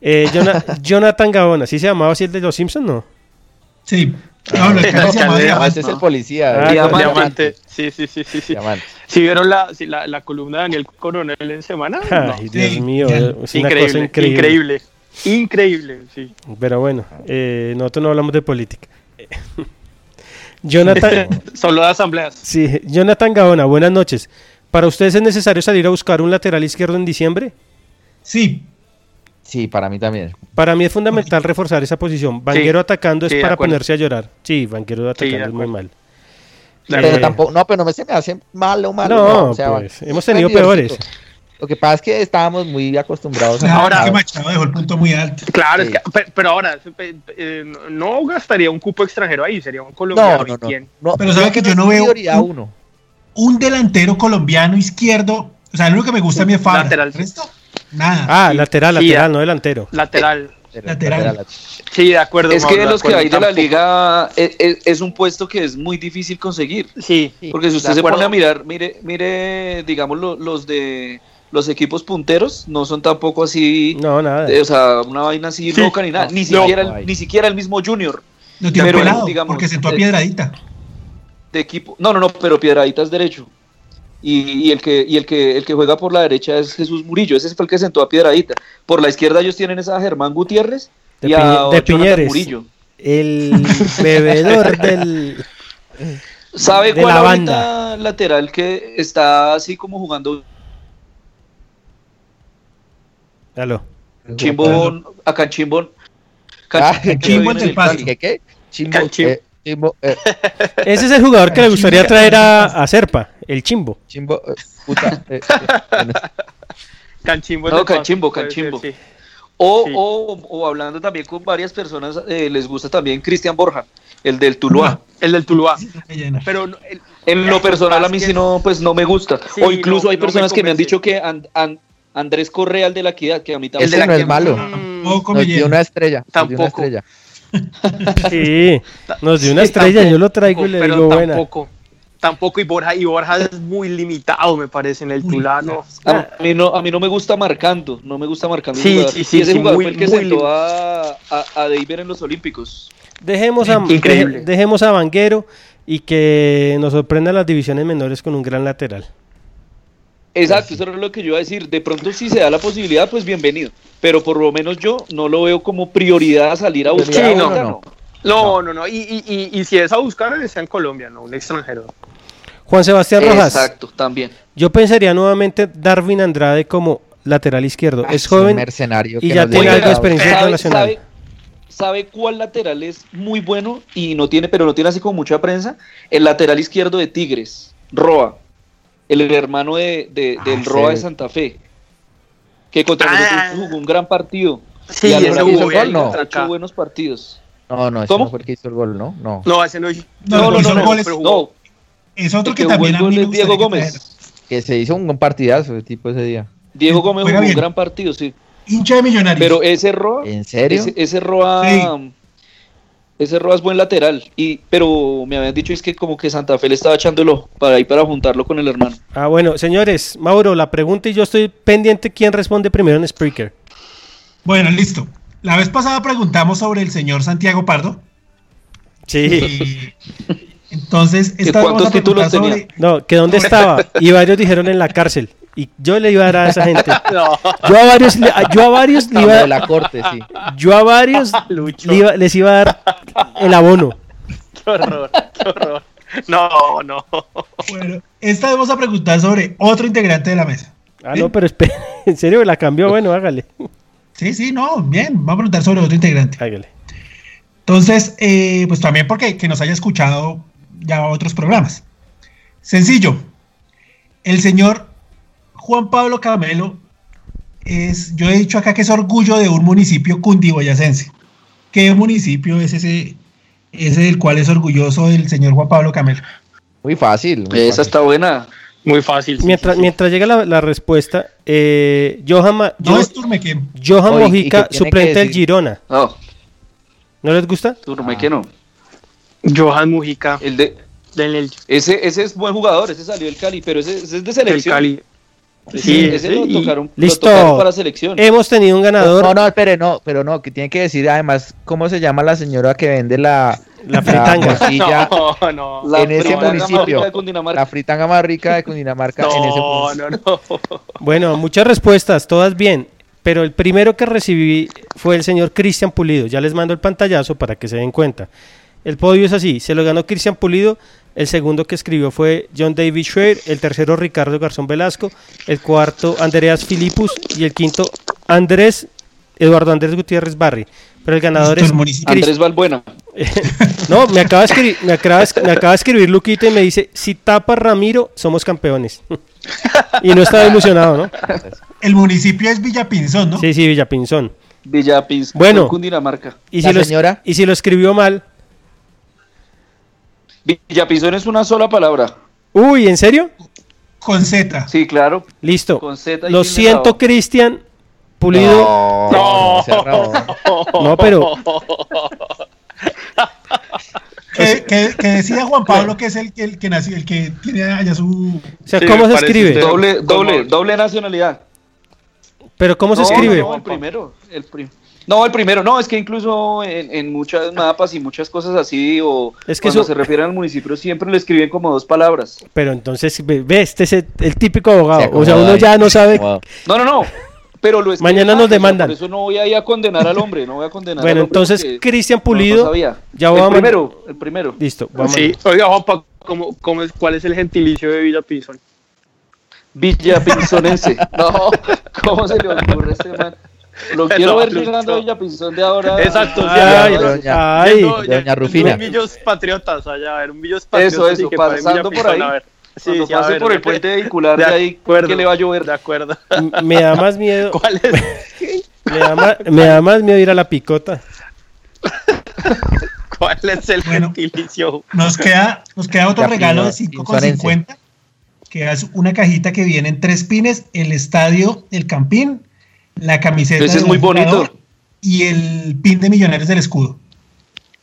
Eh, Jona- Jonathan Gaona, ¿sí se llamaba así el de los Simpsons? No. Sí. No, No, ese es el policía. Ah. Diamante. Diamante. Sí, sí, sí, sí. sí. Diamante. ¿Sí vieron la, sí, la, la columna de Daniel Coronel en semana? No. Ay, Dios Sí, mío, es una cosa increíble. increíble, increíble, sí. Pero bueno, eh, nosotros no hablamos de política. Jonathan, Solo de asambleas. sí, Jonathan Gaona, buenas noches. ¿Para ustedes es necesario salir a buscar un lateral izquierdo en diciembre? Sí, Sí, para mí también. Para mí es fundamental reforzar esa posición. Vanguero atacando es sí, para ponerse a llorar. Sí, Vanguero atacando es muy mal. Claro. Pero Eh, tampoco, no, pero no me se me hace malo, malo. No, o sea, pues, hemos tenido peores. Lo que pasa es que estábamos muy acostumbrados a. ahora que Machado dejó el punto muy alto. Claro, Sí. es que, pe- pero ahora, eh, no gastaría un cupo extranjero ahí, sería un colombiano. No, no, ¿y no. quién? no Pero sabe que yo no veo prioridad un- uno. Un delantero colombiano izquierdo. O sea, lo único que me gusta a mí es Fabra. Lateral. El resto, nada. Ah, Sí, lateral, sí, lateral, no delantero. Lateral. Lateral. Sí, de acuerdo. Es que de los que hay de la liga es, es- es un puesto que es muy difícil conseguir. Sí, Porque si usted de se pone a mirar, mire, mire, digamos, lo- los de los equipos punteros no son tampoco así, No, nada. eh, o sea, una vaina así Sí. loca ni nada, ni No. siquiera, No el, ni siquiera el mismo Junior Lo tiene pelado, digamos, porque sentó a eh, piedradita. de equipo. No, no, no, pero Piedradita es derecho. Y, y el que y el que el que juega por la derecha es Jesús Murillo, ese fue el que sentó a Piedradita. Por la izquierda ellos tienen esa a Germán Gutiérrez De y a de Piñeres. Murillo. El bebedor del. ¿Sabe de cuál la banda. lateral que está así como jugando Aló. Chimbo acá en Chimbo? Ah, Chimbo en del el Paso. Cali. ¿Qué qué? Chimbo. Eh, Chimbo. eh, Ese es el jugador que le gustaría traer a, a Serpa, el chimbo. Chimbo. eh, puta, eh, eh, bueno, Canchimbo. No, Canchimbo, ser, Canchimbo. sí. O, Sí. o, o hablando también con varias personas, eh, les gusta también Cristian Borja, el del Tuluá. El del Tuluá. Llena. Pero el- En lo personal a mí sí no, pues no me gusta. Sí, o incluso no, hay no me personas que me han dicho que An- An- Andrés Correa, el de la equidad, que a mí también Ese no es malo. Mm, Tampoco me Nos dio una estrella. una Tampoco. estrella. Sí, nos dio una Sí, estrella, tampoco, yo lo traigo y le digo buena. Tampoco. Y Borja, y Borja es muy limitado, me parece, en el Uy, Tuluá, no. A mí no, a mí no me gusta marcando, no me gusta marcando. Sí, jugador. sí, sí, y ese sí, jugador muy- fue el que sentó a, a, a David en los Olímpicos. Dejemos a, Increíble. deje- dejemos a Vanguero y que nos sorprendan las divisiones menores con un gran lateral. Exacto, eso era lo que yo iba a decir. De pronto, si se da la posibilidad, pues bienvenido. Pero por lo menos yo no lo veo como prioridad salir a buscar. Sí, a no, ahorita, no. No, no, no. Y, y, y, y si es a buscar, está en Colombia, no, un extranjero. Juan Sebastián Rojas, Exacto, también. yo pensaría nuevamente Darwin Andrade como lateral izquierdo. Ah, es joven mercenario y ya tiene algo de experiencia ¿Sabe, internacional. sabe, sabe cuál lateral es muy bueno y no tiene, pero no tiene así como mucha prensa? El lateral izquierdo de Tigres, Roa, el hermano de, de- Ah, del Roa de Santa Fe, que contra Ah. nosotros jugó un gran partido. Sí, y a ese el gol, no. buenos partidos. No, no, ese ¿Cómo? no fue el que hizo el gol, ¿no? No. No, ese no. No, No, no, hizo no, no, goles. No, Es otro que que también a mí me Diego Gómez. Que se hizo un buen partidazo ese tipo ese día. Diego Gómez jugó un gran partido, sí. Hincha de millonarios. Pero ese Roa, ¿En serio? ese, ese Roa, Sí. ese Roa es buen lateral. Y, pero me habían dicho es que como que Santa Fe le estaba echando el ojo para ir para juntarlo con el hermano. Ah, bueno, señores, Mauro, la pregunta y yo estoy pendiente quién responde primero en Spreaker. Bueno, listo. La vez pasada preguntamos sobre el señor Santiago Pardo. Sí. Y entonces, ¿Que esta cuántos a preguntar títulos tenía? sobre. No, que dónde estaba. Y varios dijeron en la cárcel. Y yo le iba a dar a esa gente. No, Yo a varios, le- yo a varios le iba, la corte, sí. yo a varios Lucho. le iba- les iba a dar el abono. qué horror, qué horror. No, no. Bueno, esta vez vamos a preguntar sobre otro integrante de la mesa. Ah, no, pero espere, en serio, la cambió, bueno, hágale. Sí, sí, no, bien. Vamos a preguntar sobre otro integrante. Hágale. Entonces, eh, pues también porque que nos haya escuchado ya otros programas. Sencillo. El señor Juan Pablo Camelo es, yo he dicho acá que es orgullo de un municipio cundiboyacense. ¿Qué municipio es ese, ese del cual es orgulloso el señor Juan Pablo Camelo? Muy fácil. muy Esa fácil. está buena. Muy fácil. sí, Mientras, sí, sí. mientras llega la, la respuesta, eh, Johan, Ma- No es. Johan Oye, ¿y Mojica, suplente del? Girona. No, ¿No les gusta? Turme que no. Johan Mujica El de, del el- ese, ese es buen jugador, ese salió del Cali, pero ese, ese es de selección. Cali. Ese, Sí, ese lo y- tocaron, lo Listo. tocaron para selección. Hemos tenido un ganador, No, no, espere, no, pero no, que tiene que decir además cómo se llama la señora que vende la, La fritanga. morcilla No, no. La en ese fritanga más municipio. rica de Cundinamarca. la fritanga más rica de Cundinamarca en ese No, municipio. no, no. Bueno, muchas respuestas, todas bien. Pero el primero que recibí fue el señor Cristian Pulido. Ya les mando el pantallazo para que se den cuenta. El podio es así: se lo ganó Cristian Pulido. El segundo que escribió fue John David Schwer. El tercero, Ricardo Garzón Velasco. El cuarto, Andreas Filipus. Y el quinto, Andrés Eduardo Andrés Gutiérrez Barri. Pero el ganador es Andrés Valbuena. No, me acaba, de escribir, me, acaba, de- me acaba de escribir Luquita y me dice: Si tapa Ramiro, somos campeones. y no estaba ilusionado, ¿no? El municipio es Villapinzón, ¿no? Sí, sí, Villapinzón. Villapins. Bueno. Cundinamarca. Y La lo, señora. y si lo escribió mal. Villapinzón es una sola palabra. Uy, ¿en serio? Con Z. Sí, claro. Listo. Con Z Lo siento. Cristian Pulido. No, no, pero Que, que- que decía Juan Pablo que es el, que- el que nació, el que tiene allá su. o sea, Sí, ¿cómo se escribe? usted- Doble, doble, doble nacionalidad. Pero ¿cómo se escribe? No, el primero. El pri- no, el primero. No, es que incluso en, en muchas mapas y muchas cosas así, o Es que cuando eso- se refieren al municipio, siempre le escriben como dos palabras. Pero entonces, ve, este es el, el típico abogado. Se O sea, uno ahí, ya no sabe. No, no, no. Pero lo Mañana nos o sea, demandan. Por eso no voy a ir a condenar al hombre, no voy a condenar Bueno, al hombre entonces, porque Cristian no- no Pulido, sabía. ya el primero, el primero. Listo, vamos. Sí, oiga, Juanpa, ¿cómo, cómo es, ¿cuál es el gentilicio de Villapinzón? Villapinzonense. No, ¿cómo se le ocurre a este man? Lo quiero ver llegando a Villapinzón de ahora. Exacto, sí, Ay, ya, doña- ay, Yendo- doña yendo Rufina. Un Millos Patriotas allá, a ver, un Millos Patriotas. Eso, eso, pasando por ahí. a ver. Sí, sí, pase ver, por el puente vehicular de, de ahí, acuerdo. que le va a llover. De acuerdo. Me da más miedo. ¿Cuál es, Me da, ma- me da más miedo ir a la picota. cuál es el Bueno. gentilicio? Nos queda, nos queda otro Ya, regalo de Pino- 5,50. Que es una cajita que viene en tres pines: el estadio, el campín, la camiseta. Ese es muy bonito. Y el pin de Millonarios del escudo.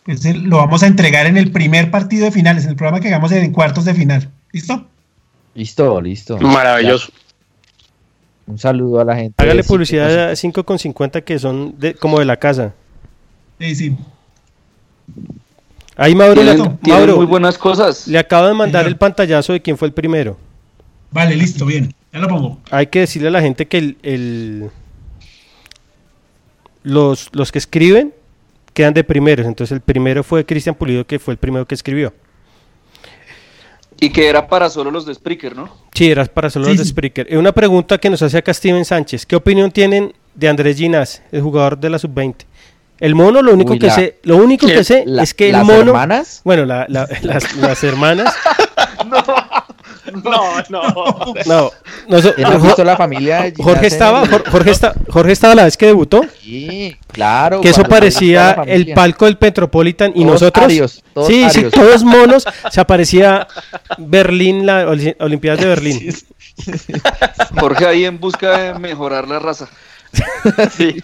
Ese lo vamos a entregar en el primer partido de finales, en el programa que hagamos en cuartos de final. ¿Listo? Listo, listo. Maravilloso. Ya. Un saludo a la gente. Hágale publicidad a 5,50 que son de, como de la casa. Sí, sí. Ahí Mauro, le, Tienen, tienen Mauro, muy buenas cosas. le acabo de mandar Señor. el pantallazo de quién fue el primero. Vale, listo, bien. Ya lo pongo. Hay que decirle a la gente que el, el- los, los que escriben quedan de primeros. Entonces el primero fue Cristian Pulido, que fue el primero que escribió. Y que era para solo los de Spreaker, ¿no? Sí, era para solo Sí, los de. Spreaker. Eh, Una pregunta que nos hace acá Steven Sánchez. ¿Qué opinión tienen de Andrés Ginás, el jugador de la sub-20? El mono, lo único Uy, que la- sé, lo único que sé La- es que el las mono, hermanas. bueno, la- la- las, las hermanas, No, no. no, no so- ¿Quién ha visto la familia de Jorge estaba, Jorge, está, Jorge estaba la vez que debutó, Sí, claro. que eso parecía el palco del Metropolitan y Todos nosotros, arios, todos sí, sí, todos monos, se aparecía Berlín, la Oli- Olimpiadas de Berlín. Jorge ahí en busca de mejorar la raza. Sí.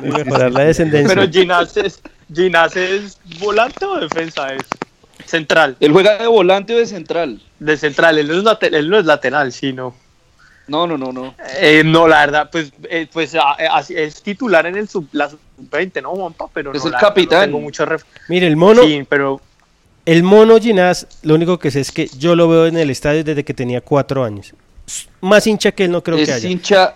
de mejorar la descendencia. Pero Ginás es, Ginás es volante o defensa es central. Él juega de volante o de central. De central, él no es, late- él no es lateral, sino. No, no, no, no. Eh, no, la verdad, pues, eh, pues ah, eh, es titular en el sub, la sub-20, ¿no, Juanpa? Pero Es no, el la capitán. No tengo mucho ref- Mire, el mono, Sí, pero el mono Ginás, lo único que sé es que yo lo veo en el estadio desde que tenía cuatro años. Más hincha que él no creo que es haya. hincha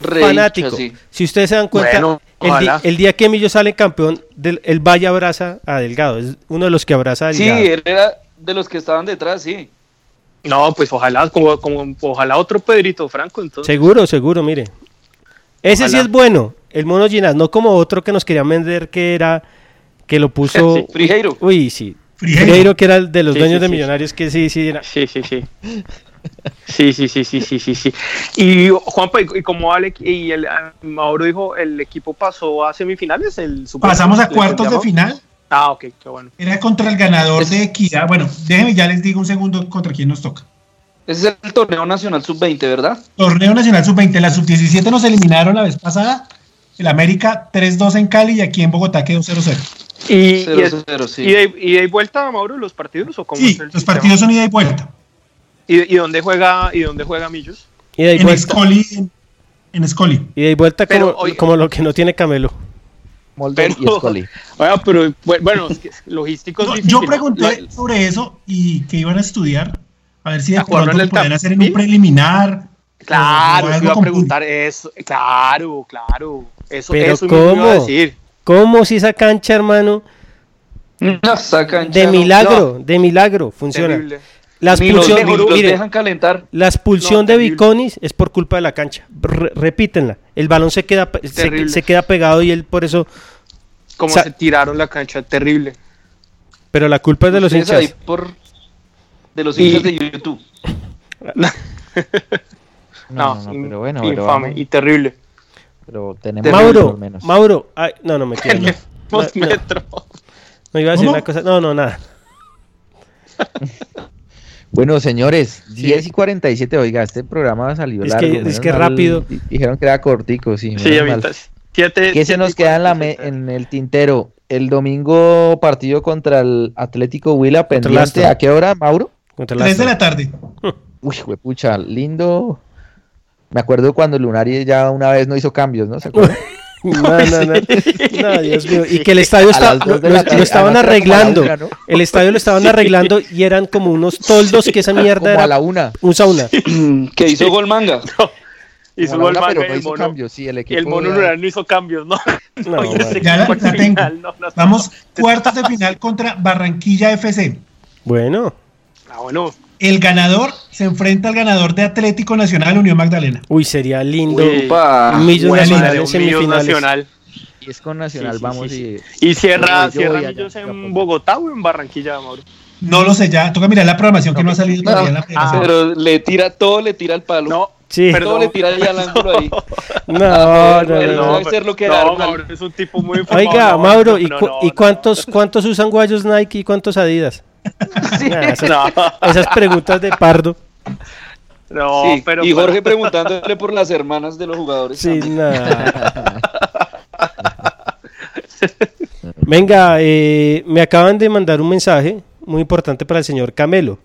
re fanático. hincha, sí. Si ustedes se dan cuenta, Bueno, el, el día que Emilio sale campeón, del, el Valle abraza a Delgado. Es uno de los que abraza a Sí, Delgado. él era de los que estaban detrás, sí. no, pues ojalá, como, como, ojalá otro Pedrito Franco, entonces. Seguro, seguro, mire. Ese sí es bueno, el mono Ginás, no como otro que nos querían vender que era, que lo puso... Sí, Frijeiro. Uy, sí. Frijeiro. Frijeiro, que era el de los Sí, dueños sí, de sí. Millonarios, que sí, sí, era. Sí, sí, sí. Sí, sí, sí, sí, sí, sí, sí. Y Juanpa, y como Ale y el Mauro dijo, el equipo pasó a semifinales, el Super- Pasamos a ¿le cuartos de final. Ah, ok, qué bueno. Era contra el ganador de Equidad. Bueno, déjenme ya les digo un segundo contra quién nos toca. Ese es el torneo nacional sub-20, ¿verdad? Torneo Nacional Sub-20. La Sub-17 nos eliminaron la vez pasada. El América 3-2 en Cali y aquí en Bogotá quedó 0-0. Y, y, Cero, es- cero, sí. y de, y de vuelta, Mauro, los partidos o cómo Sí, es el los sistema? partidos son ida y vuelta. ¿Y, y dónde juega y dónde juega Millos? Y de ahí En vuelta, Escoli. En, en Escoli. y de ahí vuelta Pero, como, oye- como lo que no tiene Camelo. Molden y Pero- Scully. Ah, pero bu- bueno, es que logísticos No, difícil, yo ¿no? pregunté La- sobre eso y que iban a estudiar. A ver si de ¿A jugarlo pronto en lo Tap- hacer en un preliminar. Claro, iba a preguntar eso. Claro, claro. Eso, Pero eso mismo iba a ¿cómo? decir. ¿Cómo si esa cancha, hermano? No, esa cancha De no- milagro, de milagro, funciona. Terrible. La Ni los, expulsión, ni los mire, dejan calentar. la expulsión No, de. Viconis es por culpa de la cancha. Re- repítenla. El balón se queda, se, se queda pegado y él por eso. Como se tiraron la cancha, terrible. Pero la culpa es de los Ustedes hinchas. ahí por de los Y- hinchas de YouTube. No, No, no, pero bueno, pero infame vamos. y terrible. Pero tenemos Mauro, por lo menos. Mauro, ay, no, no me quiero. No, no, no, metro. no iba a decir ¿Cómo? una cosa. No, no, nada. Bueno, señores, 10 y 47, oiga, este programa salió Es largo. que- es que mal, rápido. di- Dijeron que era cortico, sí. Sí, menos a mal. mitad. Siete, ¿Qué se nos queda en, la 47. me- en el tintero? El domingo partido contra el Atlético Huila pendiente. ¿A qué hora, Mauro? Contra el 3 de la tarde. Uy, pucha, lindo. Me acuerdo cuando Lunari ya una vez no hizo cambios, ¿no? ¿Se acuerdan? No, no, no. No, Dios mío. Y que el estadio está, lo, estaban era arreglando. una, ¿no? El estadio lo estaban arreglando y eran como unos toldos que esa mierda Como a era la una. un sauna. que hizo gol manga. Hizo gol manga pero y no el hizo mono. cambios, sí, el equipo. el mono ya- rural no hizo cambios, ¿no? Ya la, tengo. Vamos, cuartos de final contra Barranquilla FC. Bueno, Ah, bueno. El ganador se enfrenta al ganador de Atlético Nacional Unión Magdalena. uy, sería lindo. Uy, Upa. Millos Nacional en semifinales. nacional. Y es con Nacional, Sí, sí, vamos sí, y. ¿Y cierra, Yo cierra allá, Millos yo en. Bogotá o en Barranquilla, Mauro? No lo sé, ya toca mirar la programación que no ha salido todavía en la Ah, pero le tira todo, le tira el palo. No, Sí. Perdón. todo le tira ahí al ángulo ahí. No, Ah, no, bueno, no, no, no. ser lo que no. Mauro es un tipo muy. Oiga, no, Mauro, ¿y, no, cu- no, ¿y no. cuántos, cuántos usan guayos Nike y cuántos Adidas? Nah, esas, No, esas preguntas de pardo. no, Sí, pero y Jorge pero- preguntándole por las hermanas de los jugadores. Sí, también. nada. Venga, eh, me acaban de mandar un mensaje muy importante para el señor Camelo.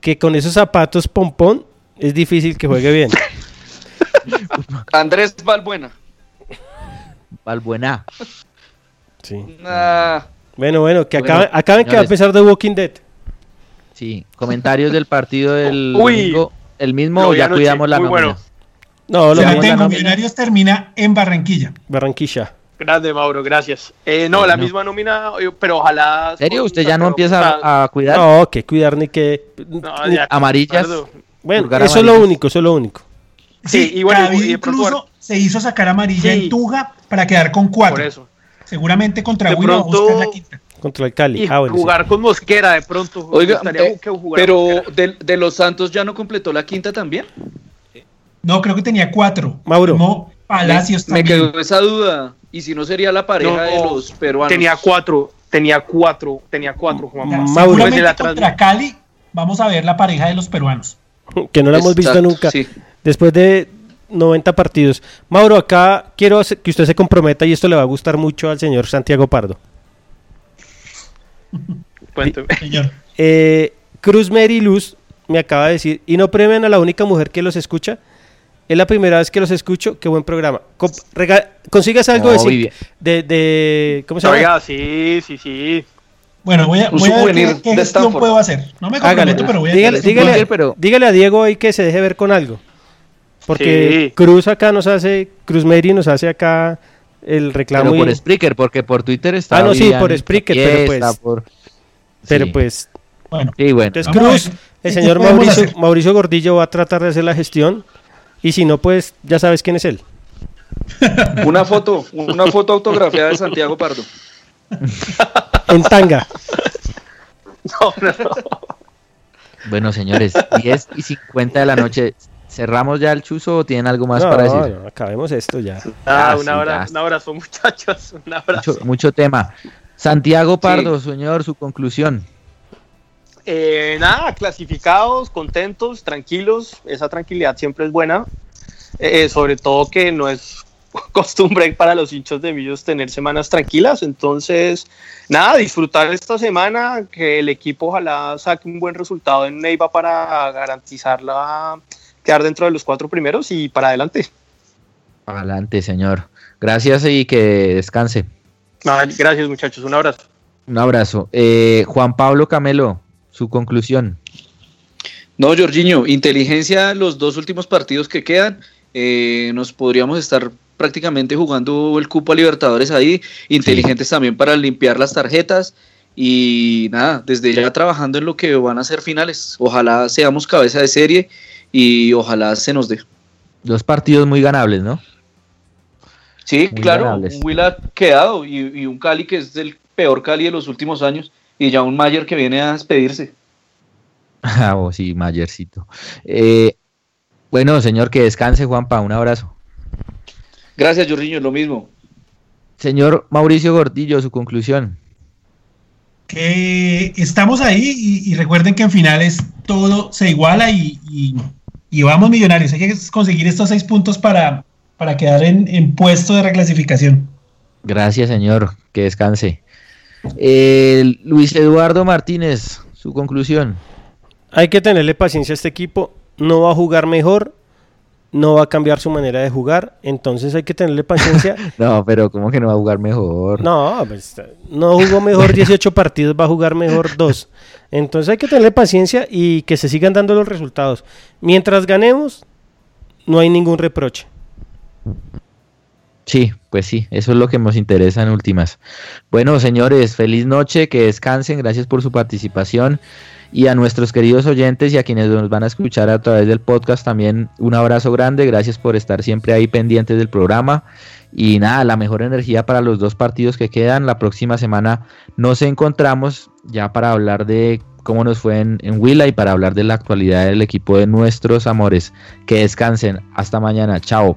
Que con esos zapatos pompón es difícil que juegue bien. Andrés Valbuena. Balbuena. Sí. Ah, Bueno, bueno, que Bueno, acaben, acaben que va a empezar The Walking Dead. Sí, comentarios del partido del Uy. domingo. El mismo o ya anoche, cuidamos la nómina. bueno. No, lo Ya Vamos a la tengo, nómina. Millonarios termina en Barranquilla. Barranquilla. Grande, Mauro, gracias. Eh, no, la misma nómina, eh, pero ojalá. ¿En serio? ¿Usted ya no empieza a, a cuidar? No, que cuidar ni que... No, ya, Amarillas. perdón. Bueno, eso es lo único, eso es lo único. Sí, y bueno, y incluso se hizo sacar amarilla Sí. en Tuga para quedar con cuatro. Por eso. Seguramente contra De Huila va a pronto- buscar la quinta. Contra el Cali. Y Ah, bueno, sí. jugar con Mosquera de pronto. me oiga, eh, pero de, de los Santos ya no completó la quinta también. No, creo que tenía cuatro. Mauro. Firmó Palacios me, me también. quedó esa duda. Y si no sería la pareja No, de los peruanos. Tenía cuatro, tenía cuatro, tenía cuatro, Juan. Ya, Mauro. Seguramente la contra Cali vamos a ver la pareja de los peruanos. Que no la hemos visto nunca. sí. Después de 90 partidos. Mauro, acá quiero hacer- que usted se comprometa y esto le va a gustar mucho al señor Santiago Pardo. Cuénteme. Señor. Eh, Cruz Mary Luz me acaba de decir, y no premian a la única mujer que los escucha. Es la primera vez que los escucho. Qué buen programa. Rega- Consígase algo No, de, de, de- ¿Cómo se llama? Oiga, sí, sí, sí. Bueno, voy a, voy a ver qué, qué gestión puedo hacer. No me Hágale. comprometo, pero voy a dígale, dígale- pero- dígale a Diego ahí que se deje ver con algo. Porque Sí. Cruz acá nos hace, Cruz Mary nos hace acá el reclamo. Pero y- por Spreaker, porque por Twitter está. Ah, no, sí, por Spreaker, pero pues- por- pero sí. pues, Bueno, Sí, bueno. entonces Cruz, el señor Mauricio. Mauricio Gordillo va a tratar de hacer la gestión. Y si no, pues ya sabes quién es él. Una foto, una foto autografiada de Santiago Pardo. En tanga. No, no, no. Bueno, señores, 10 y 50 de la noche. ¿Cerramos ya el chuzo o tienen algo más No, para decir? no, acabemos esto ya. Ah, Ah, un, sí, abra- ya. un abrazo, muchachos. Un abrazo. Mucho, mucho tema. Santiago Pardo, señor, su conclusión. Eh, nada, clasificados, contentos, tranquilos. Esa tranquilidad siempre es buena. Eh, sobre todo que no es costumbre para los hinchas de Millos tener semanas tranquilas. Entonces, nada, disfrutar esta semana, que el equipo ojalá saque un buen resultado en Neiva para garantizarla, quedar dentro de los cuatro primeros y para adelante. Adelante, señor. Gracias y que descanse. Nada, gracias muchachos, un abrazo. Un abrazo. Eh, Juan Pablo Camelo, su conclusión. No, Jorginho, inteligencia los dos últimos partidos que quedan. eh, nos podríamos estar prácticamente jugando el cupo a Libertadores ahí. Inteligentes también para limpiar las tarjetas. Y nada, desde ya trabajando en lo que van a ser finales. Ojalá seamos cabeza de serie y ojalá se nos dé. Dos partidos muy ganables, ¿no? Sí, Muy claro, ganables. un Huila quedado y, y un Cali que es el peor Cali de los últimos años. Y ya un Mayer que viene a despedirse. Ah, oh, sí, Mayercito. Eh, bueno, señor, que descanse, Juanpa. Un abrazo. Gracias, Jorginho, lo mismo. Señor Mauricio Gordillo, su conclusión. que estamos ahí y, y recuerden que en finales todo se iguala y, y- y vamos millonarios. Hay que conseguir estos seis puntos para, para quedar en, en puesto de reclasificación. Gracias, señor. Que descanse. Eh, Luis Eduardo Martínez, su conclusión. Hay que tenerle paciencia a este equipo. No va a jugar mejor. No va a cambiar su manera de jugar. Entonces hay que tenerle paciencia. No, pero ¿cómo que no va a jugar mejor? No, pues, no jugó mejor 18 partidos, va a jugar mejor 2. Entonces hay que tenerle paciencia y que se sigan dando los resultados. Mientras ganemos, no hay ningún reproche. Sí, pues sí, eso es lo que nos interesa en últimas. Bueno, señores, feliz noche, que descansen, gracias por su participación y a nuestros queridos oyentes y a quienes nos van a escuchar a través del podcast también un abrazo grande, gracias por estar siempre ahí pendientes del programa y nada, la mejor energía para los dos partidos que quedan. La próxima semana nos encontramos ya para hablar de cómo nos fue en, en y para hablar de la actualidad del equipo de nuestros amores. Que descansen, hasta mañana, chao.